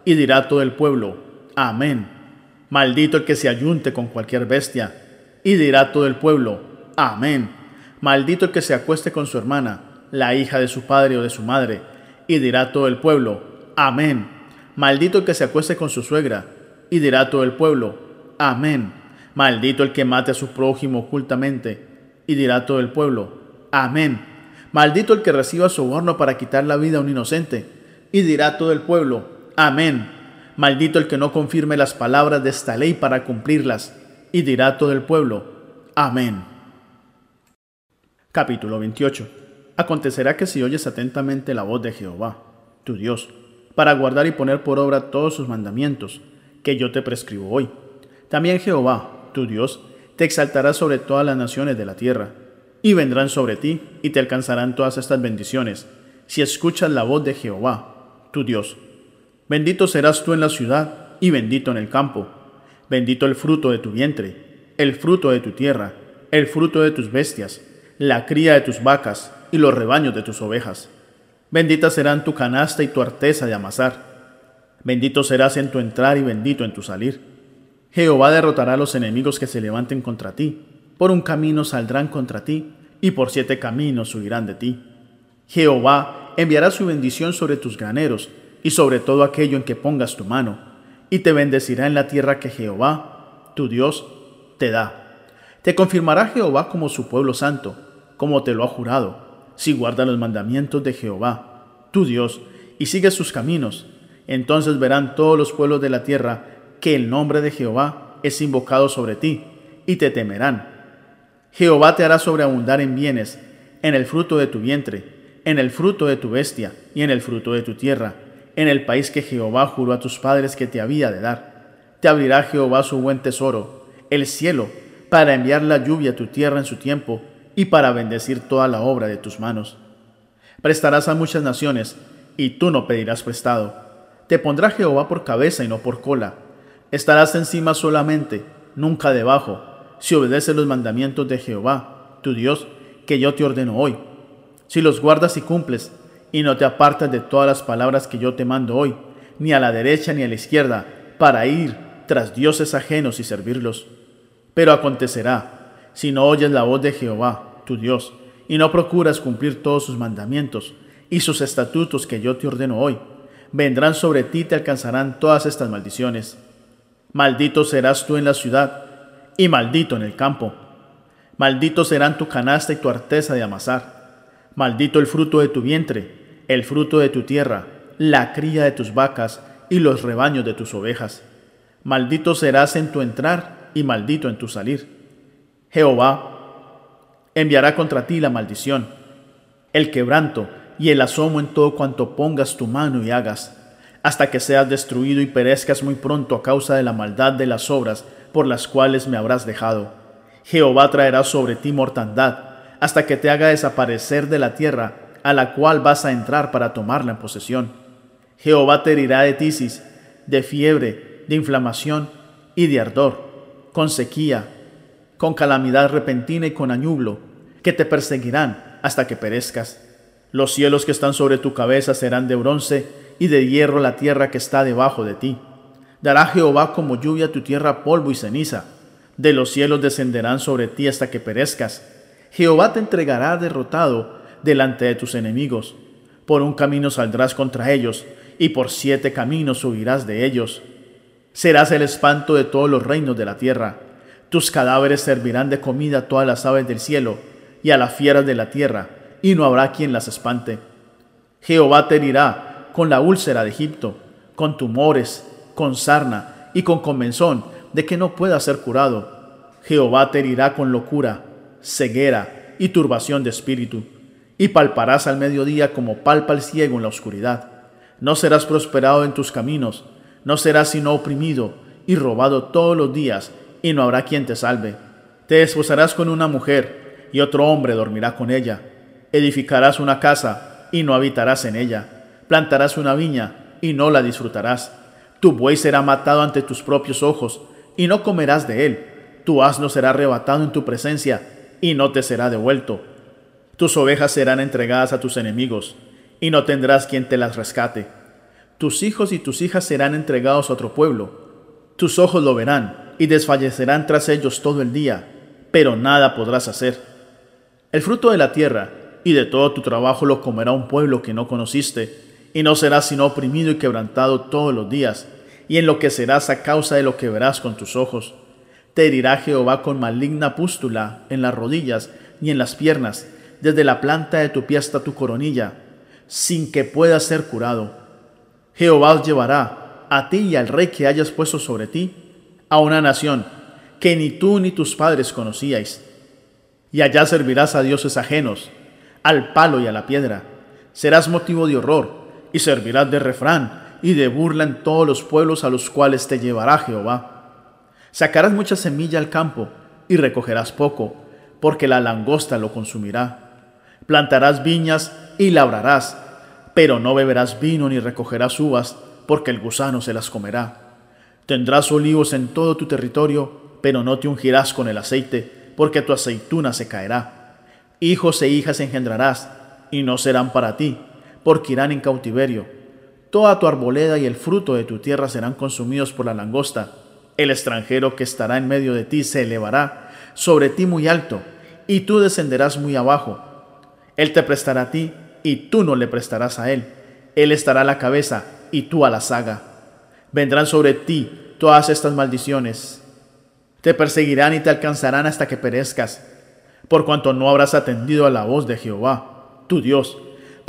y dirá todo el pueblo, Amén. Maldito el que se ayunte con cualquier bestia, y dirá todo el pueblo, Amén. Maldito el que se acueste con su hermana, la hija de su padre o de su madre, y dirá todo el pueblo, Amén. Maldito el que se acueste con su suegra, y dirá todo el pueblo, Amén. Maldito el que mate a su prójimo ocultamente, y dirá todo el pueblo, Amén. Maldito el que reciba soborno para quitar la vida a un inocente, y dirá todo el pueblo, Amén. Maldito el que no confirme las palabras de esta ley para cumplirlas, y dirá todo el pueblo, Amén. Capítulo 28 Acontecerá que si oyes atentamente la voz de Jehová, tu Dios, para guardar y poner por obra todos sus mandamientos, que yo te prescribo hoy, también Jehová, tu Dios, te exaltará sobre todas las naciones de la tierra, y vendrán sobre ti, y te alcanzarán todas estas bendiciones, si escuchas la voz de Jehová, tu Dios. Bendito serás tú en la ciudad, y bendito en el campo. Bendito el fruto de tu vientre, el fruto de tu tierra, el fruto de tus bestias, la cría de tus vacas, y los rebaños de tus ovejas. Bendita serán tu canasta y tu arteza de amasar. Bendito serás en tu entrar y bendito en tu salir. Jehová derrotará a los enemigos que se levanten contra ti. Por un camino saldrán contra ti, y por siete caminos huirán de ti. Jehová enviará su bendición sobre tus graneros y sobre todo aquello en que pongas tu mano, y te bendecirá en la tierra que Jehová, tu Dios, te da. Te confirmará Jehová como su pueblo santo, como te lo ha jurado, si guarda los mandamientos de Jehová, tu Dios, y sigues sus caminos. Entonces verán todos los pueblos de la tierra que el nombre de Jehová es invocado sobre ti, y te temerán. Jehová te hará sobreabundar en bienes, en el fruto de tu vientre, en el fruto de tu bestia y en el fruto de tu tierra, en el país que Jehová juró a tus padres que te había de dar. Te abrirá Jehová su buen tesoro, el cielo, para enviar la lluvia a tu tierra en su tiempo y para bendecir toda la obra de tus manos. Prestarás a muchas naciones, y tú no pedirás prestado. Te pondrá Jehová por cabeza y no por cola. Estarás encima solamente, nunca debajo, si obedeces los mandamientos de Jehová, tu Dios, que yo te ordeno hoy si los guardas y cumples, y no te apartas de todas las palabras que yo te mando hoy, ni a la derecha ni a la izquierda, para ir tras dioses ajenos y servirlos. Pero acontecerá, si no oyes la voz de Jehová, tu Dios, y no procuras cumplir todos sus mandamientos y sus estatutos que yo te ordeno hoy, vendrán sobre ti y te alcanzarán todas estas maldiciones. Maldito serás tú en la ciudad, y maldito en el campo. Maldito serán tu canasta y tu arteza de amasar Maldito el fruto de tu vientre, el fruto de tu tierra, la cría de tus vacas y los rebaños de tus ovejas. Maldito serás en tu entrar y maldito en tu salir. Jehová enviará contra ti la maldición, el quebranto y el asomo en todo cuanto pongas tu mano y hagas, hasta que seas destruido y perezcas muy pronto a causa de la maldad de las obras por las cuales me habrás dejado. Jehová traerá sobre ti mortandad hasta que te haga desaparecer de la tierra a la cual vas a entrar para tomarla en posesión. Jehová te herirá de tisis, de fiebre, de inflamación y de ardor, con sequía, con calamidad repentina y con añublo, que te perseguirán hasta que perezcas. Los cielos que están sobre tu cabeza serán de bronce y de hierro la tierra que está debajo de ti. Dará Jehová como lluvia a tu tierra polvo y ceniza. De los cielos descenderán sobre ti hasta que perezcas Jehová te entregará derrotado delante de tus enemigos. Por un camino saldrás contra ellos, y por siete caminos subirás de ellos. Serás el espanto de todos los reinos de la tierra. Tus cadáveres servirán de comida a todas las aves del cielo y a las fieras de la tierra, y no habrá quien las espante. Jehová te herirá con la úlcera de Egipto, con tumores, con sarna y con comenzón de que no pueda ser curado. Jehová te herirá con locura ceguera y turbación de espíritu, y palparás al mediodía como palpa el ciego en la oscuridad. No serás prosperado en tus caminos, no serás sino oprimido y robado todos los días, y no habrá quien te salve. Te desposarás con una mujer, y otro hombre dormirá con ella. Edificarás una casa, y no habitarás en ella. Plantarás una viña, y no la disfrutarás. Tu buey será matado ante tus propios ojos, y no comerás de él. Tu asno será arrebatado en tu presencia, y no te será devuelto. Tus ovejas serán entregadas a tus enemigos, y no tendrás quien te las rescate. Tus hijos y tus hijas serán entregados a otro pueblo. Tus ojos lo verán, y desfallecerán tras ellos todo el día, pero nada podrás hacer. El fruto de la tierra y de todo tu trabajo lo comerá un pueblo que no conociste, y no serás sino oprimido y quebrantado todos los días, y enloquecerás a causa de lo que verás con tus ojos. Te herirá Jehová con maligna pústula en las rodillas y en las piernas, desde la planta de tu pie hasta tu coronilla, sin que puedas ser curado. Jehová os llevará, a ti y al rey que hayas puesto sobre ti, a una nación que ni tú ni tus padres conocíais. Y allá servirás a dioses ajenos, al palo y a la piedra. Serás motivo de horror, y servirás de refrán y de burla en todos los pueblos a los cuales te llevará Jehová. Sacarás mucha semilla al campo y recogerás poco, porque la langosta lo consumirá. Plantarás viñas y labrarás, pero no beberás vino ni recogerás uvas, porque el gusano se las comerá. Tendrás olivos en todo tu territorio, pero no te ungirás con el aceite, porque tu aceituna se caerá. Hijos e hijas engendrarás, y no serán para ti, porque irán en cautiverio. Toda tu arboleda y el fruto de tu tierra serán consumidos por la langosta, el extranjero que estará en medio de ti se elevará sobre ti muy alto, y tú descenderás muy abajo. Él te prestará a ti, y tú no le prestarás a él. Él estará a la cabeza, y tú a la saga. Vendrán sobre ti todas estas maldiciones. Te perseguirán y te alcanzarán hasta que perezcas, por cuanto no habrás atendido a la voz de Jehová, tu Dios,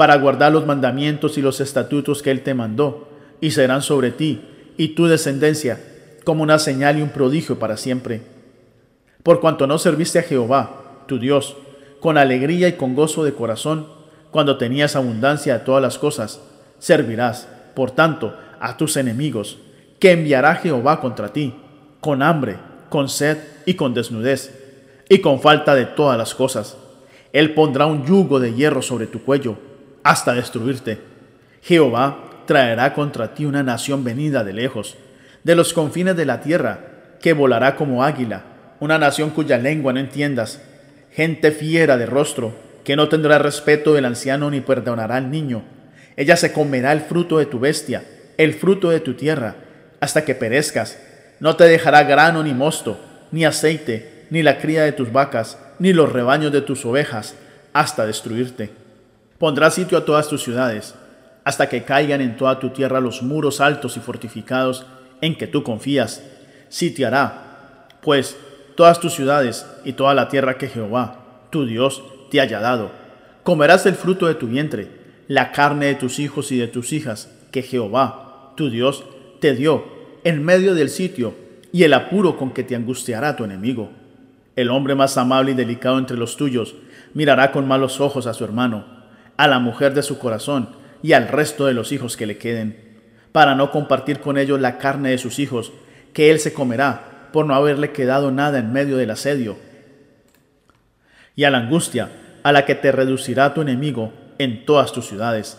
para guardar los mandamientos y los estatutos que Él te mandó, y serán sobre ti y tu descendencia como una señal y un prodigio para siempre. Por cuanto no serviste a Jehová, tu Dios, con alegría y con gozo de corazón, cuando tenías abundancia de todas las cosas, servirás, por tanto, a tus enemigos, que enviará Jehová contra ti, con hambre, con sed y con desnudez, y con falta de todas las cosas. Él pondrá un yugo de hierro sobre tu cuello, hasta destruirte. Jehová traerá contra ti una nación venida de lejos, de los confines de la tierra, que volará como águila, una nación cuya lengua no entiendas, gente fiera de rostro, que no tendrá respeto del anciano ni perdonará al niño. Ella se comerá el fruto de tu bestia, el fruto de tu tierra, hasta que perezcas. No te dejará grano ni mosto, ni aceite, ni la cría de tus vacas, ni los rebaños de tus ovejas, hasta destruirte. Pondrá sitio a todas tus ciudades, hasta que caigan en toda tu tierra los muros altos y fortificados en que tú confías. Sitiará, pues, todas tus ciudades y toda la tierra que Jehová, tu Dios, te haya dado. Comerás el fruto de tu vientre, la carne de tus hijos y de tus hijas, que Jehová, tu Dios, te dio en medio del sitio, y el apuro con que te angustiará tu enemigo. El hombre más amable y delicado entre los tuyos mirará con malos ojos a su hermano, a la mujer de su corazón y al resto de los hijos que le queden, para no compartir con ellos la carne de sus hijos, que él se comerá por no haberle quedado nada en medio del asedio, y a la angustia a la que te reducirá tu enemigo en todas tus ciudades.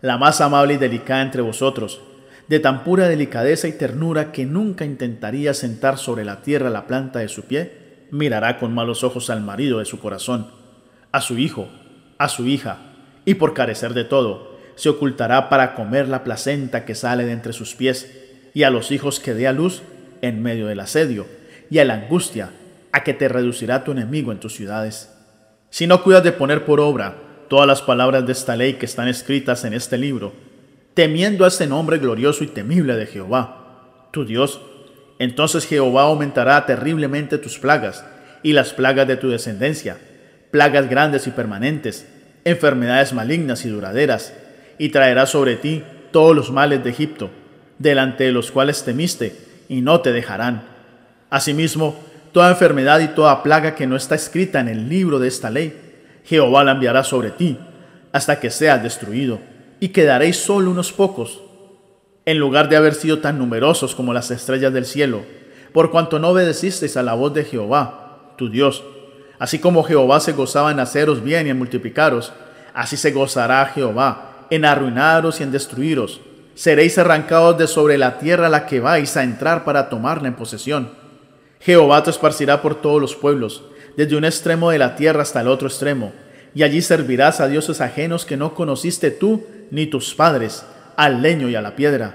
La más amable y delicada entre vosotros, de tan pura delicadeza y ternura que nunca intentaría sentar sobre la tierra la planta de su pie, mirará con malos ojos al marido de su corazón, a su hijo, a su hija, y por carecer de todo, se ocultará para comer la placenta que sale de entre sus pies, y a los hijos que dé a luz en medio del asedio, y a la angustia a que te reducirá tu enemigo en tus ciudades. Si no cuidas de poner por obra todas las palabras de esta ley que están escritas en este libro, temiendo a este nombre glorioso y temible de Jehová, tu Dios, entonces Jehová aumentará terriblemente tus plagas y las plagas de tu descendencia, plagas grandes y permanentes, enfermedades malignas y duraderas, y traerá sobre ti todos los males de Egipto, delante de los cuales temiste, y no te dejarán. Asimismo, toda enfermedad y toda plaga que no está escrita en el libro de esta ley, Jehová la enviará sobre ti, hasta que seas destruido, y quedaréis solo unos pocos, en lugar de haber sido tan numerosos como las estrellas del cielo, por cuanto no obedecisteis a la voz de Jehová, tu Dios. Así como Jehová se gozaba en haceros bien y en multiplicaros, así se gozará Jehová en arruinaros y en destruiros. Seréis arrancados de sobre la tierra a la que vais a entrar para tomarla en posesión Jehová te esparcirá por todos los pueblos, desde un extremo de la tierra hasta el otro extremo, y allí servirás a dioses ajenos que no conociste tú ni tus padres, al leño y a la piedra.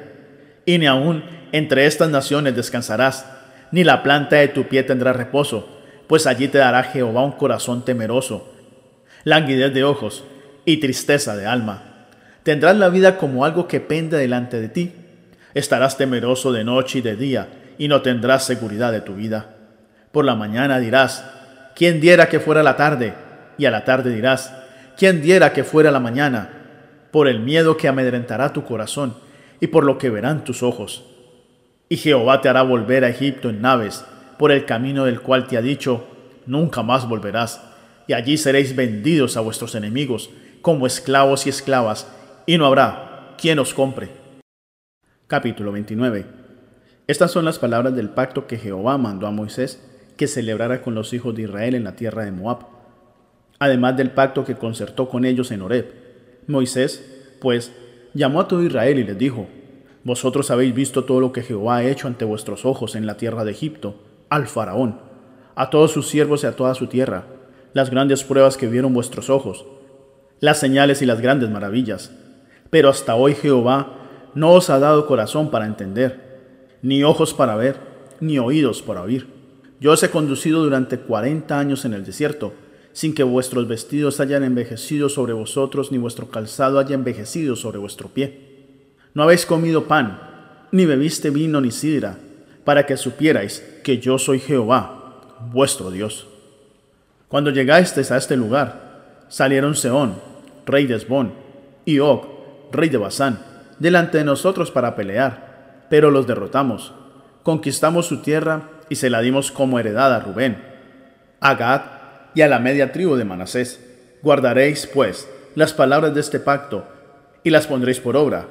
Y ni aun entre estas naciones descansarás, ni la planta de tu pie tendrá reposo, pues allí te dará Jehová un corazón temeroso, languidez de ojos y tristeza de alma. Tendrás la vida como algo que pende delante de ti. Estarás temeroso de noche y de día, y no tendrás seguridad de tu vida. Por la mañana dirás, ¿quién diera que fuera la tarde? Y a la tarde dirás, ¿quién diera que fuera la mañana? Por el miedo que amedrentará tu corazón y por lo que verán tus ojos. Y Jehová te hará volver a Egipto en naves, por el camino del cual te ha dicho, nunca más volverás, y allí seréis vendidos a vuestros enemigos, como esclavos y esclavas, y no habrá quien os compre. Capítulo 29 estas son las palabras del pacto que Jehová mandó a Moisés que celebrara con los hijos de Israel en la tierra de Moab, además del pacto que concertó con ellos en Horeb. Moisés, pues, llamó a todo Israel y les dijo, Vosotros habéis visto todo lo que Jehová ha hecho ante vuestros ojos en la tierra de Egipto, al faraón, a todos sus siervos y a toda su tierra, las grandes pruebas que vieron vuestros ojos, las señales y las grandes maravillas. Pero hasta hoy Jehová no os ha dado corazón para entender ni ojos para ver, ni oídos para oír. Yo os he conducido durante cuarenta años en el desierto, sin que vuestros vestidos hayan envejecido sobre vosotros, ni vuestro calzado haya envejecido sobre vuestro pie. no habéis comido pan, ni bebiste vino ni sidra, para que supierais que yo soy Jehová, vuestro Dios. Cuando llegasteis a este lugar, salieron Seón, rey de Esbón, y Og, rey de Basán, delante de nosotros para pelear, pero los derrotamos. Conquistamos su tierra y se la dimos como heredad a Rubén, a Gad y a la media tribu de Manasés. Guardaréis, pues, las palabras de este pacto y las pondréis por obra,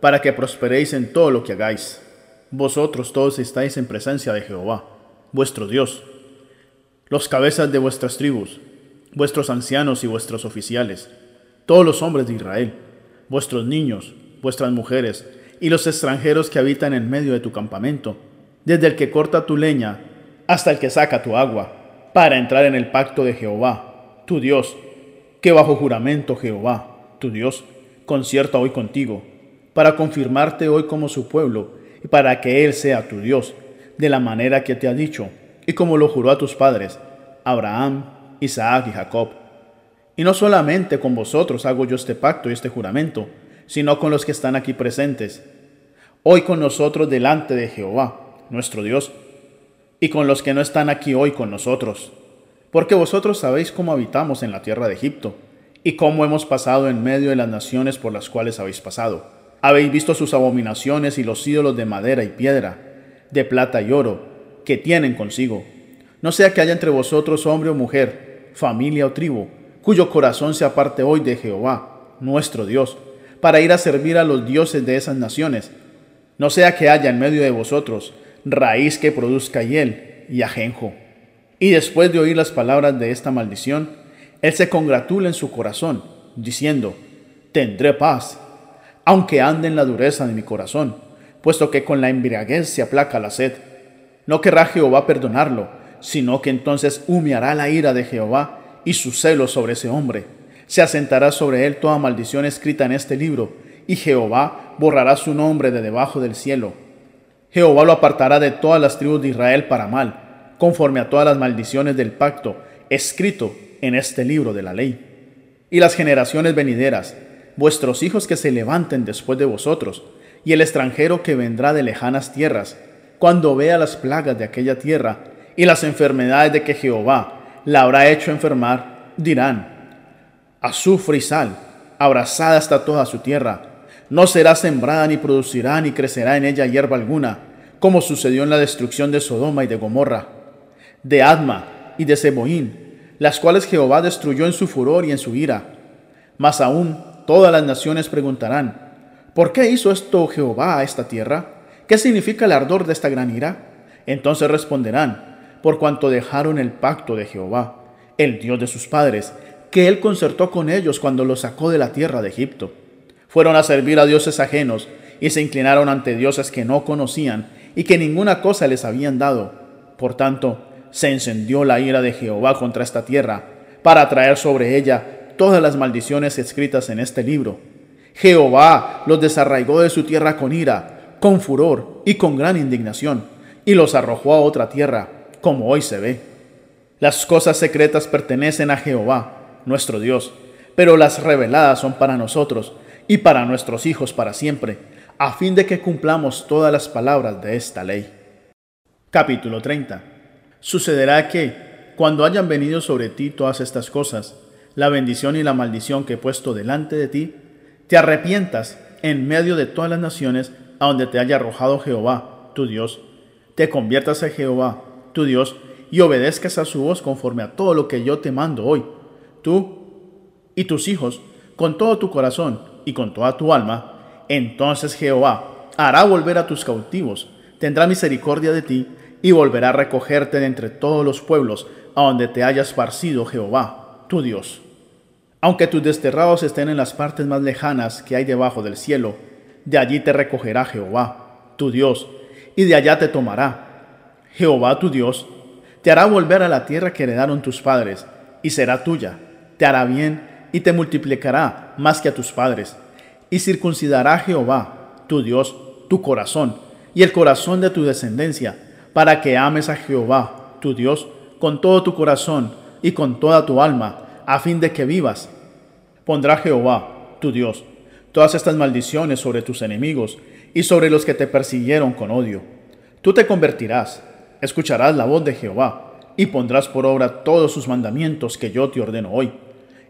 para que prosperéis en todo lo que hagáis. Vosotros todos estáis en presencia de Jehová, vuestro Dios, los cabezas de vuestras tribus, vuestros ancianos y vuestros oficiales, todos los hombres de Israel, vuestros niños, vuestras mujeres y los extranjeros que habitan en medio de tu campamento, desde el que corta tu leña hasta el que saca tu agua, para entrar en el pacto de Jehová, tu Dios, que bajo juramento Jehová, tu Dios, concierta hoy contigo, para confirmarte hoy como su pueblo y para que Él sea tu Dios, de la manera que te ha dicho, y como lo juró a tus padres, Abraham, Isaac y Jacob. Y no solamente con vosotros hago yo este pacto y este juramento, sino con los que están aquí presentes, hoy con nosotros delante de Jehová, nuestro Dios, y con los que no están aquí hoy con nosotros, porque vosotros sabéis cómo habitamos en la tierra de Egipto, y cómo hemos pasado en medio de las naciones por las cuales habéis pasado. Habéis visto sus abominaciones y los ídolos de madera y piedra, de plata y oro, que tienen consigo. No sea que haya entre vosotros hombre o mujer, familia o tribu, cuyo corazón se aparte hoy de Jehová, nuestro Dios, para ir a servir a los dioses de esas naciones. No sea que haya en medio de vosotros raíz que produzca hiel y ajenjo. Y después de oír las palabras de esta maldición, él se congratula en su corazón, diciendo, tendré paz, aunque ande en la dureza de mi corazón, puesto que con la embriaguez se aplaca la sed. No querrá Jehová perdonarlo, sino que entonces humeará la ira de Jehová y su celo sobre ese hombre. Se asentará sobre él toda maldición escrita en este libro, y Jehová borrará su nombre de debajo del cielo Jehová lo apartará de todas las tribus de Israel para mal, conforme a todas las maldiciones del pacto escrito en este libro de la ley. Y las generaciones venideras, vuestros hijos que se levanten después de vosotros, y el extranjero que vendrá de lejanas tierras, cuando vea las plagas de aquella tierra y las enfermedades de que Jehová la habrá hecho enfermar, dirán, azufre y sal, abrazada hasta toda su tierra, no será sembrada ni producirá ni crecerá en ella hierba alguna, como sucedió en la destrucción de Sodoma y de Gomorra, de Adma y de Seboín, las cuales Jehová destruyó en su furor y en su ira. Mas aún todas las naciones preguntarán, ¿por qué hizo esto Jehová a esta tierra? ¿Qué significa el ardor de esta gran ira? Entonces responderán, por cuanto dejaron el pacto de Jehová, el Dios de sus padres, que él concertó con ellos cuando los sacó de la tierra de Egipto fueron a servir a dioses ajenos y se inclinaron ante dioses que no conocían y que ninguna cosa les habían dado. Por tanto, se encendió la ira de Jehová contra esta tierra, para traer sobre ella todas las maldiciones escritas en este libro. Jehová los desarraigó de su tierra con ira, con furor y con gran indignación, y los arrojó a otra tierra, como hoy se ve. Las cosas secretas pertenecen a Jehová, nuestro Dios, pero las reveladas son para nosotros, y para nuestros hijos para siempre, a fin de que cumplamos todas las palabras de esta ley. Capítulo 30. Sucederá que, cuando hayan venido sobre ti todas estas cosas, la bendición y la maldición que he puesto delante de ti, te arrepientas en medio de todas las naciones a donde te haya arrojado Jehová, tu Dios, te conviertas a Jehová, tu Dios, y obedezcas a su voz conforme a todo lo que yo te mando hoy, tú y tus hijos, con todo tu corazón y con toda tu alma, entonces Jehová hará volver a tus cautivos, tendrá misericordia de ti y volverá a recogerte de entre todos los pueblos a donde te haya esparcido Jehová, tu Dios. Aunque tus desterrados estén en las partes más lejanas que hay debajo del cielo, de allí te recogerá Jehová, tu Dios, y de allá te tomará. Jehová, tu Dios, te hará volver a la tierra que heredaron tus padres, y será tuya, te hará bien y te multiplicará más que a tus padres. Y circuncidará Jehová, tu Dios, tu corazón y el corazón de tu descendencia, para que ames a Jehová, tu Dios, con todo tu corazón y con toda tu alma, a fin de que vivas. Pondrá Jehová, tu Dios, todas estas maldiciones sobre tus enemigos y sobre los que te persiguieron con odio. Tú te convertirás, escucharás la voz de Jehová y pondrás por obra todos sus mandamientos que yo te ordeno hoy.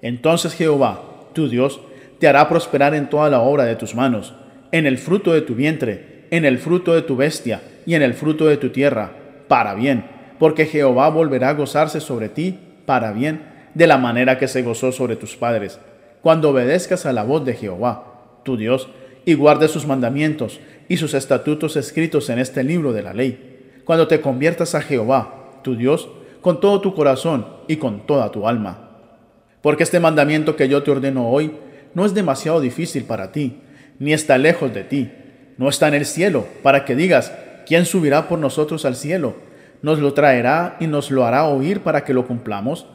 Entonces Jehová, tu Dios, te hará prosperar en toda la obra de tus manos, en el fruto de tu vientre, en el fruto de tu bestia y en el fruto de tu tierra, para bien, porque Jehová volverá a gozarse sobre ti para bien, de la manera que se gozó sobre tus padres, cuando obedezcas a la voz de Jehová, tu Dios, y guardes sus mandamientos y sus estatutos escritos en este libro de la ley, cuando te conviertas a Jehová, tu Dios, con todo tu corazón y con toda tu alma. Porque este mandamiento que yo te ordeno hoy no es demasiado difícil para ti, ni está lejos de ti, no está en el cielo, para que digas, ¿quién subirá por nosotros al cielo? ¿Nos lo traerá y nos lo hará oír para que lo cumplamos?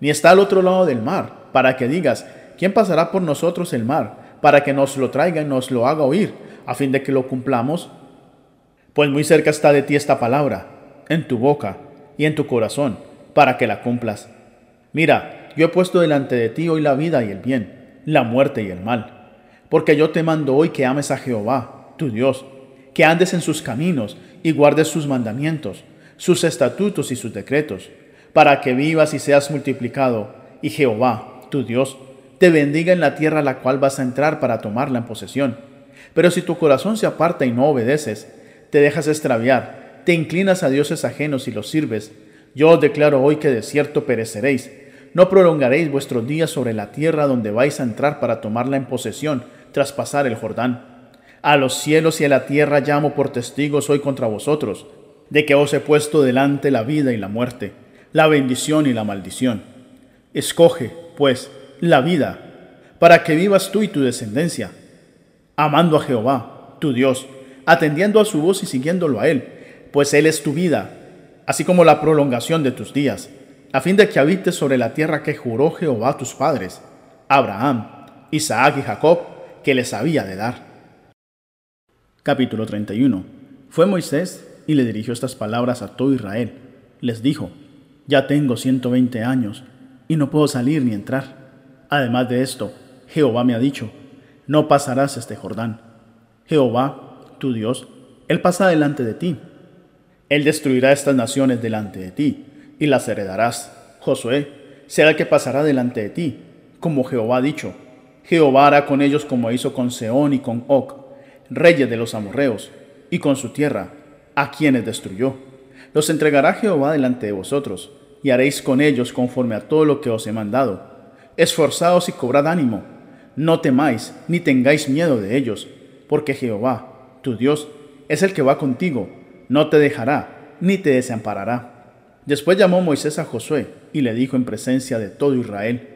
Ni está al otro lado del mar, para que digas, ¿quién pasará por nosotros el mar, para que nos lo traiga y nos lo haga oír, a fin de que lo cumplamos? Pues muy cerca está de ti esta palabra, en tu boca y en tu corazón, para que la cumplas. Mira, yo he puesto delante de ti hoy la vida y el bien, la muerte y el mal. Porque yo te mando hoy que ames a Jehová, tu Dios, que andes en sus caminos y guardes sus mandamientos, sus estatutos y sus decretos, para que vivas y seas multiplicado, y Jehová, tu Dios, te bendiga en la tierra a la cual vas a entrar para tomarla en posesión. Pero si tu corazón se aparta y no obedeces, te dejas extraviar, te inclinas a dioses ajenos y los sirves, yo os declaro hoy que de cierto pereceréis, no prolongaréis vuestros días sobre la tierra donde vais a entrar para tomarla en posesión tras pasar el Jordán. A los cielos y a la tierra llamo por testigos hoy contra vosotros, de que os he puesto delante la vida y la muerte, la bendición y la maldición. Escoge, pues, la vida, para que vivas tú y tu descendencia, amando a Jehová, tu Dios, atendiendo a su voz y siguiéndolo a Él, pues Él es tu vida, así como la prolongación de tus días a fin de que habites sobre la tierra que juró Jehová a tus padres, Abraham, Isaac y Jacob, que les había de dar. Capítulo 31. Fue Moisés y le dirigió estas palabras a todo Israel. Les dijo, ya tengo 120 años y no puedo salir ni entrar. Además de esto, Jehová me ha dicho, no pasarás este Jordán. Jehová, tu Dios, Él pasa delante de ti. Él destruirá estas naciones delante de ti y las heredarás. Josué será el que pasará delante de ti, como Jehová ha dicho. Jehová hará con ellos como hizo con Seón y con Og, reyes de los amorreos, y con su tierra, a quienes destruyó. Los entregará Jehová delante de vosotros, y haréis con ellos conforme a todo lo que os he mandado. Esforzaos y cobrad ánimo, no temáis ni tengáis miedo de ellos, porque Jehová, tu Dios, es el que va contigo, no te dejará ni te desamparará. Después llamó Moisés a Josué y le dijo en presencia de todo Israel,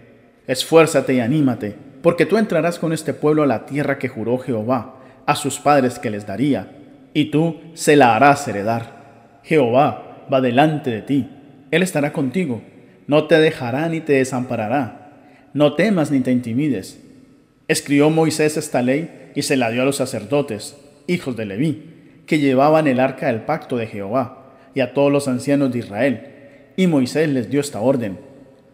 Esfuérzate y anímate, porque tú entrarás con este pueblo a la tierra que juró Jehová a sus padres que les daría, y tú se la harás heredar. Jehová va delante de ti, Él estará contigo, no te dejará ni te desamparará, no temas ni te intimides. Escribió Moisés esta ley y se la dio a los sacerdotes, hijos de Leví, que llevaban el arca del pacto de Jehová y a todos los ancianos de Israel. Y Moisés les dio esta orden.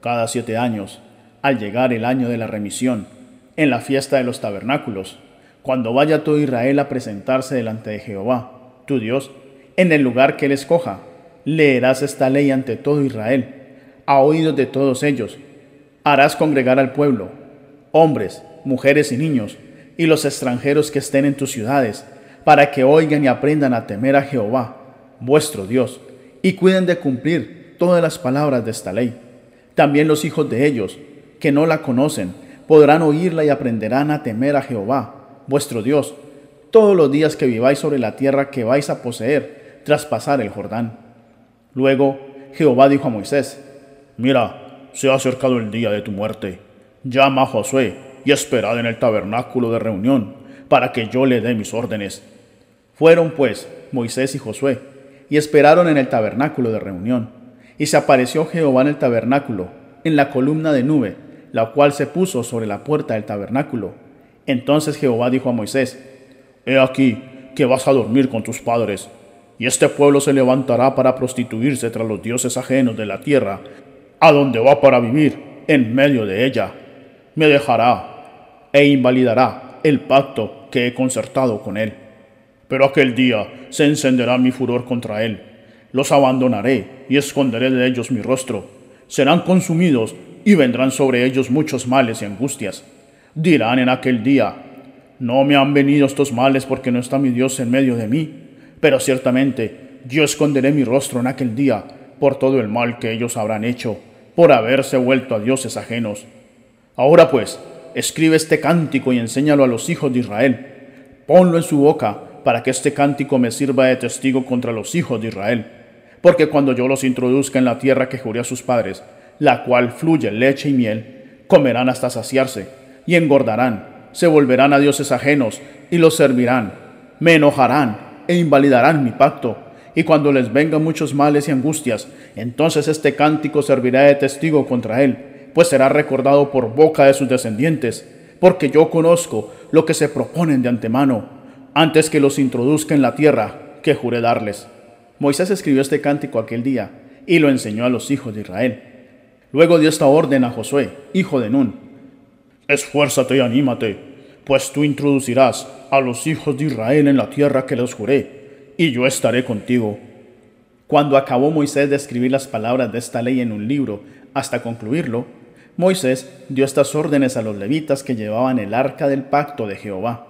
Cada siete años, al llegar el año de la remisión, en la fiesta de los tabernáculos, cuando vaya todo Israel a presentarse delante de Jehová, tu Dios, en el lugar que él escoja, leerás esta ley ante todo Israel, a oídos de todos ellos. Harás congregar al pueblo, hombres, mujeres y niños, y los extranjeros que estén en tus ciudades, para que oigan y aprendan a temer a Jehová, vuestro Dios, y cuiden de cumplir todas las palabras de esta ley. También los hijos de ellos, que no la conocen, podrán oírla y aprenderán a temer a Jehová, vuestro Dios, todos los días que viváis sobre la tierra que vais a poseer tras pasar el Jordán. Luego Jehová dijo a Moisés, Mira, se ha acercado el día de tu muerte. Llama a Josué y esperad en el tabernáculo de reunión, para que yo le dé mis órdenes. Fueron pues Moisés y Josué, y esperaron en el tabernáculo de reunión. Y se apareció Jehová en el tabernáculo, en la columna de nube, la cual se puso sobre la puerta del tabernáculo. Entonces Jehová dijo a Moisés, He aquí que vas a dormir con tus padres, y este pueblo se levantará para prostituirse tras los dioses ajenos de la tierra, a donde va para vivir en medio de ella. Me dejará e invalidará el pacto que he concertado con él. Pero aquel día se encenderá mi furor contra él. Los abandonaré y esconderé de ellos mi rostro. Serán consumidos y vendrán sobre ellos muchos males y angustias. Dirán en aquel día, no me han venido estos males porque no está mi Dios en medio de mí, pero ciertamente yo esconderé mi rostro en aquel día por todo el mal que ellos habrán hecho, por haberse vuelto a dioses ajenos. Ahora pues, escribe este cántico y enséñalo a los hijos de Israel. Ponlo en su boca para que este cántico me sirva de testigo contra los hijos de Israel. Porque cuando yo los introduzca en la tierra que juré a sus padres, la cual fluye leche y miel, comerán hasta saciarse y engordarán, se volverán a dioses ajenos y los servirán, me enojarán e invalidarán mi pacto. Y cuando les vengan muchos males y angustias, entonces este cántico servirá de testigo contra él pues será recordado por boca de sus descendientes, porque yo conozco lo que se proponen de antemano, antes que los introduzca en la tierra que juré darles. Moisés escribió este cántico aquel día y lo enseñó a los hijos de Israel. Luego dio esta orden a Josué, hijo de Nun. Esfuérzate y anímate, pues tú introducirás a los hijos de Israel en la tierra que les juré, y yo estaré contigo. Cuando acabó Moisés de escribir las palabras de esta ley en un libro, hasta concluirlo, Moisés dio estas órdenes a los levitas que llevaban el arca del pacto de Jehová.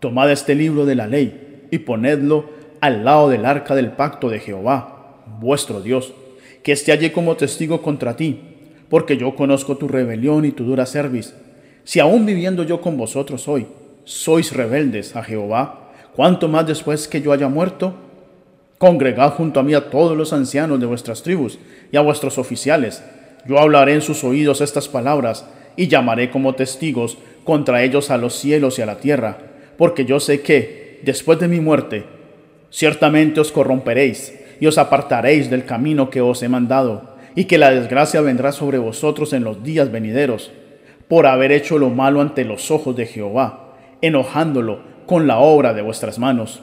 Tomad este libro de la ley y ponedlo al lado del arca del pacto de Jehová, vuestro Dios, que esté allí como testigo contra ti, porque yo conozco tu rebelión y tu dura cerviz. Si aún viviendo yo con vosotros hoy, sois rebeldes a Jehová, ¿cuánto más después que yo haya muerto? Congregad junto a mí a todos los ancianos de vuestras tribus y a vuestros oficiales, yo hablaré en sus oídos estas palabras y llamaré como testigos contra ellos a los cielos y a la tierra, porque yo sé que, después de mi muerte, ciertamente os corromperéis y os apartaréis del camino que os he mandado, y que la desgracia vendrá sobre vosotros en los días venideros, por haber hecho lo malo ante los ojos de Jehová, enojándolo con la obra de vuestras manos.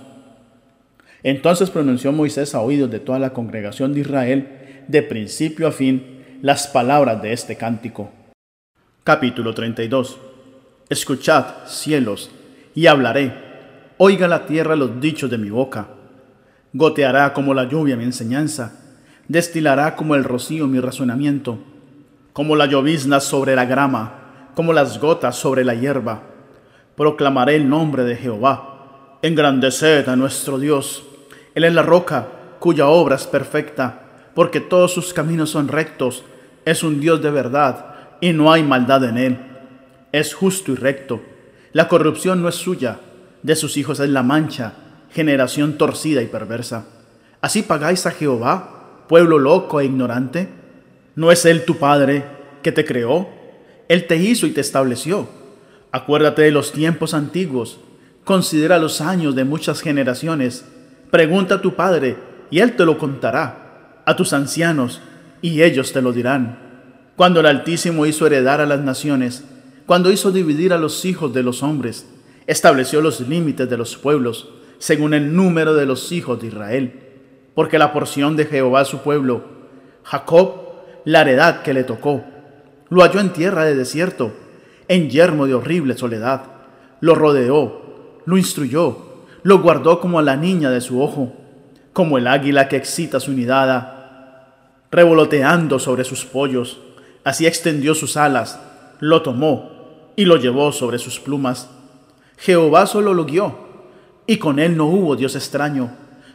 Entonces pronunció Moisés a oídos de toda la congregación de Israel, de principio a fin, las palabras de este cántico. Capítulo 32. Escuchad, cielos, y hablaré. Oiga la tierra los dichos de mi boca. Goteará como la lluvia mi enseñanza, destilará como el rocío mi razonamiento, como la llovizna sobre la grama, como las gotas sobre la hierba. Proclamaré el nombre de Jehová. Engrandeced a nuestro Dios. Él es la roca, cuya obra es perfecta porque todos sus caminos son rectos. Es un Dios de verdad y no hay maldad en él. Es justo y recto. La corrupción no es suya, de sus hijos es la mancha, generación torcida y perversa. ¿Así pagáis a Jehová, pueblo loco e ignorante? ¿No es Él tu Padre que te creó? Él te hizo y te estableció. Acuérdate de los tiempos antiguos, considera los años de muchas generaciones. Pregunta a tu Padre y Él te lo contará a tus ancianos, y ellos te lo dirán. Cuando el Altísimo hizo heredar a las naciones, cuando hizo dividir a los hijos de los hombres, estableció los límites de los pueblos, según el número de los hijos de Israel. Porque la porción de Jehová su pueblo, Jacob, la heredad que le tocó, lo halló en tierra de desierto, en yermo de horrible soledad. Lo rodeó, lo instruyó, lo guardó como a la niña de su ojo, como el águila que excita su nidada revoloteando sobre sus pollos. Así extendió sus alas, lo tomó y lo llevó sobre sus plumas. Jehová solo lo guió, y con él no hubo Dios extraño.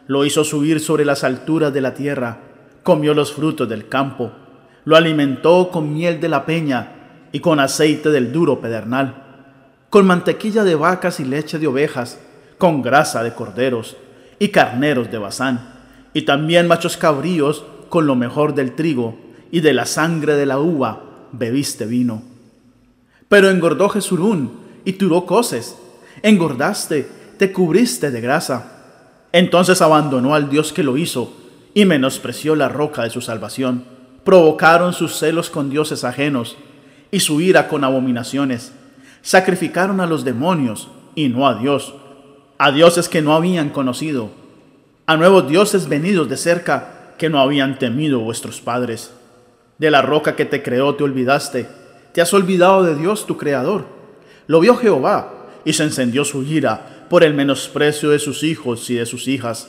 Lo hizo subir sobre las alturas de la tierra, comió los frutos del campo, lo alimentó con miel de la peña y con aceite del duro pedernal, con mantequilla de vacas y leche de ovejas, con grasa de corderos y carneros de Bazán, y también machos cabríos con lo mejor del trigo y de la sangre de la uva bebiste vino. Pero engordó Jesurún y turó coces. Engordaste, te cubriste de grasa. Entonces abandonó al Dios que lo hizo y menospreció la roca de su salvación. Provocaron sus celos con dioses ajenos y su ira con abominaciones. Sacrificaron a los demonios y no a Dios, a dioses que no habían conocido, a nuevos dioses venidos de cerca que no habían temido vuestros padres. De la roca que te creó te olvidaste, te has olvidado de Dios tu Creador. Lo vio Jehová y se encendió su ira por el menosprecio de sus hijos y de sus hijas.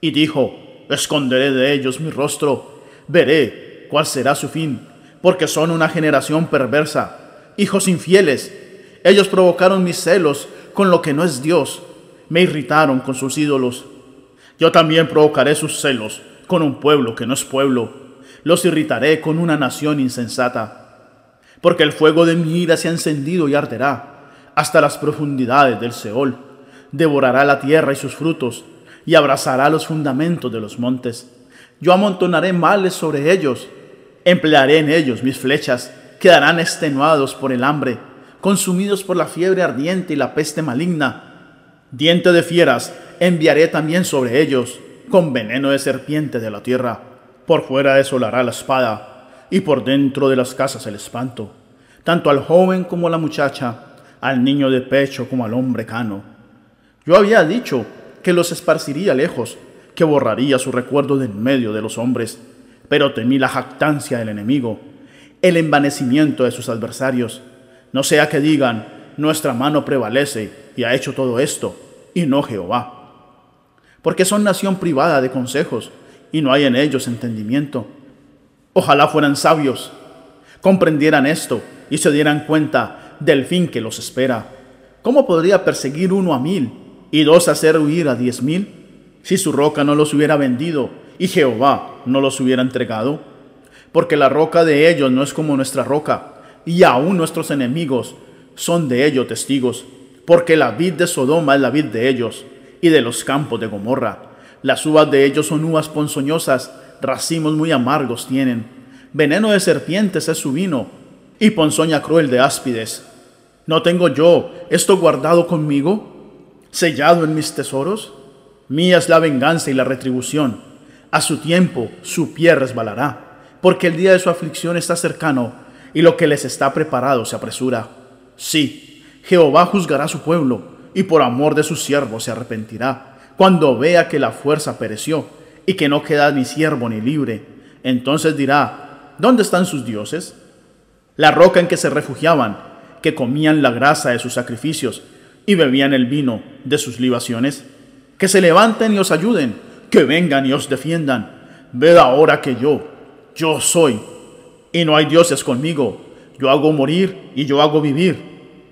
Y dijo, esconderé de ellos mi rostro, veré cuál será su fin, porque son una generación perversa, hijos infieles. Ellos provocaron mis celos con lo que no es Dios, me irritaron con sus ídolos. Yo también provocaré sus celos con un pueblo que no es pueblo, los irritaré con una nación insensata, porque el fuego de mi ira se ha encendido y arderá hasta las profundidades del Seol, devorará la tierra y sus frutos, y abrazará los fundamentos de los montes. Yo amontonaré males sobre ellos, emplearé en ellos mis flechas, quedarán extenuados por el hambre, consumidos por la fiebre ardiente y la peste maligna. Diente de fieras enviaré también sobre ellos, con veneno de serpiente de la tierra. Por fuera desolará la espada, y por dentro de las casas el espanto, tanto al joven como a la muchacha, al niño de pecho como al hombre cano. Yo había dicho que los esparciría lejos, que borraría su recuerdo de en medio de los hombres, pero temí la jactancia del enemigo, el envanecimiento de sus adversarios, no sea que digan, nuestra mano prevalece y ha hecho todo esto, y no Jehová. Porque son nación privada de consejos, y no hay en ellos entendimiento. Ojalá fueran sabios, comprendieran esto y se dieran cuenta del fin que los espera. ¿Cómo podría perseguir uno a mil y dos hacer huir a diez mil? Si su roca no los hubiera vendido y Jehová no los hubiera entregado. Porque la roca de ellos no es como nuestra roca, y aún nuestros enemigos son de ello testigos. Porque la vid de Sodoma es la vid de ellos, y de los campos de Gomorra. Las uvas de ellos son uvas ponzoñosas, racimos muy amargos tienen. Veneno de serpientes es su vino, y ponzoña cruel de áspides. ¿No tengo yo esto guardado conmigo, sellado en mis tesoros? Mía es la venganza y la retribución. A su tiempo su pie resbalará, porque el día de su aflicción está cercano y lo que les está preparado se apresura. Sí, Jehová juzgará a su pueblo y por amor de sus siervos se arrepentirá, cuando vea que la fuerza pereció y que no queda ni siervo ni libre. Entonces dirá, ¿dónde están sus dioses? La roca en que se refugiaban que comían la grasa de sus sacrificios y bebían el vino de sus libaciones? Que se levanten y os ayuden, que vengan y os defiendan. Ved ahora que yo, yo soy, y no hay dioses conmigo. Yo hago morir y yo hago vivir.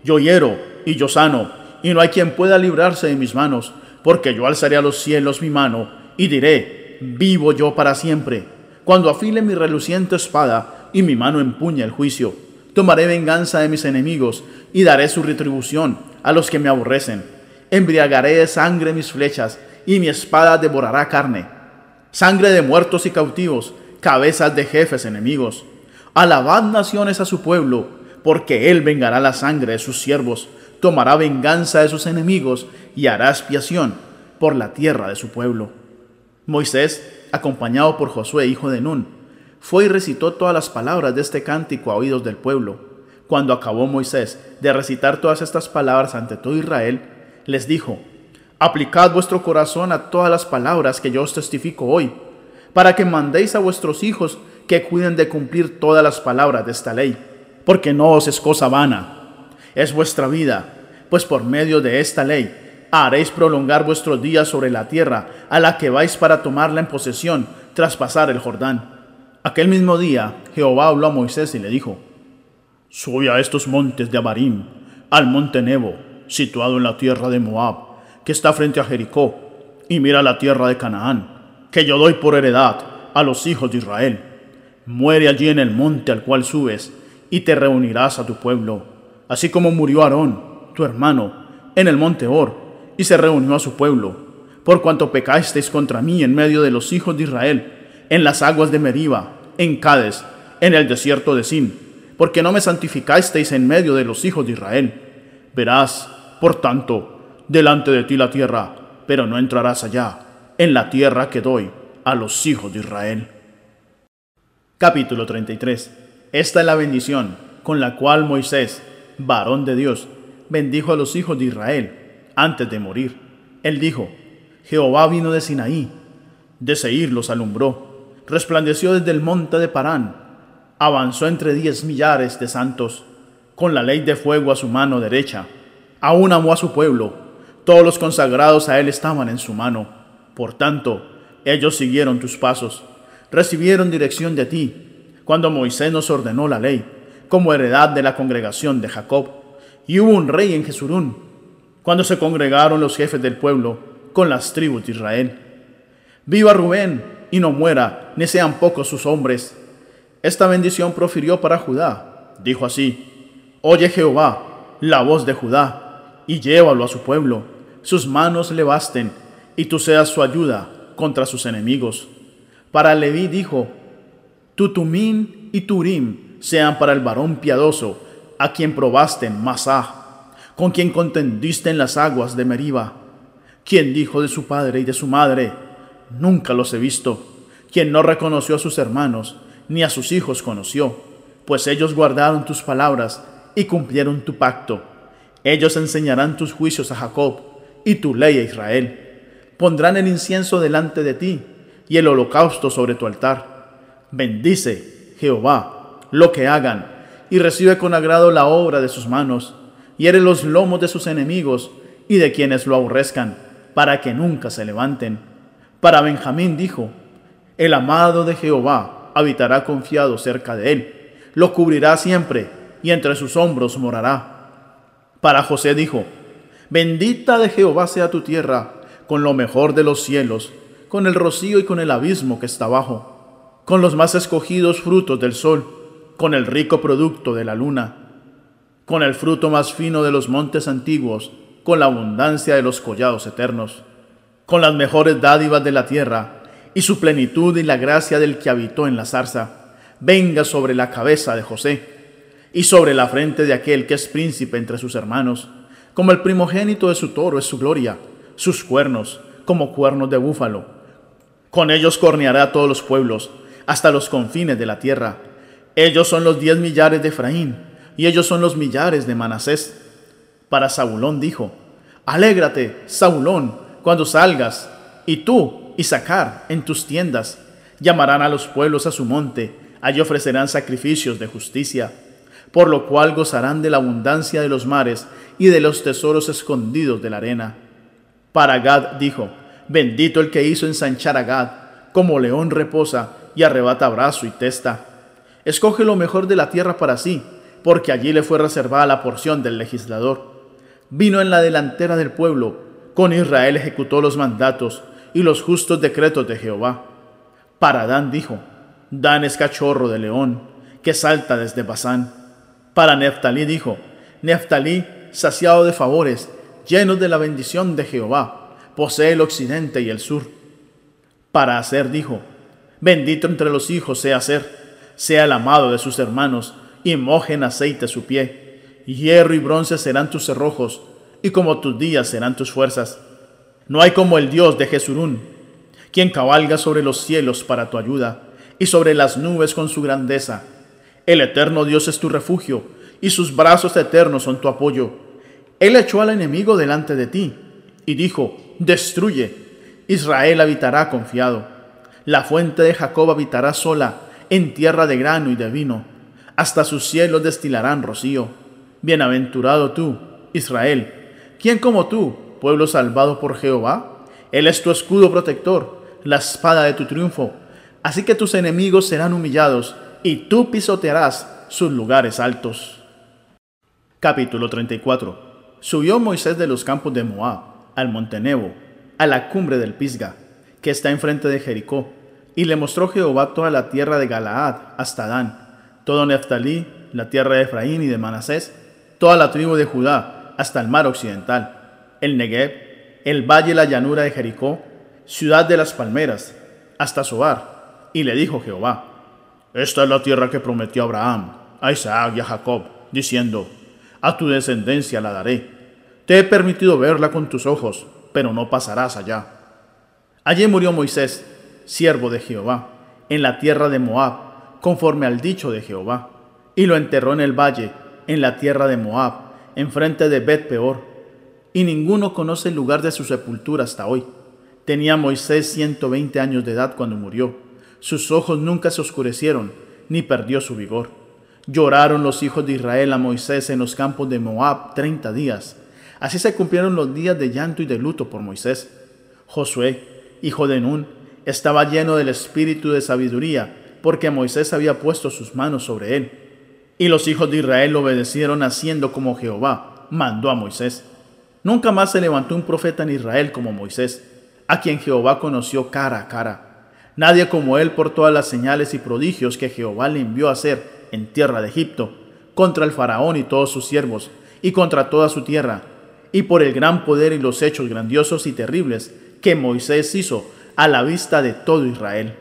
Yo hiero y yo sano, y no hay quien pueda librarse de mis manos, porque yo alzaré a los cielos mi mano y diré, vivo yo para siempre. Cuando afile mi reluciente espada y mi mano empuña el juicio, Tomaré venganza de mis enemigos y daré su retribución a los que me aborrecen. Embriagaré de sangre mis flechas y mi espada devorará carne. Sangre de muertos y cautivos, cabezas de jefes enemigos. Alabad naciones a su pueblo, porque él vengará la sangre de sus siervos, tomará venganza de sus enemigos y hará expiación por la tierra de su pueblo. Moisés, acompañado por Josué, hijo de Nun, fue y recitó todas las palabras de este cántico a oídos del pueblo. Cuando acabó Moisés de recitar todas estas palabras ante todo Israel, les dijo, Aplicad vuestro corazón a todas las palabras que yo os testifico hoy, para que mandéis a vuestros hijos que cuiden de cumplir todas las palabras de esta ley, porque no os es cosa vana, es vuestra vida, pues por medio de esta ley haréis prolongar vuestros días sobre la tierra a la que vais para tomarla en posesión tras pasar el Jordán. Aquel mismo día Jehová habló a Moisés y le dijo, Sube a estos montes de Abarim, al monte Nebo, situado en la tierra de Moab, que está frente a Jericó, y mira la tierra de Canaán, que yo doy por heredad a los hijos de Israel. Muere allí en el monte al cual subes, y te reunirás a tu pueblo, así como murió Aarón, tu hermano, en el monte Or, y se reunió a su pueblo, por cuanto pecasteis contra mí en medio de los hijos de Israel, en las aguas de Meriba, en Cades, en el desierto de Sin, porque no me santificasteis en medio de los hijos de Israel. Verás, por tanto, delante de ti la tierra, pero no entrarás allá, en la tierra que doy a los hijos de Israel. Capítulo 33. Esta es la bendición con la cual Moisés, varón de Dios, bendijo a los hijos de Israel antes de morir. Él dijo, Jehová vino de Sinaí, de Seir los alumbró resplandeció desde el monte de Parán, avanzó entre diez millares de santos, con la ley de fuego a su mano derecha, Aún amó a su pueblo. Todos los consagrados a él estaban en su mano. Por tanto, ellos siguieron tus pasos, recibieron dirección de ti, cuando Moisés nos ordenó la ley, como heredad de la congregación de Jacob. Y hubo un rey en Jesurún, cuando se congregaron los jefes del pueblo con las tribus de Israel. Viva Rubén, y no muera, ni sean pocos sus hombres. Esta bendición profirió para Judá. Dijo así, Oye Jehová, la voz de Judá, y llévalo a su pueblo. Sus manos le basten, y tú seas su ayuda contra sus enemigos. Para Leví dijo, Tutumín y Turim sean para el varón piadoso, a quien probaste en Masá, con quien contendiste en las aguas de Meriba, quien dijo de su padre y de su madre, nunca los he visto, quien no reconoció a sus hermanos, ni a sus hijos conoció, pues ellos guardaron tus palabras y cumplieron tu pacto. Ellos enseñarán tus juicios a Jacob y tu ley a Israel. Pondrán el incienso delante de ti y el holocausto sobre tu altar. Bendice, Jehová, lo que hagan, y recibe con agrado la obra de sus manos. Hiere los lomos de sus enemigos y de quienes lo aborrezcan, para que nunca se levanten. Para Benjamín dijo, el amado de Jehová habitará confiado cerca de él, lo cubrirá siempre y entre sus hombros morará. Para José dijo, bendita de Jehová sea tu tierra, con lo mejor de los cielos, con el rocío y con el abismo que está abajo, con los más escogidos frutos del sol, con el rico producto de la luna, con el fruto más fino de los montes antiguos, con la abundancia de los collados eternos con las mejores dádivas de la tierra, y su plenitud y la gracia del que habitó en la zarza, venga sobre la cabeza de José, y sobre la frente de aquel que es príncipe entre sus hermanos, como el primogénito de su toro es su gloria, sus cuernos como cuernos de búfalo. Con ellos corneará a todos los pueblos, hasta los confines de la tierra. Ellos son los diez millares de Efraín, y ellos son los millares de Manasés. Para Saulón dijo, Alégrate, Saulón, cuando salgas, y tú, y sacar en tus tiendas, llamarán a los pueblos a su monte, allí ofrecerán sacrificios de justicia, por lo cual gozarán de la abundancia de los mares y de los tesoros escondidos de la arena. Para Gad dijo, bendito el que hizo ensanchar a Gad, como león reposa y arrebata brazo y testa. Escoge lo mejor de la tierra para sí, porque allí le fue reservada la porción del legislador. Vino en la delantera del pueblo, con Israel ejecutó los mandatos y los justos decretos de Jehová. Para Dan dijo, Dan es cachorro de león, que salta desde Basán. Para Neftalí dijo, Neftalí, saciado de favores, lleno de la bendición de Jehová, posee el occidente y el sur. Para Aser dijo, Bendito entre los hijos sea Aser, sea el amado de sus hermanos, y moje en aceite su pie. Hierro y bronce serán tus cerrojos, y como tus días serán tus fuerzas. No hay como el Dios de Jesurún, quien cabalga sobre los cielos para tu ayuda, y sobre las nubes con su grandeza. El eterno Dios es tu refugio, y sus brazos eternos son tu apoyo. Él echó al enemigo delante de ti, y dijo, destruye. Israel habitará confiado. La fuente de Jacob habitará sola, en tierra de grano y de vino. Hasta sus cielos destilarán rocío. Bienaventurado tú, Israel, ¿Quién como tú, pueblo salvado por Jehová? Él es tu escudo protector, la espada de tu triunfo. Así que tus enemigos serán humillados y tú pisotearás sus lugares altos. Capítulo 34. Subió Moisés de los campos de Moab al monte Nebo, a la cumbre del Pisga, que está enfrente de Jericó, y le mostró Jehová toda la tierra de Galaad hasta Dan, todo Neftalí, la tierra de Efraín y de Manasés, toda la tribu de Judá, hasta el mar occidental, el Negev, el valle y la llanura de Jericó, ciudad de las palmeras, hasta Sobar. Y le dijo Jehová, Esta es la tierra que prometió Abraham, a Isaac y a Jacob, diciendo, A tu descendencia la daré. Te he permitido verla con tus ojos, pero no pasarás allá. Allí murió Moisés, siervo de Jehová, en la tierra de Moab, conforme al dicho de Jehová, y lo enterró en el valle, en la tierra de Moab, enfrente de Bet Peor, y ninguno conoce el lugar de su sepultura hasta hoy. Tenía Moisés 120 años de edad cuando murió. Sus ojos nunca se oscurecieron, ni perdió su vigor. Lloraron los hijos de Israel a Moisés en los campos de Moab treinta días, Así se cumplieron los días de llanto y de luto por Moisés. Josué, hijo de Nun, estaba lleno del espíritu de sabiduría, porque Moisés había puesto sus manos sobre él. Y los hijos de Israel obedecieron haciendo como Jehová mandó a Moisés. Nunca más se levantó un profeta en Israel como Moisés, a quien Jehová conoció cara a cara. Nadie como él por todas las señales y prodigios que Jehová le envió a hacer en tierra de Egipto, contra el faraón y todos sus siervos, y contra toda su tierra, y por el gran poder y los hechos grandiosos y terribles que Moisés hizo a la vista de todo Israel.